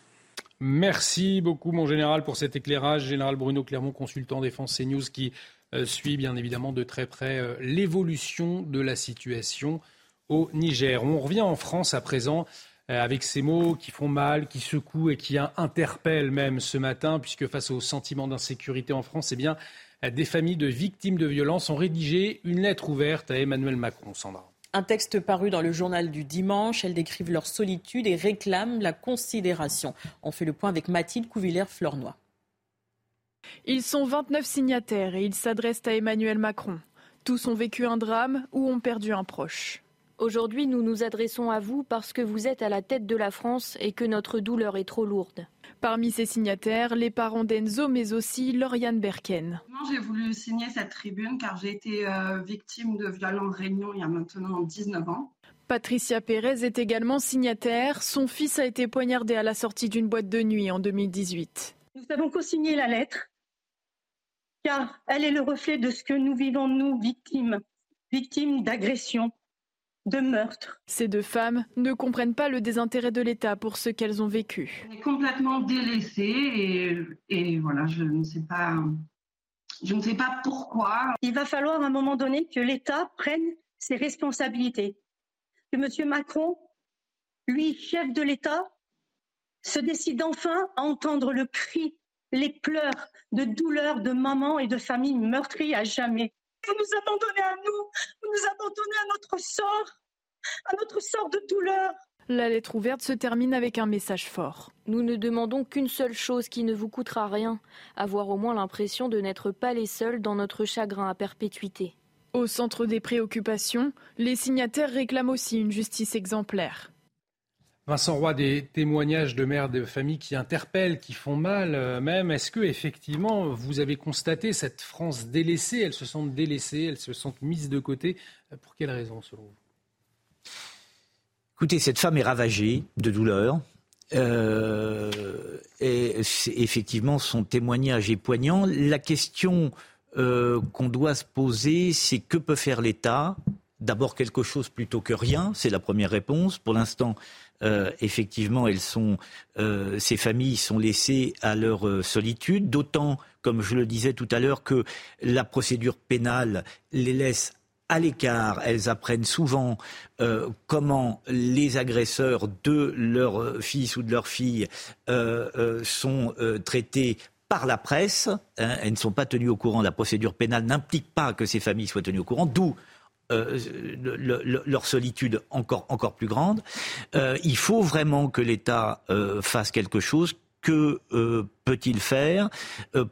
[SPEAKER 1] Merci beaucoup, mon général, pour cet éclairage. Général Bruno Clermont, consultant défense CNews, qui euh, suit bien évidemment de très près euh, l'évolution de la situation au Niger. On revient en France à présent avec ces mots qui font mal, qui secouent et qui interpellent même ce matin, puisque face au sentiment d'insécurité en France, eh bien, des familles de victimes de violences ont rédigé une lettre ouverte à Emmanuel Macron. Sandra.
[SPEAKER 2] Un texte paru dans le journal du dimanche. Elles décrivent leur solitude et réclament la considération. On fait le point avec Mathilde Couvillère-Fleurnoy.
[SPEAKER 19] Ils sont 29 signataires et ils s'adressent à Emmanuel Macron. Tous ont vécu un drame ou ont perdu un proche.
[SPEAKER 33] Aujourd'hui, nous nous adressons à vous parce que vous êtes à la tête de la France et que notre douleur est trop lourde.
[SPEAKER 19] Parmi ces signataires, les parents d'Enzo, mais aussi Lauriane Berken.
[SPEAKER 44] J'ai voulu signer cette tribune car j'ai été euh, victime de violents réunions il y a maintenant 19 ans.
[SPEAKER 19] Patricia Pérez est également signataire. Son fils a été poignardé à la sortie d'une boîte de nuit en 2018.
[SPEAKER 6] Nous avons co-signé la lettre car elle est le reflet de ce que nous vivons, nous, victimes, victimes d'agressions, de meurtre.
[SPEAKER 19] Ces deux femmes ne comprennent pas le désintérêt de l'État pour ce qu'elles ont vécu.
[SPEAKER 44] On est complètement délaissés et, voilà, je ne sais pas. Je ne sais pas pourquoi.
[SPEAKER 6] Il va falloir à un moment donné que l'État prenne ses responsabilités. Que M. Macron, lui, chef de l'État, se décide enfin à entendre le cri, les pleurs de douleur de mamans et de familles meurtries à jamais. Vous nous abandonnez à nous, vous nous abandonnez à notre sort, à notre sort de douleur.
[SPEAKER 19] La lettre ouverte se termine avec un message fort.
[SPEAKER 33] Nous ne demandons qu'une seule chose qui ne vous coûtera rien, avoir au moins l'impression de n'être pas les seuls dans notre chagrin à perpétuité.
[SPEAKER 19] Au centre des préoccupations, les signataires réclament aussi une justice exemplaire.
[SPEAKER 1] Vincent Roy, des témoignages de mères de familles qui interpellent, qui font mal euh, même. Est-ce que effectivement vous avez constaté cette France délaissée? Elles se sentent délaissées, elles se sentent mises de côté. Euh, pour quelles raisons selon vous?
[SPEAKER 9] Écoutez, cette femme est ravagée de douleur. Euh, et effectivement, son témoignage est poignant. La question qu'on doit se poser, c'est que peut faire l'État? D'abord quelque chose plutôt que rien, c'est la première réponse. Pour l'instant, euh, effectivement, euh, ces familles sont laissées à leur euh, solitude, d'autant, comme je le disais tout à l'heure, que la procédure pénale les laisse à l'écart. Elles apprennent souvent comment les agresseurs de leur fils ou de leur fille sont traités par la presse. Hein. elles ne sont pas tenues au courant. La procédure pénale n'implique pas que ces familles soient tenues au courant, d'où euh, leur solitude encore, encore plus grande. Euh, il faut vraiment que l'État euh, fasse quelque chose. Que peut-il faire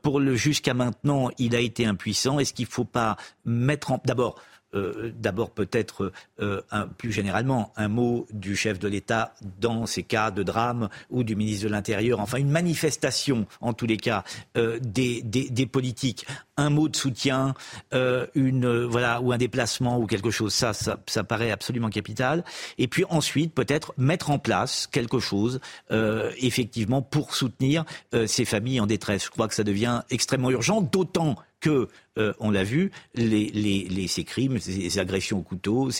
[SPEAKER 9] Pour le jusqu'à maintenant, il a été impuissant. Est-ce qu'il ne faut pas mettre en d'abord euh, d'abord peut-être euh, plus généralement un mot du chef de l'État dans ces cas de drame ou du ministre de l'Intérieur, enfin une manifestation en tous les cas euh, des, politiques, un mot de soutien, une voilà ou un déplacement ou quelque chose, ça, ça, ça paraît absolument capital. Et puis ensuite peut-être mettre en place quelque chose effectivement pour soutenir ces familles en détresse. Je crois que ça devient extrêmement urgent, d'autant que, euh, on l'a vu, les, ces crimes, ces agressions au couteau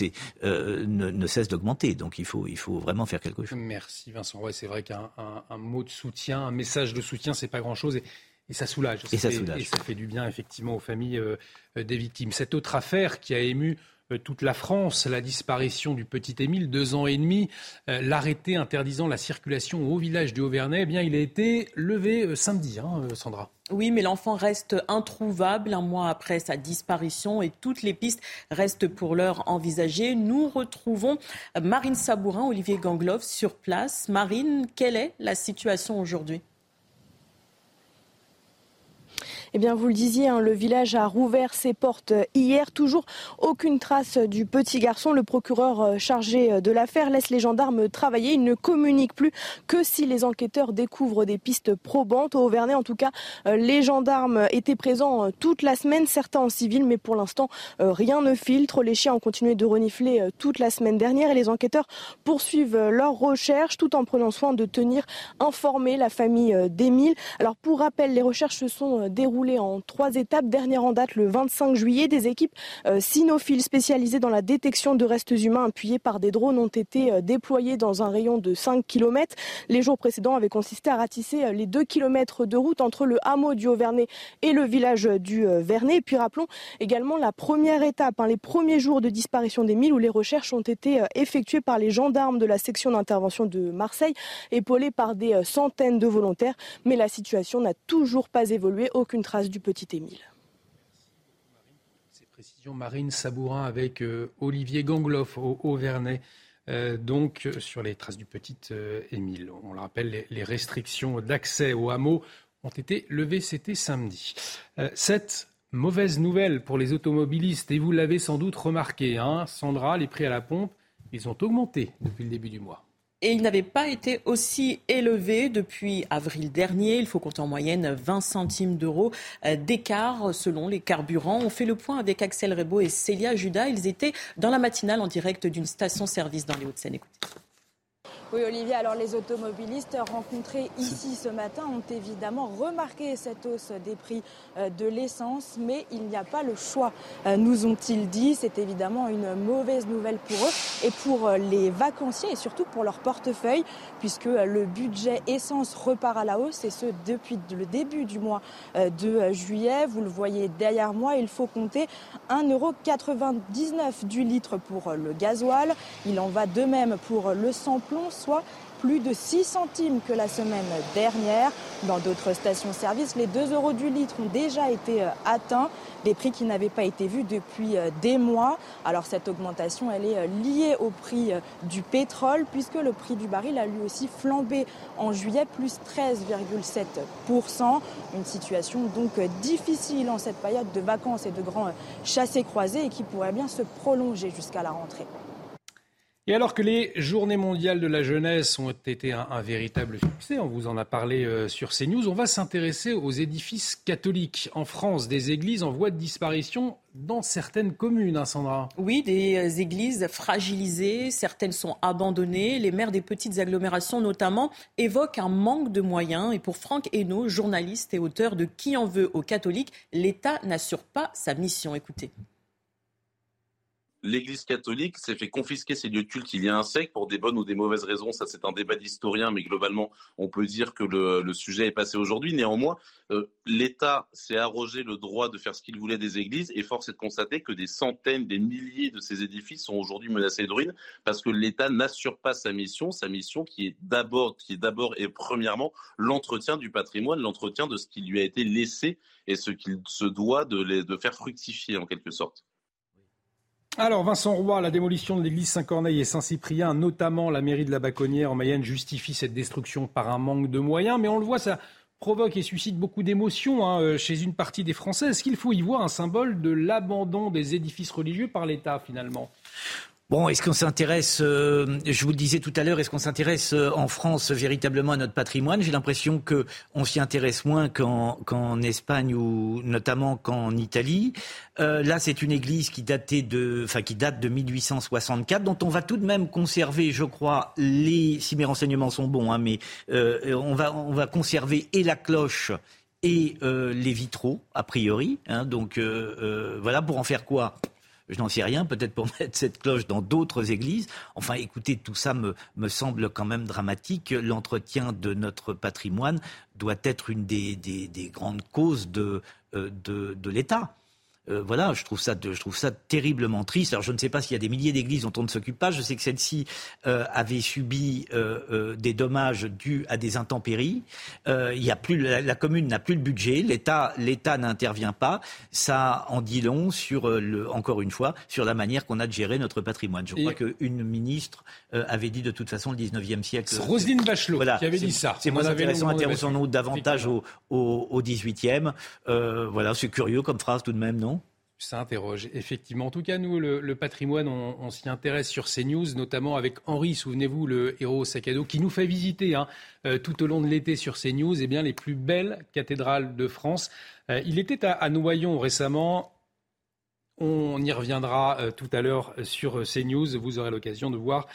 [SPEAKER 9] euh, ne, cessent d'augmenter. Donc il faut, il faut vraiment faire quelque chose.
[SPEAKER 1] Merci Vincent. Ouais, c'est vrai qu'un mot de soutien, un message de soutien, c'est pas grand-chose. Et, ça soulage.
[SPEAKER 9] Et ça,
[SPEAKER 1] fait,
[SPEAKER 9] soulage.
[SPEAKER 1] Et ça fait du bien, effectivement, aux familles euh, des victimes. Cette autre affaire qui a ému toute la France, la disparition du petit Émile, deux ans et demi, l'arrêté interdisant la circulation au village du Haut-Vernay, eh bien, il a été levé samedi, hein, Sandra.
[SPEAKER 2] Oui, mais l'enfant reste introuvable un mois après sa disparition et toutes les pistes restent pour l'heure envisagées. Nous retrouvons Marine Sabourin, Olivier Gangloff sur place. Marine, quelle est la situation aujourd'hui?
[SPEAKER 45] Eh bien, vous le disiez, hein, le village a rouvert ses portes hier. Toujours aucune trace du petit garçon. Le procureur euh, chargé euh, de l'affaire laisse les gendarmes travailler. Il ne communique plus que si les enquêteurs découvrent des pistes probantes. Au Vernet, en tout cas, euh, les gendarmes étaient présents toute la semaine, certains en civil, mais pour l'instant, rien ne filtre. Les chiens ont continué de renifler toute la semaine dernière et les enquêteurs poursuivent leurs recherches tout en prenant soin de tenir informée la famille d'Émile. Alors, pour rappel, les recherches se sont déroulées déroulé en trois étapes. Dernière en date le 25 juillet. Des équipes cynophiles spécialisées dans la détection de restes humains appuyées par des drones ont été déployées dans un rayon de 5 km. Les jours précédents avaient consisté à ratisser les 2 km de route entre le hameau du Haut-Vernay et le village du Vernay. Et puis rappelons également la première étape, hein, les premiers jours de disparition d'Émile où les recherches ont été effectuées par les gendarmes de la section d'intervention de Marseille, épaulés par des centaines de volontaires. Mais la situation n'a toujours pas évolué, aucune trace du petit Émile.
[SPEAKER 1] Ces précisions Marine Sabourin avec euh, Olivier Gangloff au Haut-Vernay. Euh, donc sur les traces du petit euh, Émile. On le rappelle, les, restrictions d'accès au hameau ont été levées, c'était samedi. cette mauvaise nouvelle pour les automobilistes, et vous l'avez sans doute remarqué, hein, Sandra, les prix à la pompe, ils ont augmenté depuis le début du mois
[SPEAKER 2] et il n'avait pas été aussi élevé depuis avril dernier. Il faut compter en moyenne 20 centimes d'euros d'écart selon les carburants. On fait le point avec Axel Rebaud et Célia Judas. Ils étaient dans la matinale en direct d'une station-service dans les Hauts-de-Seine. Écoutez.
[SPEAKER 10] Oui, Olivier, alors les automobilistes rencontrés ici ce matin ont évidemment remarqué cette hausse des prix euh, de l'essence, mais il n'y a pas le choix, euh, nous ont-ils dit. C'est évidemment une mauvaise nouvelle pour eux et pour euh, les vacanciers et surtout pour leur portefeuille, puisque le budget essence repart à la hausse et ce depuis le début du mois de juillet. Vous le voyez derrière moi, il faut compter 1,99€ du litre pour le gasoil. Il en va de même pour le samplon soit plus de 6 centimes que la semaine dernière. Dans d'autres stations-service, les 2 euros du litre ont déjà été euh, atteints, des prix qui n'avaient pas été vus depuis euh, des mois. Alors cette augmentation, elle est euh, liée au prix du pétrole, puisque le prix du baril a lui aussi flambé en juillet, plus 13,7%. Une situation donc difficile en cette période de vacances et de grands chassés-croisés et qui pourrait bien se prolonger jusqu'à la rentrée.
[SPEAKER 1] Et alors que les journées mondiales de la jeunesse ont été un, véritable succès, on vous en a parlé euh, sur CNews, on va s'intéresser aux édifices catholiques. En France, des églises en voie de disparition dans certaines communes, hein, Sandra.
[SPEAKER 2] Oui, des églises fragilisées, certaines sont abandonnées. Les maires des petites agglomérations notamment évoquent un manque de moyens. Et pour Franck Hainaut, journaliste et auteur de Qui en veut aux catholiques, l'État n'assure pas sa mission. Écoutez
[SPEAKER 11] l'Église catholique s'est fait confisquer ses lieux de culte il y a un siècle pour des bonnes ou des mauvaises raisons. Ça, c'est un débat d'historien, mais globalement, on peut dire que le, sujet est passé aujourd'hui. Néanmoins, euh, l'État s'est arrogé le droit de faire ce qu'il voulait des églises et force est de constater que des centaines, des milliers de ces édifices sont aujourd'hui menacés de ruine parce que l'État n'assure pas sa mission, sa mission qui est d'abord, qui est d'abord et premièrement l'entretien du patrimoine, l'entretien de ce qui lui a été laissé et ce qu'il se doit de faire fructifier en quelque sorte.
[SPEAKER 1] Alors Vincent Roy, la démolition de l'église Saint-Corneille et Saint-Cyprien, notamment la mairie de la Baconnière en Mayenne, justifie cette destruction par un manque de moyens, mais on le voit, ça provoque et suscite beaucoup d'émotions hein, euh, chez une partie des Français. Est-ce qu'il faut y voir un symbole de l'abandon des édifices religieux par l'État finalement?
[SPEAKER 9] Bon, est-ce qu'on s'intéresse, euh, je vous le disais tout à l'heure, est-ce qu'on s'intéresse euh, en France véritablement à notre patrimoine? J'ai l'impression qu'on s'y intéresse moins qu'en Espagne ou notamment qu'en Italie. Euh, là, c'est une église qui, datait de, enfin, qui date de 1864, dont on va tout de même conserver, je crois, les, si mes renseignements sont bons, hein, mais on, va, on va conserver et la cloche et les vitraux, a priori. Hein, donc voilà, pour en faire quoi? Je n'en sais rien, peut-être pour mettre cette cloche dans d'autres églises. Enfin, écoutez, tout ça me, semble quand même dramatique. L'entretien de notre patrimoine doit être une des, des, des grandes causes de, euh, l'État. Euh, voilà, je trouve ça, je trouve ça terriblement triste. Alors je ne sais pas s'il y a des milliers d'églises dont on ne s'occupe pas. Je sais que celle-ci euh, avait subi euh, des dommages dus à des intempéries. il y a plus, la, commune n'a plus le budget. L'État, l'État n'intervient pas. Ça en dit long sur le, encore une fois, sur la manière qu'on a de gérer notre patrimoine. Je crois qu'une ministre avait dit de toute façon le 19e siècle.
[SPEAKER 1] Roselyne Bachelot qui avait dit ça.
[SPEAKER 9] C'est moins intéressant. Intéressons-nous davantage au, au, au 18e. voilà, c'est curieux comme phrase tout de même, non?
[SPEAKER 1] Ça interroge, effectivement. En tout cas, nous, le, patrimoine, on, s'y intéresse sur CNews, notamment avec Henri, souvenez-vous, le héros sac à dos, qui nous fait visiter hein, euh, tout au long de l'été sur CNews eh bien, les plus belles cathédrales de France. Euh, il était à, Noyon récemment. On y reviendra euh, tout à l'heure sur CNews. Vous aurez l'occasion de voir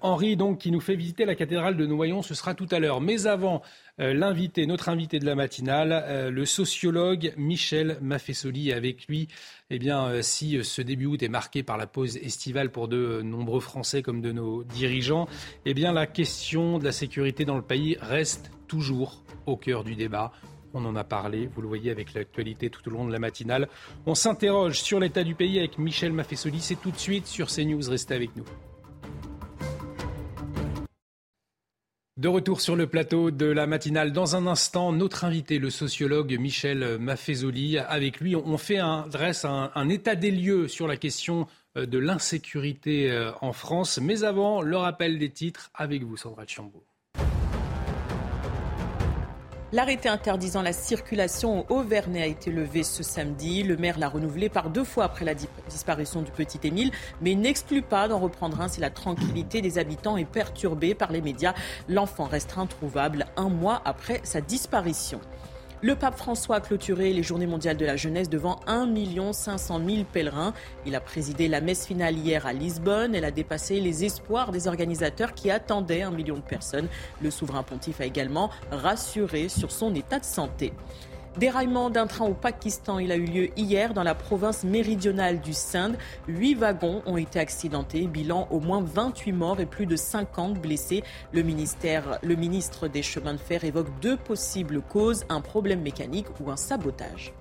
[SPEAKER 1] Henri, donc, qui nous fait visiter la cathédrale de Noyon. Ce sera tout à l'heure. Mais avant, l'invité, notre invité de la matinale, le sociologue Michel Maffesoli. Avec lui, eh bien, si ce début août est marqué par la pause estivale pour de nombreux Français comme de nos dirigeants, eh bien, la question de la sécurité dans le pays reste toujours au cœur du débat. On en a parlé, vous le voyez avec l'actualité tout au long de la matinale. On s'interroge sur l'état du pays avec Michel Maffesoli. C'est tout de suite sur CNews. Restez avec nous. De retour sur le plateau de la matinale. Dans un instant, notre invité, le sociologue Michel Maffesoli. Avec lui, on fait un, dresse un, un état des lieux sur la question euh, de l'insécurité euh, en France. Mais avant, le rappel des titres avec vous, Sandra Chambaud.
[SPEAKER 2] L'arrêté interdisant la circulation au Auvernais a été levé ce samedi. Le maire l'a renouvelé par deux fois après la disparition du petit Émile, mais n'exclut pas d'en reprendre un si la tranquillité des habitants est perturbée par les médias. L'enfant reste introuvable un mois après sa disparition. Le pape François a clôturé les Journées mondiales de la jeunesse devant 1 500 000 pèlerins. Il a présidé la messe finale hier à Lisbonne. Elle a dépassé les espoirs des organisateurs qui attendaient un million de personnes. Le souverain pontife a également rassuré sur son état de santé. Déraillement d'un train au Pakistan, il a eu lieu hier dans la province méridionale du Sindh. Huit wagons ont été accidentés, bilan au moins 28 morts et plus de 50 blessés. Le, le ministre des chemins de fer évoque deux possibles causes, un problème mécanique ou un sabotage.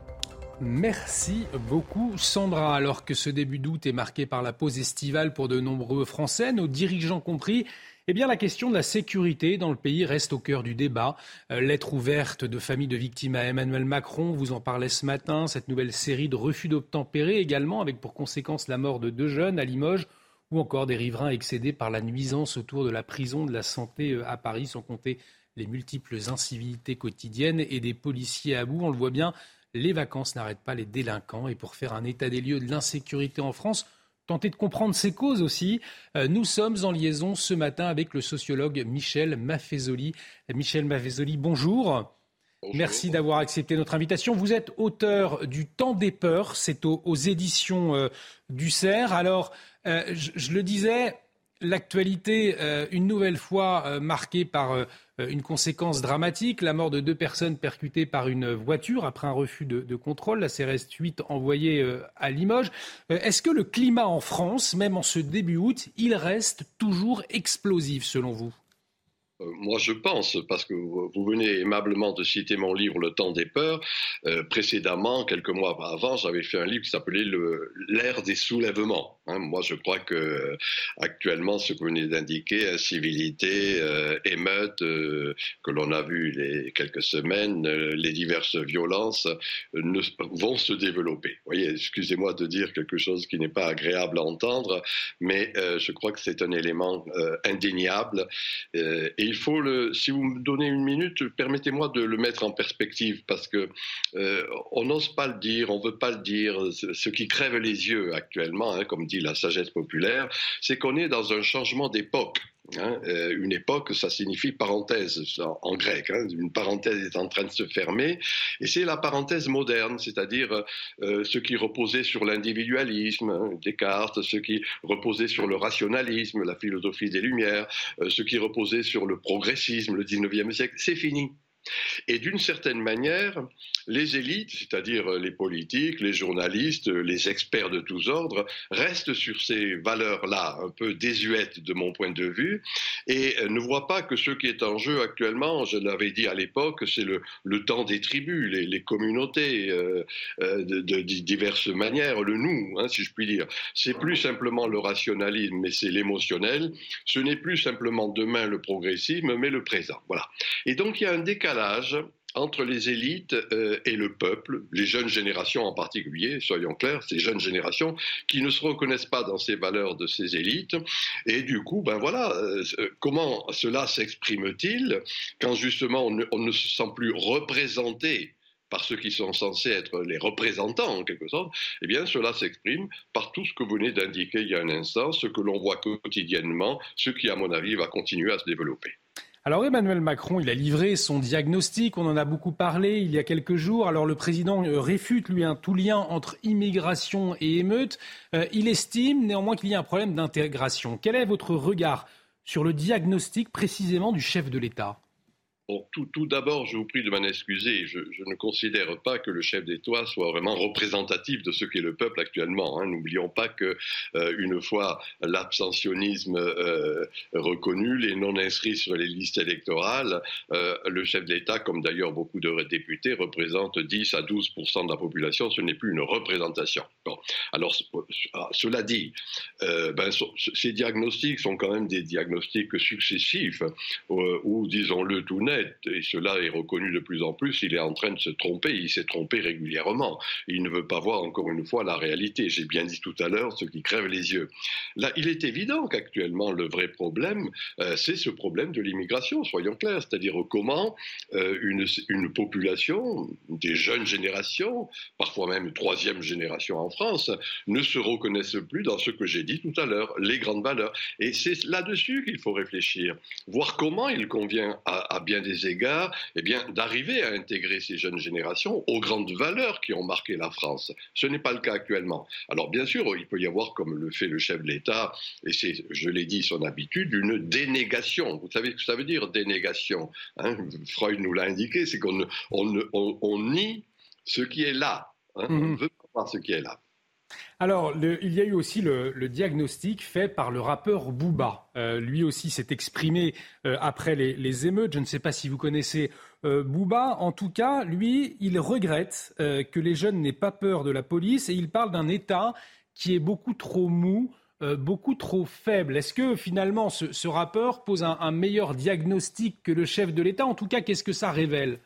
[SPEAKER 1] Merci beaucoup Sandra. Alors que ce début d'août est marqué par la pause estivale pour de nombreux Français, nos dirigeants compris, eh bien, la question de la sécurité dans le pays reste au cœur du débat. Euh, lettre ouverte de familles de victimes à Emmanuel Macron, vous en parlez ce matin. Cette nouvelle série de refus d'obtempérer également, avec pour conséquence la mort de deux jeunes à Limoges, ou encore des riverains excédés par la nuisance autour de la prison de la santé euh, à Paris, sans compter les multiples incivilités quotidiennes et des policiers à bout. On le voit bien, les vacances n'arrêtent pas les délinquants. Et pour faire un état des lieux de l'insécurité en France, tenter de comprendre ses causes aussi. Euh, nous sommes en liaison ce matin avec le sociologue Michel Maffezoli. Michel Maffezoli, bonjour. Merci d'avoir accepté notre invitation. Vous êtes auteur du Temps des peurs, c'est aux, éditions euh, du CERF. Alors, euh, je, le disais, l'actualité, une nouvelle fois marquée par euh, une conséquence dramatique, la mort de deux personnes percutées par une voiture après un refus de, contrôle, la CRS 8 envoyée euh, à Limoges. Euh, est-ce que le climat en France, même en ce début août, il reste toujours explosif selon vous?
[SPEAKER 46] euh, moi, je pense, parce que vous venez aimablement de citer mon livre Le temps des peurs. Euh, précédemment, quelques mois avant, j'avais fait un livre qui s'appelait L'ère des soulèvements. Hein. moi, je crois que actuellement, ce que vous venez d'indiquer, incivilité, euh, émeute, que l'on a vu les quelques semaines, les diverses violences ne, vont se développer. Vous voyez, excusez-moi de dire quelque chose qui n'est pas agréable à entendre, mais je crois que c'est un élément indéniable. et il faut le, si vous me donnez une minute, permettez-moi de le mettre en perspective parce que euh, on n'ose pas le dire, on veut pas le dire. Ce qui crève les yeux actuellement, hein, comme dit la sagesse populaire, c'est qu'on est dans un changement d'époque. Hein, euh, une époque, ça signifie parenthèse en, grec. Hein, une parenthèse est en train de se fermer, et c'est la parenthèse moderne, c'est-à-dire euh, ce qui reposait sur l'individualisme, hein, Descartes, ce qui reposait sur le rationalisme, la philosophie des Lumières, euh, ce qui reposait sur le progressisme, le 19e siècle, c'est fini. Et d'une certaine manière, les élites, c'est-à-dire les politiques, les journalistes, les experts de tous ordres, restent sur ces valeurs-là, un peu désuètes de mon point de vue, et ne voient pas que ce qui est en jeu actuellement, je l'avais dit à l'époque, c'est le, temps des tribus, les, communautés euh, euh, de, diverses manières, le nous, hein, si je puis dire. C'est plus simplement le rationalisme, mais c'est l'émotionnel. Ce n'est plus simplement demain le progressisme, mais le présent. Voilà. Et donc il y a un décalage entre les élites euh, et le peuple, les jeunes générations en particulier, soyons clairs, ces jeunes générations qui ne se reconnaissent pas dans ces valeurs de ces élites. Et du coup, ben voilà, euh, euh, comment cela s'exprime-t-il quand justement on ne, se sent plus représenté par ceux qui sont censés être les représentants en quelque sorte, eh bien cela s'exprime par tout ce que vous venez d'indiquer il y a un instant, ce que l'on voit quotidiennement, ce qui à mon avis va continuer à se développer.
[SPEAKER 1] Alors Emmanuel Macron, il a livré son diagnostic, on en a beaucoup parlé il y a quelques jours. Alors le président euh, réfute, lui, un tout lien entre immigration et émeute. Euh, il estime néanmoins qu'il y a un problème d'intégration. Quel est votre regard sur le diagnostic précisément du chef de l'État?
[SPEAKER 46] Tout, d'abord, je vous prie de m'en excuser. Je, ne considère pas que le chef d'État soit vraiment représentatif de ce qu'est le peuple actuellement. Hein. N'oublions pas que euh, une fois l'abstentionnisme euh, reconnu, les non inscrits sur les listes électorales, euh, le chef d'État, comme d'ailleurs beaucoup de députés, représente 10 à 12% de la population. Ce n'est plus une représentation. Alors, ah, cela dit, ben, ces diagnostics sont quand même des diagnostics successifs, ou disons-le tout net et cela est reconnu de plus en plus, il est en train de se tromper, il s'est trompé régulièrement. Il ne veut pas voir encore une fois la réalité. J'ai bien dit tout à l'heure ce qui crève les yeux. Là, il est évident qu'actuellement, le vrai problème, euh, c'est ce problème de l'immigration, soyons clairs, c'est-à-dire comment euh, une, population, des jeunes générations, parfois même troisième génération en France, ne se reconnaissent plus dans ce que j'ai dit tout à l'heure, les grandes valeurs. Et c'est là-dessus qu'il faut réfléchir, voir comment il convient à bien des égards, eh bien, d'arriver à intégrer ces jeunes générations aux grandes valeurs qui ont marqué la France. Ce n'est pas le cas actuellement. Alors, bien sûr, il peut y avoir, comme le fait le chef de l'État, et c'est, je l'ai dit, son habitude, une dénégation. Vous savez ce que ça veut dire, dénégation hein? Freud nous l'a indiqué, c'est qu'on on, nie ce qui est là. Hein? On mhm. veut pas voir ce qui est là.
[SPEAKER 1] Alors, il y a eu aussi le, diagnostic fait par le rappeur Booba. Euh, lui aussi s'est exprimé euh, après les, émeutes. Je ne sais pas si vous connaissez euh, Booba. En tout cas, lui, il regrette que les jeunes n'aient pas peur de la police et il parle d'un État qui est beaucoup trop mou, beaucoup trop faible. Est-ce que finalement ce, rappeur pose un meilleur diagnostic que le chef de l'État? En tout cas, qu'est-ce que ça révèle?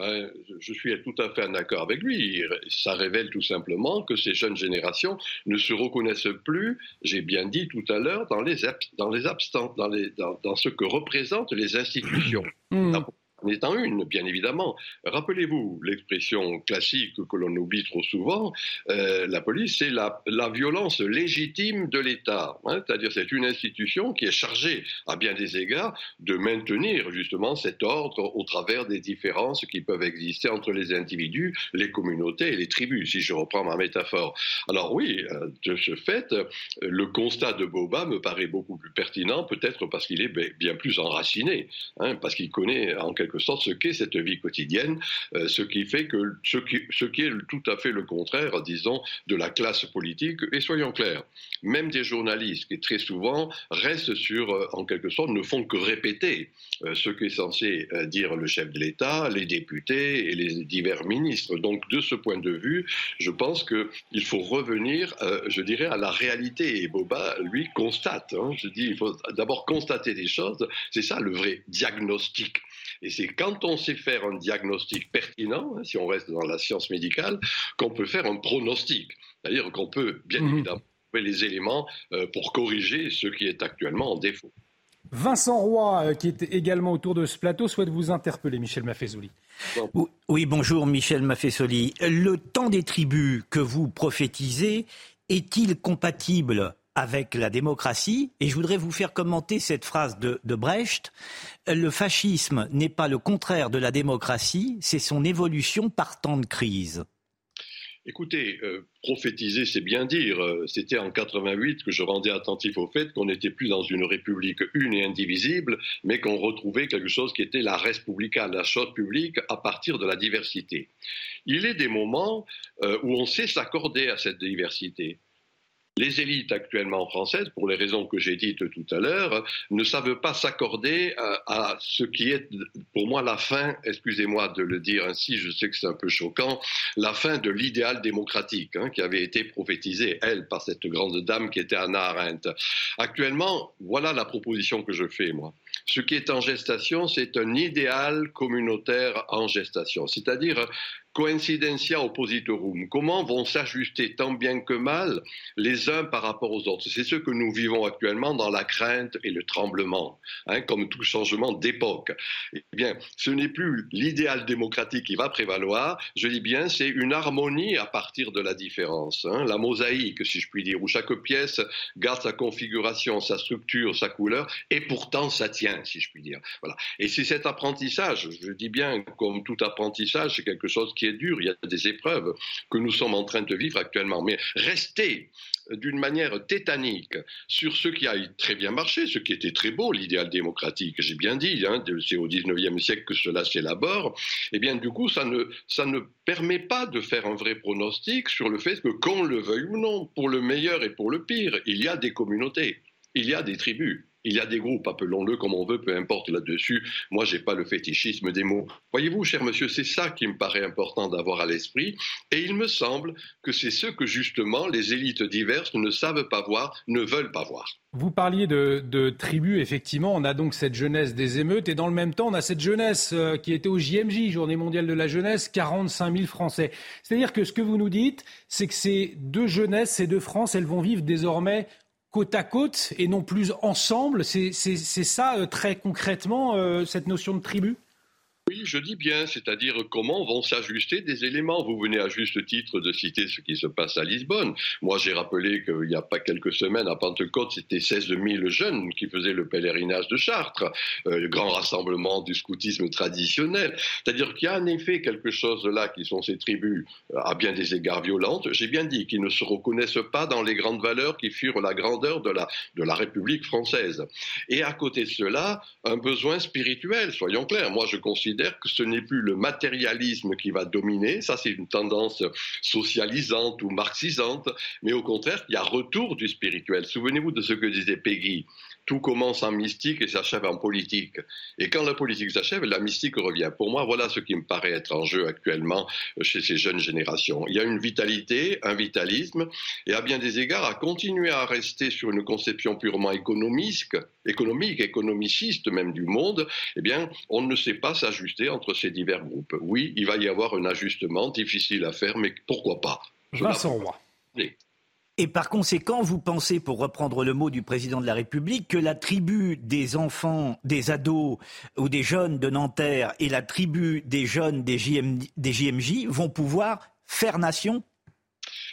[SPEAKER 46] Je suis tout à fait en accord avec lui. Ça révèle tout simplement que ces jeunes générations ne se reconnaissent plus, j'ai bien dit tout à l'heure, dans les, dans les abstants, dans, les, dans, ce que représentent les institutions. Mmh en étant une, bien évidemment. Rappelez-vous l'expression classique que l'on oublie trop souvent, euh, la police, c'est la, violence légitime de l'État. Hein. C'est-à-dire c'est une institution qui est chargée, à bien des égards, de maintenir justement cet ordre au travers des différences qui peuvent exister entre les individus, les communautés et les tribus, si je reprends ma métaphore. Alors oui, euh, de ce fait, le constat de Boba me paraît beaucoup plus pertinent, peut-être parce qu'il est bien plus enraciné, hein, parce qu'il connaît en quelque quelque sorte ce qu'est cette vie quotidienne, euh, ce qui fait que ce qui, est tout à fait le contraire, disons, de la classe politique. Et soyons clairs, même des journalistes qui très souvent restent sur, euh, en quelque sorte, ne font que répéter euh, ce qu'est censé dire le chef de l'État, les députés et les divers ministres. Donc, de ce point de vue, je pense qu'il faut revenir, je dirais, à la réalité. Et Boba, lui, constate. Hein. je dis, il faut d'abord constater des choses. C'est ça le vrai diagnostic. Et c'est quand on sait faire un diagnostic pertinent, hein, si on reste dans la science médicale, qu'on peut faire un pronostic. C'est-à-dire qu'on peut, bien mhm. évidemment, trouver les éléments euh, pour corriger ce qui est actuellement en défaut.
[SPEAKER 1] Vincent Roy, euh, qui est également autour de ce plateau, souhaite vous interpeller, Michel Maffezoli.
[SPEAKER 9] Oui, bonjour Michel Maffezoli. Le temps des tribus que vous prophétisez est-il compatible avec la démocratie. Et je voudrais vous faire commenter cette phrase de, Brecht. Le fascisme n'est pas le contraire de la démocratie, c'est son évolution par temps de crise.
[SPEAKER 46] Écoutez, euh, prophétiser, c'est bien dire. C'était en 88 que je rendais attentif au fait qu'on n'était plus dans une république une et indivisible, mais qu'on retrouvait quelque chose qui était la respublica, la chose publique, à partir de la diversité. Il est des moments euh, où on sait s'accorder à cette diversité. Les élites actuellement françaises, pour les raisons que j'ai dites tout à l'heure, ne savent pas s'accorder à, ce qui est pour moi la fin, excusez-moi de le dire ainsi, je sais que c'est un peu choquant, la fin de l'idéal démocratique hein, qui avait été prophétisé, elle, par cette grande dame qui était Anna Arendt. Actuellement, voilà la proposition que je fais, moi. Ce qui est en gestation, c'est un idéal communautaire en gestation, c'est-à-dire coincidentia oppositorum. Comment vont s'ajuster tant bien que mal les uns par rapport aux autres? C'est ce que nous vivons actuellement dans la crainte et le tremblement, hein, comme tout changement d'époque. Eh bien, ce n'est plus l'idéal démocratique qui va prévaloir, je dis bien, c'est une harmonie à partir de la différence, hein, la mosaïque, si je puis dire, où chaque pièce garde sa configuration, sa structure, sa couleur, et pourtant ça tient si je puis dire. Voilà. Et c'est cet apprentissage, je dis bien, comme tout apprentissage, c'est quelque chose qui est il y a des épreuves que nous sommes en train de vivre actuellement. Mais rester d'une manière tétanique sur ce qui a très bien marché, ce qui était très beau, l'idéal démocratique, j'ai bien dit, hein, c'est au XIXe siècle que cela s'élabore, et eh bien du coup, ça ne, ça ne permet pas de faire un vrai pronostic sur le fait que, qu'on le veuille ou non, pour le meilleur et pour le pire, il y a des communautés, il y a des tribus. Il y a des groupes, appelons-le comme on veut, peu importe là-dessus. Moi, j'ai pas le fétichisme des mots. Voyez-vous, cher monsieur, c'est ça qui me paraît important d'avoir à l'esprit. Et il me semble que c'est ce que justement les élites diverses ne savent pas voir, ne veulent pas voir.
[SPEAKER 1] Vous parliez de, tribus, effectivement, on a donc cette jeunesse des émeutes, et dans le même temps, on a cette jeunesse euh, qui était au JMJ, Journée mondiale de la jeunesse, 45 000 Français. C'est-à-dire que ce que vous nous dites, c'est que ces deux jeunesses, ces deux France, elles vont vivre désormais côte à côte et non plus ensemble. C'est ça euh, très concrètement, euh, cette notion de tribu?
[SPEAKER 46] Oui, je dis bien, c'est-à-dire comment vont s'ajuster des éléments. Vous venez à juste titre de citer ce qui se passe à Lisbonne. Moi, j'ai rappelé qu'il n'y a pas quelques semaines, à Pentecôte, c'était 16 000 jeunes qui faisaient le pèlerinage de Chartres, euh, le grand rassemblement du scoutisme traditionnel. C'est-à-dire qu'il y a en effet quelque chose là qui sont ces tribus euh, à bien des égards violentes. J'ai bien dit qu'ils ne se reconnaissent pas dans les grandes valeurs qui furent la grandeur de la, de la République française. Et à côté de cela, un besoin spirituel, soyons clairs. Moi, je considère que ce n'est plus le matérialisme qui va dominer, ça c'est une tendance socialisante ou marxisante, mais au contraire, il y a retour du spirituel. Souvenez-vous de ce que disait Peggy tout commence en mystique et s'achève en politique. Et quand la politique s'achève, la mystique revient. Pour moi, voilà ce qui me paraît être en jeu actuellement chez ces jeunes générations. Il y a une vitalité, un vitalisme, et à bien des égards, à continuer à rester sur une conception purement économique, économique, économiciste même du monde, eh bien, on ne sait pas s'ajuster entre ces divers groupes. Oui, il va y avoir un ajustement difficile à faire, mais pourquoi pas?
[SPEAKER 1] Vincent Roy.
[SPEAKER 9] Et par conséquent, vous pensez, pour reprendre le mot du président de la République, que la tribu des enfants, des ados ou des jeunes de Nanterre et la tribu des jeunes des, JMJ vont pouvoir faire nation?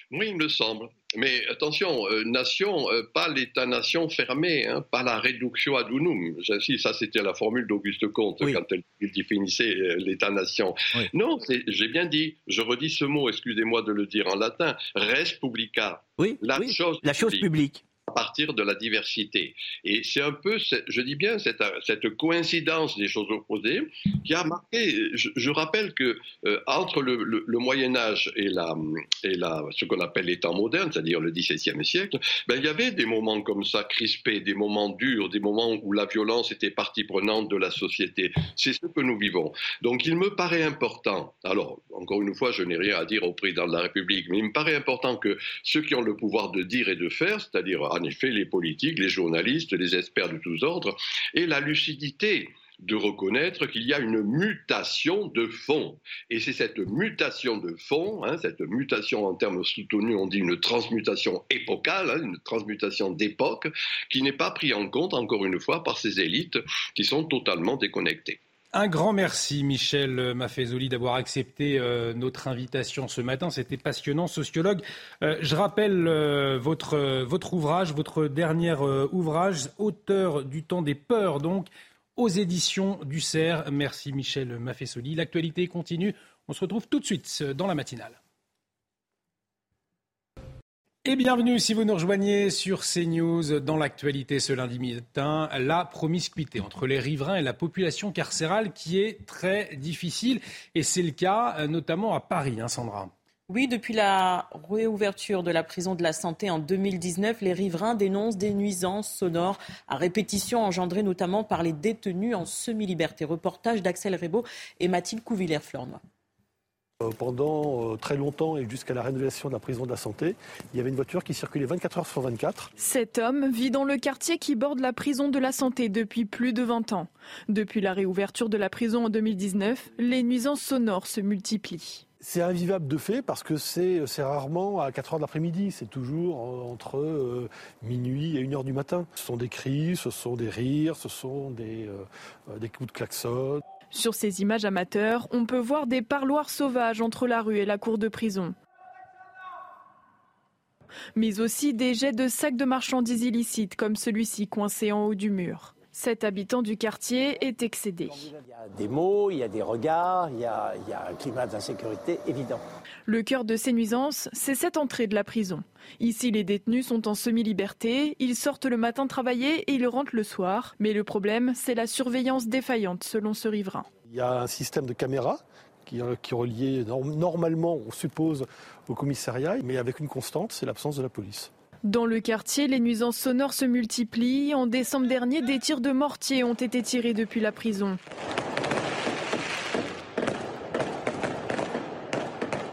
[SPEAKER 46] Oui, il me semble. Mais attention, euh, nation, euh, pas l'État-nation fermé, hein, pas la réduction ad unum. Ça, c'était la formule d'Auguste Comte quand il définissait euh, l'État-nation. Non, j'ai bien dit, je redis ce mot, excusez-moi de le dire en latin, res publica.
[SPEAKER 9] Oui, la, Chose, la chose publique
[SPEAKER 46] à partir de la diversité. Et c'est un peu, je dis bien, cette, cette, coïncidence des choses opposées qui a marqué. Je, rappelle que euh, entre le, Moyen Âge et, la, et la, ce qu'on appelle les temps modernes, c'est-à-dire le XVIIe siècle, ben, il y avait des moments comme ça crispés, des moments durs, des moments où la violence était partie prenante de la société. C'est ce que nous vivons. Donc il me paraît important, alors encore une fois, je n'ai rien à dire au président de la République, mais il me paraît important que ceux qui ont le pouvoir de dire et de faire, c'est-à-dire en effet les politiques, les journalistes, les experts de tous ordres, et la lucidité de reconnaître qu'il y a une mutation de fond. Et c'est cette mutation de fond, hein, cette mutation en termes soutenus, on dit une transmutation épocale, hein, une transmutation d'époque, qui n'est pas prise en compte, encore une fois, par ces élites qui sont totalement déconnectées.
[SPEAKER 1] Un grand merci, Michel Maffezoli, d'avoir accepté euh, notre invitation ce matin. C'était passionnant, sociologue. Euh, je rappelle euh, votre, ouvrage, votre dernier ouvrage, auteur du temps des peurs, donc, aux éditions du CERF. Merci, Michel Maffezoli. L'actualité continue. On se retrouve tout de suite dans la matinale. Et bienvenue si vous nous rejoignez sur CNews dans l'actualité ce lundi matin, la promiscuité entre les riverains et la population carcérale qui est très difficile et c'est le cas euh, notamment à Paris, hein, Sandra.
[SPEAKER 2] Oui, depuis la réouverture de la prison de la santé en 2019, les riverains dénoncent des nuisances sonores à répétition engendrées notamment par les détenus en semi-liberté. Reportage d'Axel Rebaud et Mathilde Couvillère-Fleurnois.
[SPEAKER 47] Euh, pendant euh, très longtemps et jusqu'à la rénovation de la prison de la santé, il y avait une voiture qui circulait 24 heures sur 24.
[SPEAKER 19] Cet homme vit dans le quartier qui borde la prison de la santé depuis plus de 20 ans. Depuis la réouverture de la prison en 2019, les nuisances sonores se multiplient.
[SPEAKER 47] C'est invivable de fait parce que c'est rarement à 4 heures de l'après-midi, c'est toujours entre euh, minuit et 1 heure du matin. Ce sont des cris, ce sont des rires, ce sont des, des coups de klaxon.
[SPEAKER 19] Sur ces images amateurs, on peut voir des parloirs sauvages entre la rue et la cour de prison. Mais aussi des jets de sacs de marchandises illicites comme celui-ci coincé en haut du mur. Cet habitant du quartier est excédé.
[SPEAKER 48] Il y a des mots, il y a des regards, il y a, il y a un climat d'insécurité évident.
[SPEAKER 19] Le cœur de ces nuisances, c'est cette entrée de la prison. Ici, les détenus sont en semi-liberté, ils sortent le matin travailler et ils rentrent le soir. Mais le problème, c'est la surveillance défaillante, selon ce riverain.
[SPEAKER 47] Il y a un système de caméras qui, qui est relié normalement, on suppose, au commissariat, mais avec une constante, c'est l'absence de la police.
[SPEAKER 19] Dans le quartier, les nuisances sonores se multiplient. En décembre dernier, des tirs de mortier ont été tirés depuis la prison.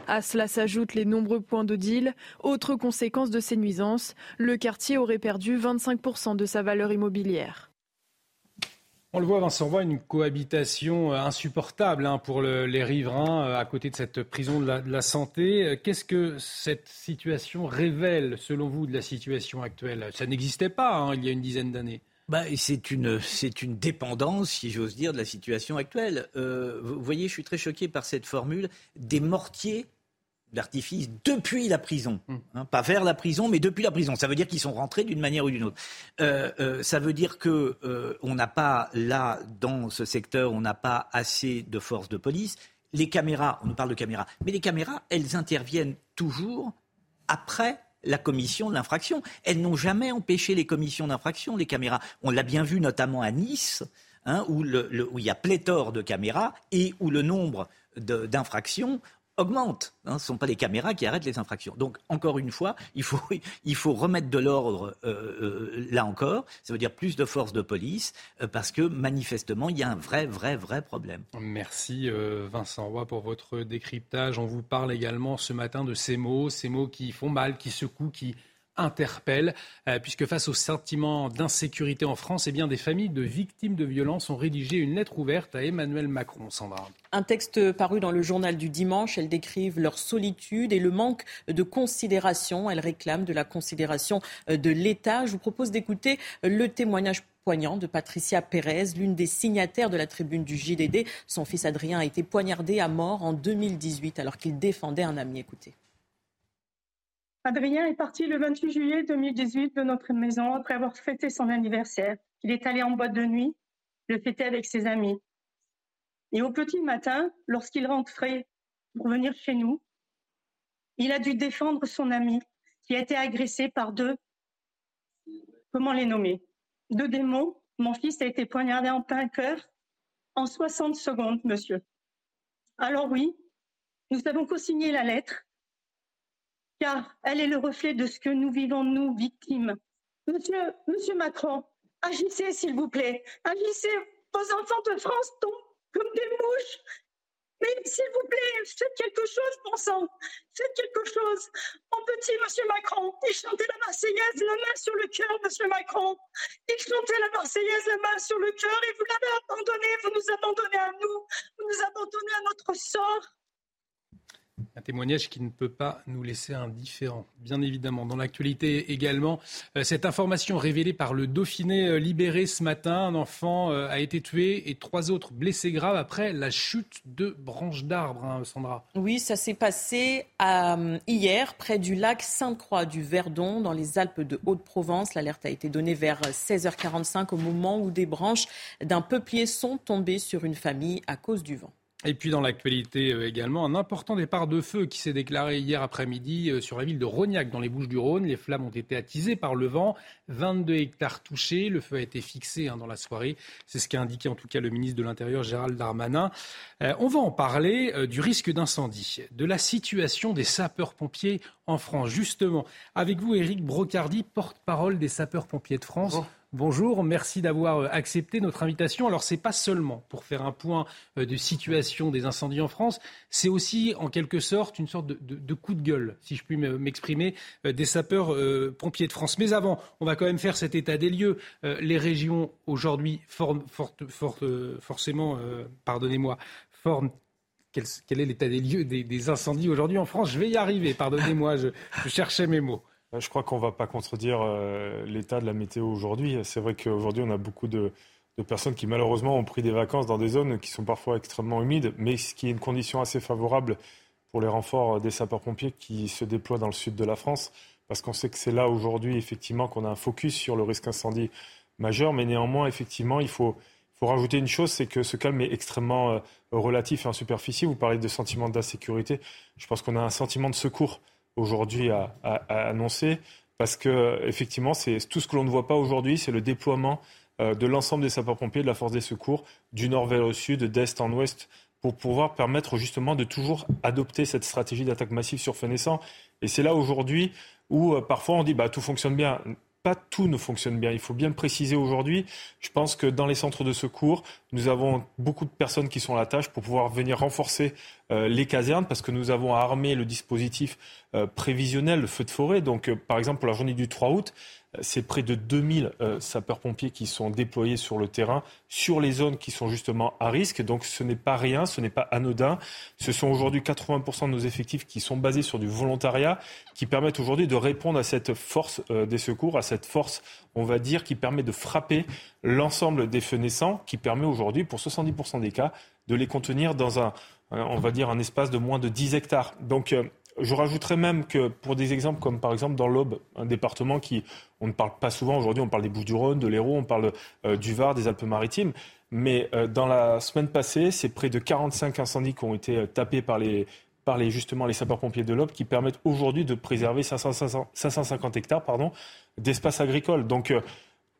[SPEAKER 19] À cela s'ajoutent les nombreux points de deal. Autre conséquence de ces nuisances, le quartier aurait perdu 25% de sa valeur immobilière.
[SPEAKER 1] On le voit, Vincent, on voit une cohabitation euh, insupportable hein, pour les riverains euh, à côté de cette prison de la, santé. Euh, qu'est-ce que cette situation révèle, selon vous, de la situation actuelle? Ça n'existait pas hein, il y a une dizaine d'années.
[SPEAKER 9] Bah, c'est une, une dépendance, si j'ose dire, de la situation actuelle. vous voyez, je suis très choqué par cette formule des mortiers d'artifice depuis la prison. Hmm. Hein, pas vers la prison, mais depuis la prison. Ça veut dire qu'ils sont rentrés d'une manière ou d'une autre. Euh, euh, ça veut dire que euh, on n'a pas, là, dans ce secteur, on n'a pas assez de forces de police. Les caméras, on nous parle de caméras, mais les caméras, elles interviennent toujours après la commission de l'infraction. Elles n'ont jamais empêché les commissions d'infraction, les caméras. On l'a bien vu notamment à Nice, hein, où, où, il y a pléthore de caméras et où le nombre d'infractions augmente. Hein, ce ne sont pas les caméras qui arrêtent les infractions. Donc, encore une fois, il faut, il faut remettre de l'ordre euh, euh, là encore. Ça veut dire plus de forces de police euh, parce que manifestement, il y a un vrai, vrai, vrai problème.
[SPEAKER 1] Merci Vincent Roy pour votre décryptage. On vous parle également ce matin de ces mots, ces mots qui font mal, qui secouent, qui interpelle, euh, puisque face au sentiment d'insécurité en France, eh des familles de victimes de violences ont rédigé une lettre ouverte à Emmanuel Macron. Sandra.
[SPEAKER 2] Un texte paru dans le journal du dimanche. Elles décrivent leur solitude et le manque de considération. Elles réclament de la considération euh, de l'État. Je vous propose d'écouter le témoignage poignant de Patricia Pérez, l'une des signataires de la tribune du JDD. Son fils Adrien a été poignardé à mort en 2018 alors qu'il défendait un ami. Écoutez.
[SPEAKER 6] Adrien est parti le 28 juillet 2018 de notre maison après avoir fêté son anniversaire. Il est allé en boîte de nuit, le fêter avec ses amis. Et au petit matin, lorsqu'il rentrait pour venir chez nous, il a dû défendre son ami qui a été agressé par deux, comment les nommer, deux démons. Mon fils a été poignardé en plein cœur en 60 secondes, monsieur. Alors oui, nous avons co-signé la lettre car elle est le reflet de ce que nous vivons, nous, victimes. Monsieur, Monsieur Macron, agissez, s'il vous plaît. Agissez. Vos enfants de France tombent comme des mouches. Mais s'il vous plaît, faites quelque chose, bon sang. Faites quelque chose. Mon petit Monsieur Macron, il chantait la Marseillaise, la main sur le cœur, Monsieur Macron. Il chantait la Marseillaise, la main sur le cœur, et vous l'avez abandonné, vous nous abandonnez à nous, vous nous abandonnez à notre sort.
[SPEAKER 1] Un témoignage qui ne peut pas nous laisser indifférents, bien évidemment. Dans l'actualité également, euh, cette information révélée par le Dauphiné euh, libéré ce matin, un enfant euh, a été tué et trois autres blessés graves après la chute de branches d'arbres, hein, Sandra.
[SPEAKER 2] Oui, ça s'est passé hier près du lac Sainte-Croix du Verdon, dans les Alpes de Haute-Provence. L'alerte a été donnée vers 16h45 au moment où des branches d'un peuplier sont tombées sur une famille à cause du vent.
[SPEAKER 1] Et puis dans l'actualité euh, également, un important départ de feu qui s'est déclaré hier après-midi euh, sur la ville de Rognac dans les Bouches-du-Rhône. Les flammes ont été attisées par le vent, 22 hectares touchés. Le feu a été fixé hein, dans la soirée. C'est ce qu'a indiqué en tout cas le ministre de l'Intérieur Gérald Darmanin. Euh, on va en parler du risque d'incendie, de la situation des sapeurs-pompiers en France. Justement, avec vous Éric Brocardi, porte-parole des sapeurs-pompiers de France. Merci d'avoir euh, accepté notre invitation. Alors, ce n'est pas seulement pour faire un point euh, de situation des incendies en France, c'est aussi en quelque sorte une sorte de, coup de gueule, si je puis m'exprimer, euh, des sapeurs-pompiers de France. Mais avant, on va quand même faire cet état des lieux. Les régions aujourd'hui, forcément, pardonnez-moi, forment quel, est l'état des lieux des, incendies aujourd'hui en France? Je vais y arriver, pardonnez-moi, je cherchais mes mots.
[SPEAKER 49] Euh, je crois qu'on ne va pas contredire euh, l'état de la météo aujourd'hui. C'est vrai qu'aujourd'hui, on a beaucoup de, personnes qui, malheureusement, ont pris des vacances dans des zones qui sont parfois extrêmement humides, mais ce qui est une condition assez favorable pour les renforts des sapeurs-pompiers qui se déploient dans le sud de la France, parce qu'on sait que c'est là aujourd'hui, effectivement, qu'on a un focus sur le risque incendie majeur, mais néanmoins, effectivement, il faut, rajouter une chose, c'est que ce calme est extrêmement euh, relatif et en superficie. Vous parlez de sentiment d'insécurité. Je pense qu'on a un sentiment de secours aujourd'hui à, annoncer, parce que effectivement, c'est tout ce que l'on ne voit pas aujourd'hui, c'est le déploiement euh, de l'ensemble des sapeurs-pompiers, de la force des secours, du nord vers le sud, d'est en ouest, pour pouvoir permettre justement de toujours adopter cette stratégie d'attaque massive sur feu. Et c'est là aujourd'hui où euh, parfois on dit bah tout fonctionne bien pas tout ne fonctionne bien. Il faut bien le préciser aujourd'hui. Je pense que dans les centres de secours, nous avons beaucoup de personnes qui sont à la tâche pour pouvoir venir renforcer euh, les casernes parce que nous avons armé le dispositif euh, prévisionnel, le feu de forêt. Donc, euh, par exemple, pour la journée du 3 août, c'est près de 2000 euh, sapeurs-pompiers qui sont déployés sur le terrain, sur les zones qui sont justement à risque. Donc ce n'est pas rien, ce n'est pas anodin. Ce sont aujourd'hui 80% de nos effectifs qui sont basés sur du volontariat, qui permettent aujourd'hui de répondre à cette force euh, des secours, à cette force, on va dire, qui permet de frapper l'ensemble des feux naissants, qui permet aujourd'hui, pour 70% des cas, de les contenir dans un, on va dire, un espace de moins de 10 hectares. Donc euh, je rajouterais même que pour des exemples comme par exemple dans l'Aube, un département qui, on ne parle pas souvent aujourd'hui, on parle des Bouches-du-Rhône, de l'Hérault, on parle euh, du Var, des Alpes-Maritimes, mais euh, dans la semaine passée, c'est près de 45 incendies qui ont été euh, tapés par les, justement les sapeurs-pompiers de l'Aube qui permettent aujourd'hui de préserver 550 hectares pardon, d'espace agricole. Donc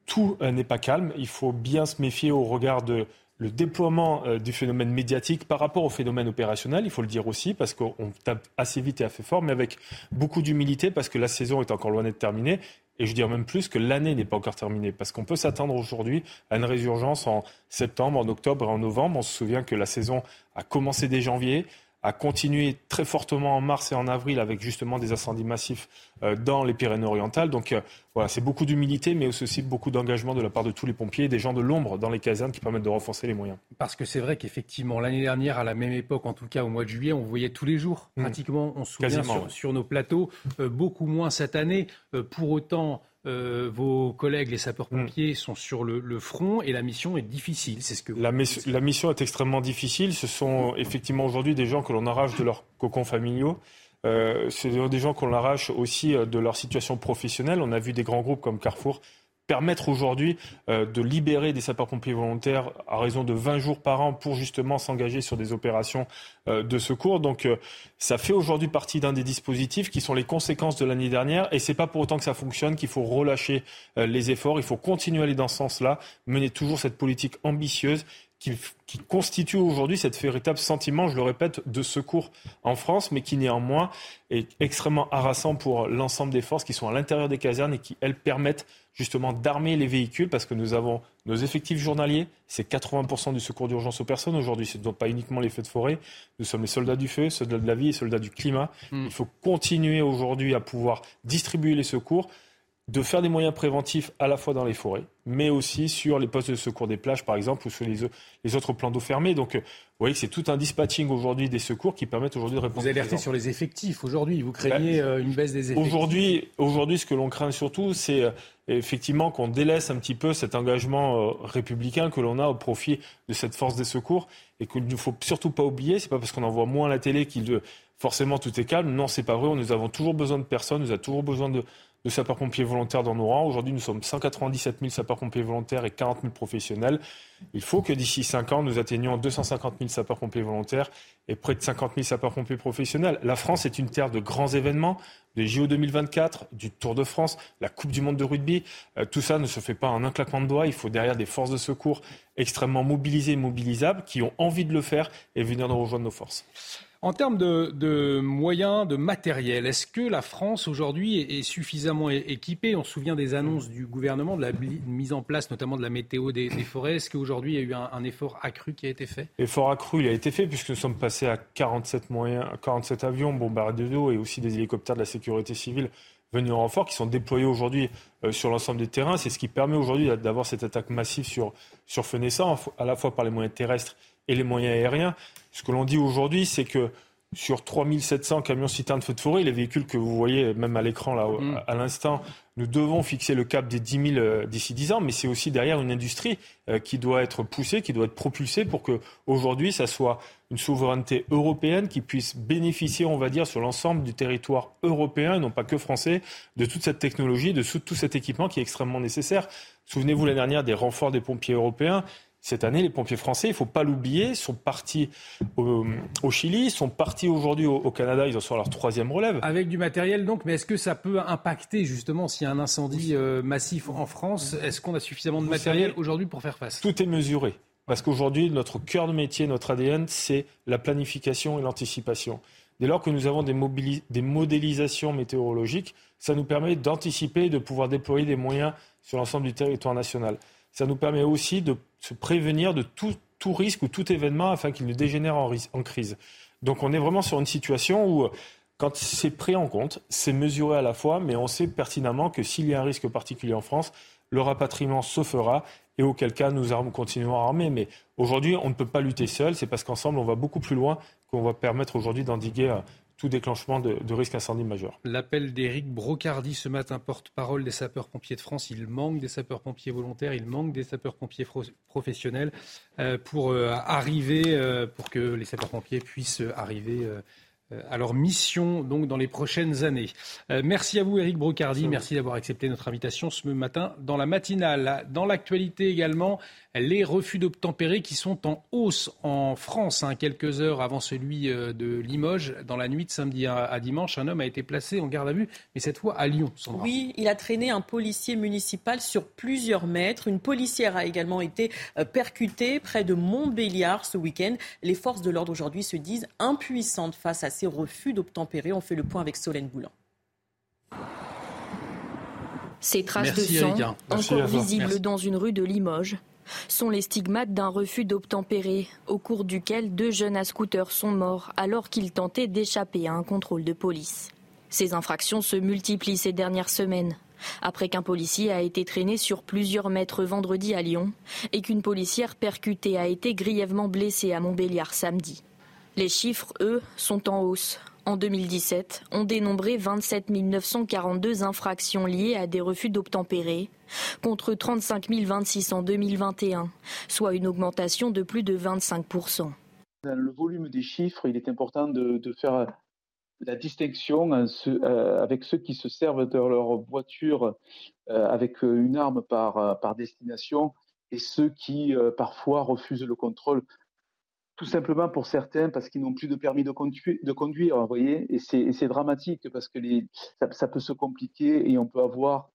[SPEAKER 49] tout n'est pas calme, il faut bien se méfier au regard de le déploiement euh, du phénomène médiatique par rapport au phénomène opérationnel, il faut le dire aussi, parce qu'on tape assez vite et assez fort, mais avec beaucoup d'humilité, parce que la saison est encore loin d'être terminée. Et je dirais même plus que l'année n'est pas encore terminée, parce qu'on peut s'attendre aujourd'hui à une résurgence en septembre, en octobre et en novembre. On se souvient que la saison a commencé dès janvier a continué très fortement en mars et en avril avec justement des incendies massifs euh, dans les Pyrénées-Orientales. Donc euh, voilà, c'est beaucoup d'humilité, mais aussi beaucoup d'engagement de la part de tous les pompiers, des gens de l'ombre dans les casernes qui permettent de renforcer les moyens.
[SPEAKER 1] Parce que c'est vrai qu'effectivement, l'année dernière, à la même époque, en tout cas au mois de juillet, on voyait tous les jours, mmh. pratiquement, on se souvient sur, nos plateaux, euh, beaucoup moins cette année. pour autant, euh, vos collègues, les sapeurs-pompiers, mm. sont sur le, front et la mission est difficile. C'est ce que
[SPEAKER 49] la, la, mission est extrêmement difficile. Ce sont effectivement aujourd'hui des gens que l'on arrache de leurs cocons familiaux. Euh, c'est des gens qu'on arrache aussi euh, de leur situation professionnelle. On a vu des grands groupes comme Carrefour permettre aujourd'hui euh, de libérer des sapeurs-pompiers volontaires à raison de 20 jours par an pour justement s'engager sur des opérations euh, de secours. Donc euh, ça fait aujourd'hui partie d'un des dispositifs qui sont les conséquences de l'année dernière et c'est pas pour autant que ça fonctionne qu'il faut relâcher les efforts, il faut continuer à aller dans ce sens-là, mener toujours cette politique ambitieuse qui, qui, constitue aujourd'hui cette véritable sentiment, je le répète, de secours en France, mais qui néanmoins est extrêmement harassant pour l'ensemble des forces qui sont à l'intérieur des casernes et qui, elles, permettent justement d'armer les véhicules parce que nous avons nos effectifs journaliers, c'est 80% du secours d'urgence aux personnes aujourd'hui, ce ne sont pas uniquement les feux de forêt, nous sommes les soldats du feu, soldats de la vie et soldats du climat. Hmm. Il faut continuer aujourd'hui à pouvoir distribuer les secours, de faire des moyens préventifs à la fois dans les forêts, mais aussi sur les postes de secours des plages, par exemple, ou sur les, les autres plans d'eau fermés. Donc, euh, vous voyez que c'est tout un dispatching aujourd'hui des secours qui permettent aujourd'hui de répondre.
[SPEAKER 1] Vous alertez sur les effectifs aujourd'hui. Vous craignez bah, euh, une baisse des effectifs.
[SPEAKER 49] Aujourd'hui, aujourd'hui, ce que l'on craint surtout, c'est euh, effectivement qu'on délaisse un petit peu cet engagement républicain que l'on a au profit de cette force des secours et qu'il ne faut surtout pas oublier. C'est pas parce qu'on en voit moins à la télé qu'il forcément tout est calme. Non, c'est pas vrai. Nous avons toujours besoin de personnes. Nous avons toujours besoin de de sapeurs-pompiers volontaires dans nos rangs. Aujourd'hui, nous sommes 197 000 sapeurs-pompiers volontaires et 40 000 professionnels. Il faut que d'ici 5 ans, nous atteignions 250 000 sapeurs-pompiers volontaires et près de 50 000 sapeurs-pompiers professionnels. La France est une terre de grands événements, des JO 2024, du Tour de France, la Coupe du Monde de rugby. Euh, tout ça ne se fait pas en un claquement de doigts. Il faut derrière des forces de secours extrêmement mobilisées et mobilisables qui ont envie de le faire et venir nous rejoindre nos forces.
[SPEAKER 1] En termes de, moyens, de matériel, est-ce que la France aujourd'hui est, suffisamment équipée? On se souvient des annonces du gouvernement, de la mise en place notamment de la météo des, forêts. Est-ce qu'aujourd'hui il y a eu un, effort accru qui a été fait?
[SPEAKER 49] Effort accru, il a été fait puisque nous sommes passés à 47, moyens, 47 avions bombardés d'eau et aussi des hélicoptères de la sécurité civile venus en renfort qui sont déployés aujourd'hui euh, sur l'ensemble des terrains. C'est ce qui permet aujourd'hui d'avoir cette attaque massive sur, sur à la fois par les moyens terrestres et les moyens aériens. Ce que l'on dit aujourd'hui, c'est que sur 3700 camions citernes feu de forêt, les véhicules que vous voyez même à l'écran là
[SPEAKER 1] Mm.
[SPEAKER 49] à l'instant, nous devons fixer le cap des 10 000 euh, d'ici 10 ans, mais c'est aussi derrière une industrie euh, qui doit être poussée, qui doit être propulsée pour que aujourd'hui ça soit une souveraineté européenne qui puisse bénéficier, on va dire, sur l'ensemble du territoire européen, et non pas que français, de toute cette technologie, de tout tout cet équipement qui est extrêmement nécessaire. Souvenez-vous l'année dernière des renforts des pompiers européens. Cette année, les pompiers français, il ne faut pas l'oublier, sont partis au, au Chili, sont partis aujourd'hui au, au Canada, ils en sont à leur troisième relève.
[SPEAKER 1] Avec du matériel donc, mais est-ce que ça peut impacter justement s'il y a un incendie euh, massif en France Est-ce qu'on a suffisamment de
[SPEAKER 49] Vous
[SPEAKER 1] matériel aujourd'hui pour faire face?
[SPEAKER 49] Tout est mesuré. Parce qu'aujourd'hui, notre cœur de métier, notre ADN, c'est la planification et l'anticipation. Dès lors que nous avons des modélisations météorologiques, ça nous permet d'anticiper et de pouvoir déployer des moyens sur l'ensemble du territoire national. Ça nous permet aussi de se prévenir de tout, risque ou tout événement afin qu'il ne dégénère en, en crise. Donc on est vraiment sur une situation où, quand c'est pris en compte, c'est mesuré à la fois, mais on sait pertinemment que s'il y a un risque particulier en France, le rapatriement se fera et auquel cas nous continuerons à armer. Mais aujourd'hui, on ne peut pas lutter seul, c'est parce qu'ensemble, on va beaucoup plus loin qu'on va permettre aujourd'hui d'endiguer euh, tout déclenchement de, de risque incendie majeur.
[SPEAKER 1] L'appel d'Éric Brocardi ce matin, porte-parole des sapeurs-pompiers de France. Il manque des sapeurs-pompiers volontaires, il manque des sapeurs-pompiers professionnels euh, pour euh, arriver, euh, pour que les sapeurs-pompiers puissent arriver à leur mission donc dans les prochaines années. Euh, merci à vous, Éric Brocardi. Merci d'avoir accepté notre invitation ce matin dans la matinale. Dans l'actualité également, les refus d'obtempérer qui sont en hausse en France. hein. quelques heures avant celui euh, de Limoges, dans la nuit de samedi à, dimanche, un homme a été placé en garde à vue, mais cette fois à Lyon. Sandra.
[SPEAKER 2] Oui, il a traîné un policier municipal sur plusieurs mètres. Une policière a également été euh, percutée près de Montbéliard ce week-end. Les forces de l'ordre aujourd'hui se disent impuissantes face à ces refus d'obtempérer. On fait le point avec Solène Boulan.
[SPEAKER 33] Ces traces
[SPEAKER 2] Merci,
[SPEAKER 33] de sang,
[SPEAKER 2] Erika.
[SPEAKER 33] Encore visibles dans une rue de Limoges, sont les stigmates d'un refus d'obtempérer, au cours duquel deux jeunes à scooter sont morts alors qu'ils tentaient d'échapper à un contrôle de police. Ces infractions se multiplient ces dernières semaines. Après qu'un policier a été traîné sur plusieurs mètres vendredi à Lyon et qu'une policière percutée a été grièvement blessée à Montbéliard samedi. Les chiffres, eux, sont en hausse. En 2017, on dénombrait 27 942 infractions liées à des refus d'obtempérer, contre 35 026 en 2021, soit une augmentation de plus de 25%
[SPEAKER 50] Dans le volume des chiffres, il est important de, faire la distinction euh, avec ceux qui se servent de leur voiture euh, avec une arme par, euh, destination et ceux qui euh, parfois refusent le contrôle tout simplement pour certains parce qu'ils n'ont plus de permis de conduire, vous voyez, et c'est dramatique parce que ça, peut se compliquer et on peut avoir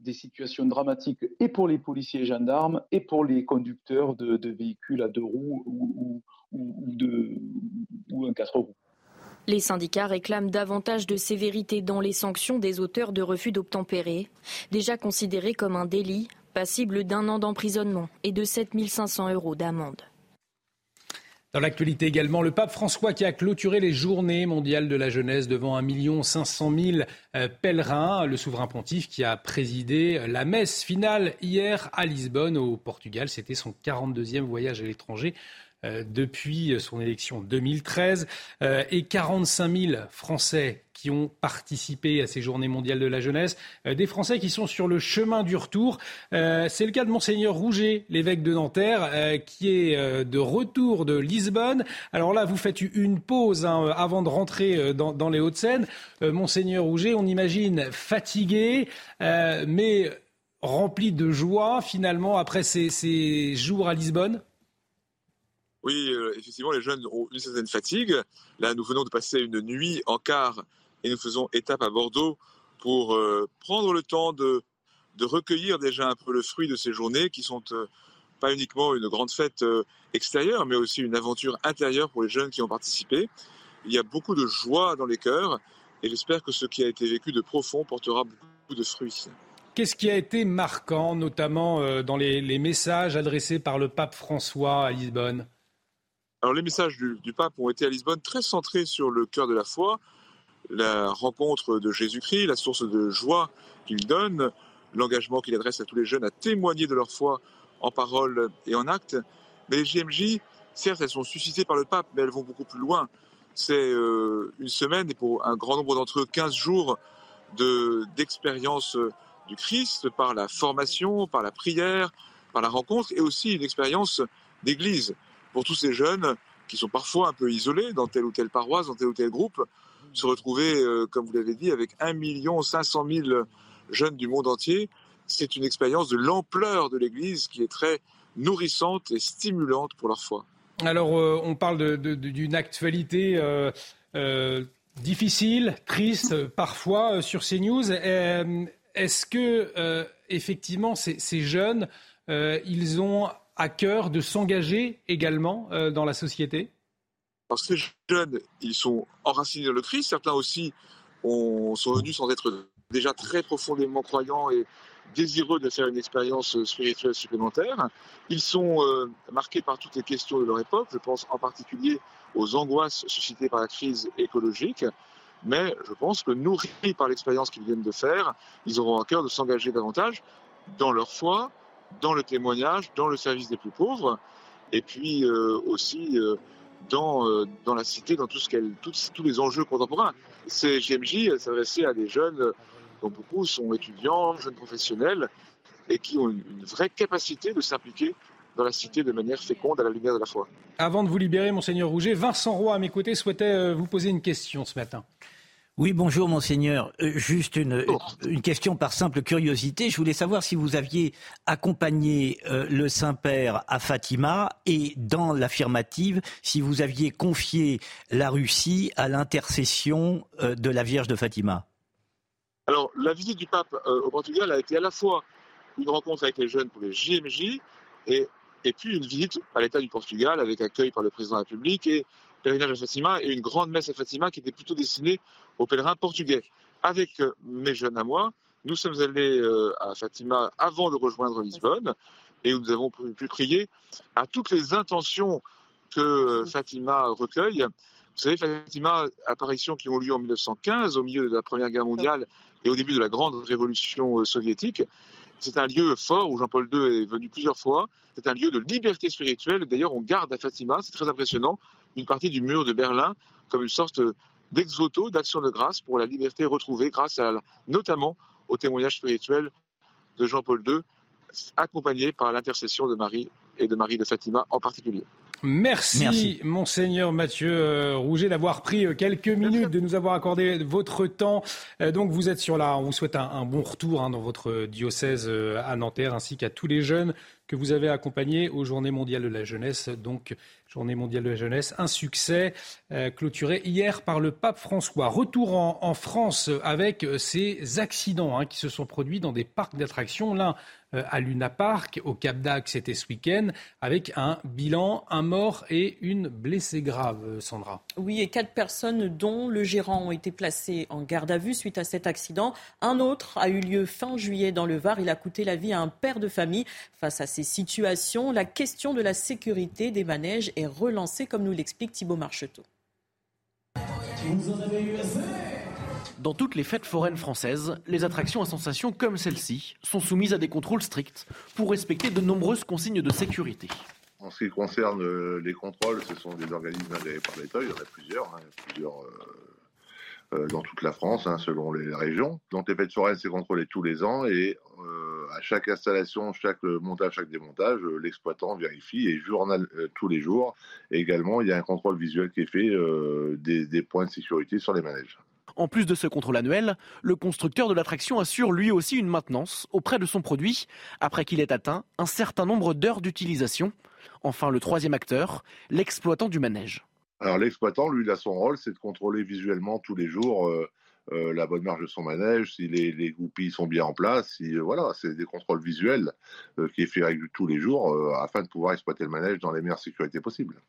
[SPEAKER 50] des situations dramatiques et pour les policiers et gendarmes et pour les conducteurs de, véhicules à deux roues ou, ou, de, ou un quatre roues.
[SPEAKER 33] Les syndicats réclament davantage de sévérité dans les sanctions des auteurs de refus d'obtempérer, déjà considérés comme un délit, passible d'un an d'emprisonnement et de 7 500 euros d'amende.
[SPEAKER 1] Dans l'actualité également, le pape François qui a clôturé les journées mondiales de la jeunesse devant 1 500 000 euh, pèlerins. Le souverain pontife qui a présidé la messe finale hier à Lisbonne au Portugal. C'était son 42e voyage à l'étranger. Euh, depuis son élection 2013 euh, et 45 000 Français qui ont participé à ces journées mondiales de la jeunesse, euh, des Français qui sont sur le chemin du retour. C'est le cas de monseigneur Rouget, l'évêque de Nanterre, qui est de retour de Lisbonne. Alors là, vous faites une pause hein, avant de rentrer dans, les Hauts-de-Seine. Monseigneur Rouget, on imagine fatigué, mais rempli de joie finalement après ces jours à Lisbonne?
[SPEAKER 51] Oui, euh, effectivement, les jeunes ont une certaine fatigue. Là, nous venons de passer une nuit en car et nous faisons étape à Bordeaux pour euh, prendre le temps de, recueillir déjà un peu le fruit de ces journées qui sont euh, pas uniquement une grande fête extérieure, mais aussi une aventure intérieure pour les jeunes qui ont participé. Il y a beaucoup de joie dans les cœurs et j'espère que ce qui a été vécu de profond portera beaucoup de fruits.
[SPEAKER 1] Qu'est-ce qui a été marquant, notamment dans les messages adressés par le pape François à Lisbonne?
[SPEAKER 51] Alors les messages du, pape ont été à Lisbonne très centrés sur le cœur de la foi, la rencontre de Jésus-Christ, la source de joie qu'il donne, l'engagement qu'il adresse à tous les jeunes à témoigner de leur foi en parole et en acte. Mais les JMJ, certes, elles sont suscitées par le pape, mais elles vont beaucoup plus loin. c'est euh, une semaine et pour un grand nombre d'entre eux 15 jours d'expérience du Christ par la formation, par la prière, par la rencontre et aussi une expérience d'église pour tous ces jeunes qui sont parfois un peu isolés dans telle ou telle paroisse, dans tel ou tel groupe, se retrouver, euh, comme vous l'avez dit, avec 1 500 000 jeunes du monde entier. C'est une expérience de l'ampleur de l'Église qui est très nourrissante et stimulante pour leur foi.
[SPEAKER 1] Alors, euh, on parle d'une actualité euh, difficile, triste parfois sur ces news. Est-ce que, effectivement, ces jeunes, ils ont à cœur de s'engager également euh, dans la société?
[SPEAKER 51] Parce que ces jeunes, ils sont enracinés dans le Christ. Certains aussi ont, sont venus sans être déjà très profondément croyants et désireux de faire une expérience spirituelle supplémentaire. Ils sont euh, marqués par toutes les questions de leur époque. Je pense en particulier aux angoisses suscitées par la crise écologique. Mais je pense que nourris par l'expérience qu'ils viennent de faire, ils auront à cœur de s'engager davantage dans leur foi, dans le témoignage, dans le service des plus pauvres, et puis euh, aussi euh, dans, euh, dans la cité, dans tout ce qu'elle, tous, les enjeux contemporains. C'est GMJ s'adressait à des jeunes dont beaucoup sont étudiants, jeunes professionnels, et qui ont une, une vraie capacité de s'impliquer dans la cité de manière féconde à la lumière de la foi.
[SPEAKER 1] Avant de vous libérer, monseigneur Rouget, Vincent Roy à mes côtés souhaitait vous poser une question ce matin.
[SPEAKER 9] Oui, bonjour monseigneur. Euh, juste une, une, question par simple curiosité. Je voulais savoir si vous aviez accompagné euh, le Saint-Père à Fatima et dans l'affirmative, si vous aviez confié la Russie à l'intercession euh, de la Vierge de Fatima.
[SPEAKER 51] Alors, la visite du pape au Portugal a été à la fois une rencontre avec les jeunes pour les JMJ et, et puis une visite à l'État du Portugal avec accueil par le président de la République et pèlerinage à Fatima et une grande messe à Fatima qui était plutôt destinée aux pèlerins portugais. Avec euh, mes jeunes à moi, nous sommes allés euh, à Fatima avant de rejoindre Lisbonne et nous avons pu prier à toutes les intentions que euh, Fatima recueille. Vous savez, Fatima, apparitions qui ont lieu en 1915, au milieu de la Première Guerre mondiale et au début de la grande révolution soviétique. C'est un lieu fort où Jean-Paul II est venu plusieurs fois. C'est un lieu de liberté spirituelle. D'ailleurs, on garde à Fatima, c'est très impressionnant, une partie du mur de Berlin comme une sorte d'exoto, d'action de grâce pour la liberté retrouvée grâce à, notamment au témoignage spirituel de Jean-Paul II, accompagné par l'intercession de Marie et de Marie de Fatima en particulier.
[SPEAKER 1] Merci, monseigneur Mathieu euh, Rouget, d'avoir pris euh, quelques minutes, de nous avoir accordé votre temps. Euh, donc vous êtes sur la, on vous souhaite un, bon retour hein, dans votre diocèse à Nanterre, ainsi qu'à tous les jeunes que vous avez accompagnés aux Journées mondiales de la jeunesse. Donc Journée mondiale de la jeunesse, un succès clôturé hier par le pape François. Retour en, France avec ces accidents hein, qui se sont produits dans des parcs d'attractions. L'un euh, à Luna Park, au Cap d'Agde, c'était ce week-end, avec un bilan, un mort et une blessée grave, euh, Sandra.
[SPEAKER 2] Oui, et quatre personnes dont le gérant ont été placées en garde à vue suite à cet accident. Un autre a eu lieu fin juillet dans le Var. Il a coûté la vie à un père de famille. Face à ces situations, la question de la sécurité des manèges est relancée, comme nous l'explique Thibault Marcheteau.
[SPEAKER 52] Vous en avez eu assez dans toutes les fêtes foraines françaises, les attractions à sensation comme celle-ci sont soumises à des contrôles stricts pour respecter de nombreuses consignes de sécurité.
[SPEAKER 53] En ce qui concerne euh, les contrôles, ce sont des organismes agréés par l'État, il y en a plusieurs, hein, plusieurs euh, dans toute la France, hein, selon les régions. Donc les fêtes foraines, c'est contrôlé tous les ans et à chaque installation, chaque montage, chaque démontage, l'exploitant vérifie et journal tous les jours. Et également, il y a un contrôle visuel qui est fait des points de sécurité sur les manèges.
[SPEAKER 52] En plus de ce contrôle annuel, le constructeur de l'attraction assure lui aussi une maintenance auprès de son produit après qu'il ait atteint un certain nombre d'heures d'utilisation. Enfin, le troisième acteur, l'exploitant du manège.
[SPEAKER 53] Alors l'exploitant, lui, a son rôle, c'est de contrôler visuellement tous les jours euh, euh, la bonne marge de son manège, si les, les goupilles sont bien en place, si euh, voilà, c'est des contrôles visuels qui est fait tous les jours afin de pouvoir exploiter le manège dans les meilleures sécurités possibles.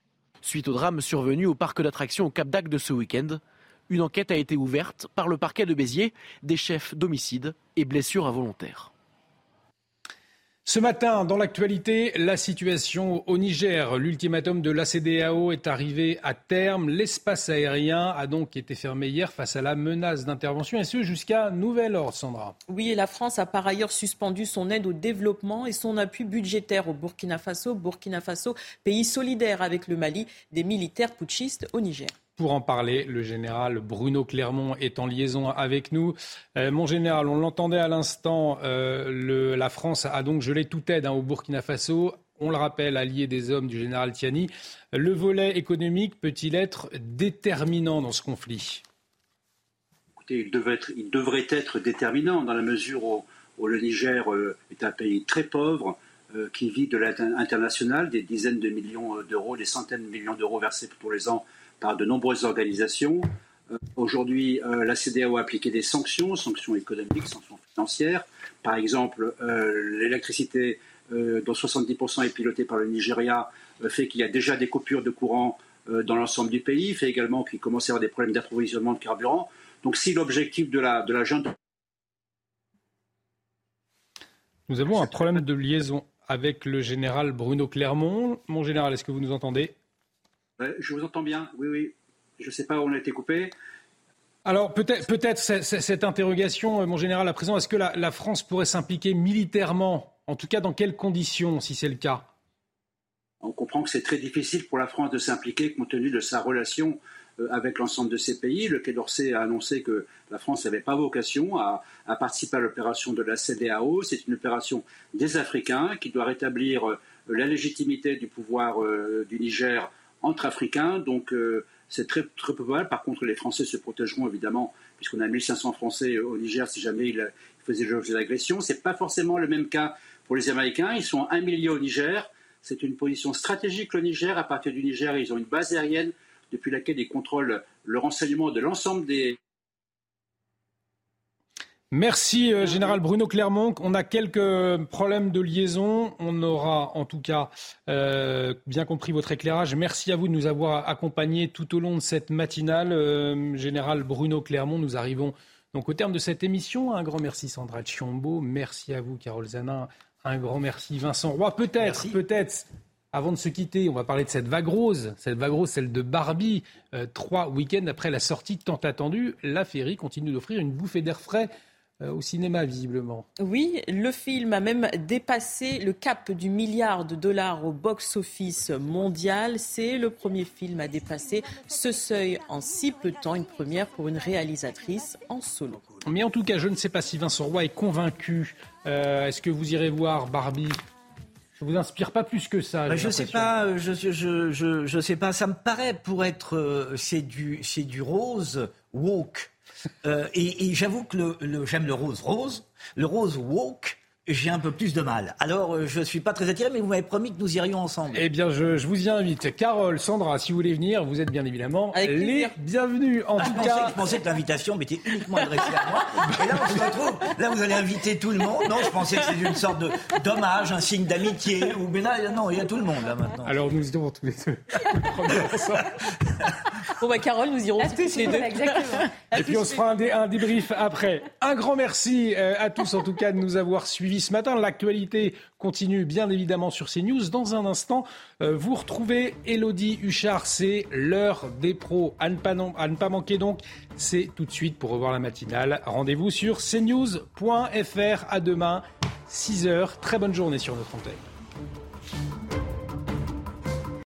[SPEAKER 52] Suite au drame survenu au parc d'attractions au Cap d'Agde de ce week-end, une enquête a été ouverte par le parquet de Béziers, des chefs d'homicide et blessures involontaires.
[SPEAKER 1] Ce matin, dans l'actualité, la situation au Niger. L'ultimatum de l'ACDAO est arrivé à terme. L'espace aérien a donc été fermé hier face à la menace d'intervention, et ce jusqu'à nouvel ordre, Sandra.
[SPEAKER 2] Oui, et la France a par ailleurs suspendu son aide au développement et son appui budgétaire au Burkina Faso. Burkina Faso, pays solidaire avec le Mali, des militaires putschistes au Niger.
[SPEAKER 1] Pour en parler, le général Bruno Clermont est en liaison avec nous. Euh, mon général, on l'entendait à l'instant, euh, la France a donc gelé toute aide hein, au Burkina Faso. On le rappelle, allié des hommes du général Tiani. Le volet économique peut-il être déterminant dans ce conflit?
[SPEAKER 3] Écoutez, il, devrait être, déterminant dans la mesure où, le Niger euh, est un pays très pauvre, qui vit de l'aide internationale, des dizaines de millions d'euros, des centaines de millions d'euros versés tous les ans par de nombreuses organisations. Euh, aujourd'hui, euh, la CDAO a appliqué des sanctions, sanctions économiques, sanctions financières. Par exemple, euh, l'électricité, dont 70% est pilotée par le Nigeria, fait qu'il y a déjà des coupures de courant dans l'ensemble du pays, fait également qu'il commence à y avoir des problèmes d'approvisionnement de carburant. Donc si l'objectif de la, de la junte...
[SPEAKER 1] Nous avons un problème de liaison avec le général Bruno Clermont. Mon général, est-ce que vous nous entendez?
[SPEAKER 3] Je vous entends bien, oui, oui. Je ne sais pas où on a été coupé.
[SPEAKER 1] Alors peut-être peut cette interrogation, euh, mon général, à présent, est-ce que la, France pourrait s'impliquer militairement En tout cas, dans quelles conditions, si c'est le cas?
[SPEAKER 3] On comprend que c'est très difficile pour la France de s'impliquer compte tenu de sa relation euh, avec l'ensemble de ces pays. Le Quai d'Orsay a annoncé que la France n'avait pas vocation à, participer à l'opération de la CDAO. C'est une opération des Africains qui doit rétablir euh, la légitimité du pouvoir du Niger entre Africains. Donc euh, c'est très, très probable. Par contre, les Français se protégeront évidemment, puisqu'on a 1500 Français au Niger si jamais ils, faisaient l'objet d'agressions. Ce n'est pas forcément le même cas pour les Américains. Ils sont un million au Niger. C'est une position stratégique, le Niger. À partir du Niger, ils ont une base aérienne depuis laquelle ils contrôlent le renseignement de l'ensemble des,
[SPEAKER 1] Merci, euh, Général Bruno Clermont. On a quelques problèmes de liaison. On aura en tout cas euh, bien compris votre éclairage. Merci à vous de nous avoir accompagnés tout au long de cette matinale. Euh, Général Bruno Clermont, nous arrivons donc au terme de cette émission. Un grand merci Sandra Chiombo. Merci à vous, Carole Zanin. Un grand merci, Vincent Roy. Peut-être, peut-être, avant de se quitter, on va parler de cette vague rose. Cette vague rose, celle de Barbie. trois week-ends après la sortie tant attendue, la féerie continue d'offrir une bouffée d'air frais au cinéma, visiblement.
[SPEAKER 2] Oui, le film a même dépassé le cap du milliard de dollars au box-office mondial. C'est le premier film à dépasser ce seuil en si peu de temps, une première pour une réalisatrice en solo.
[SPEAKER 1] Mais en tout cas, je ne sais pas si Vincent Roy est convaincu. Euh, est-ce que vous irez voir Barbie? Ça vous inspire pas plus que ça
[SPEAKER 9] bah, Je sais pas, euh, je, je, je, je, sais pas. Ça me paraît pour être, c'est du, c'est du rose woke. Euh, et, j'avoue que le, j'aime le rose rose, le rose woke, j'ai un peu plus de mal. Alors, euh, je ne suis pas très attiré, mais vous m'avez promis que nous irions ensemble.
[SPEAKER 1] Eh bien, je, vous y invite. Carole, Sandra, si vous voulez venir, vous êtes bien évidemment les bienvenus. En
[SPEAKER 9] ah,
[SPEAKER 1] tout
[SPEAKER 9] je
[SPEAKER 1] cas,
[SPEAKER 9] pensais, je pensais que l'invitation était uniquement adressée à moi. Et là, on se retrouve. Là, vous allez inviter tout le monde. Non, je pensais que c'était une sorte de d'hommage, un signe d'amitié. Ou mais là, non, il y a tout le monde là maintenant.
[SPEAKER 1] Alors, nous irons tous les deux.
[SPEAKER 2] bon, bah, Carole, nous irons tous les deux.
[SPEAKER 1] Exactement. Et puis, on se fera un, un, débrief après. Un grand merci euh, à tous, en tout cas, de nous avoir suivis ce matin. L'actualité continue bien évidemment sur CNews. Dans un instant, euh, vous retrouvez Elodie Huchard. C'est l'heure des pros. À ne, pas, à ne pas manquer donc, c'est tout de suite pour revoir la matinale. Rendez-vous sur cnews.fr. À demain, 6h. Très bonne journée sur notre antenne.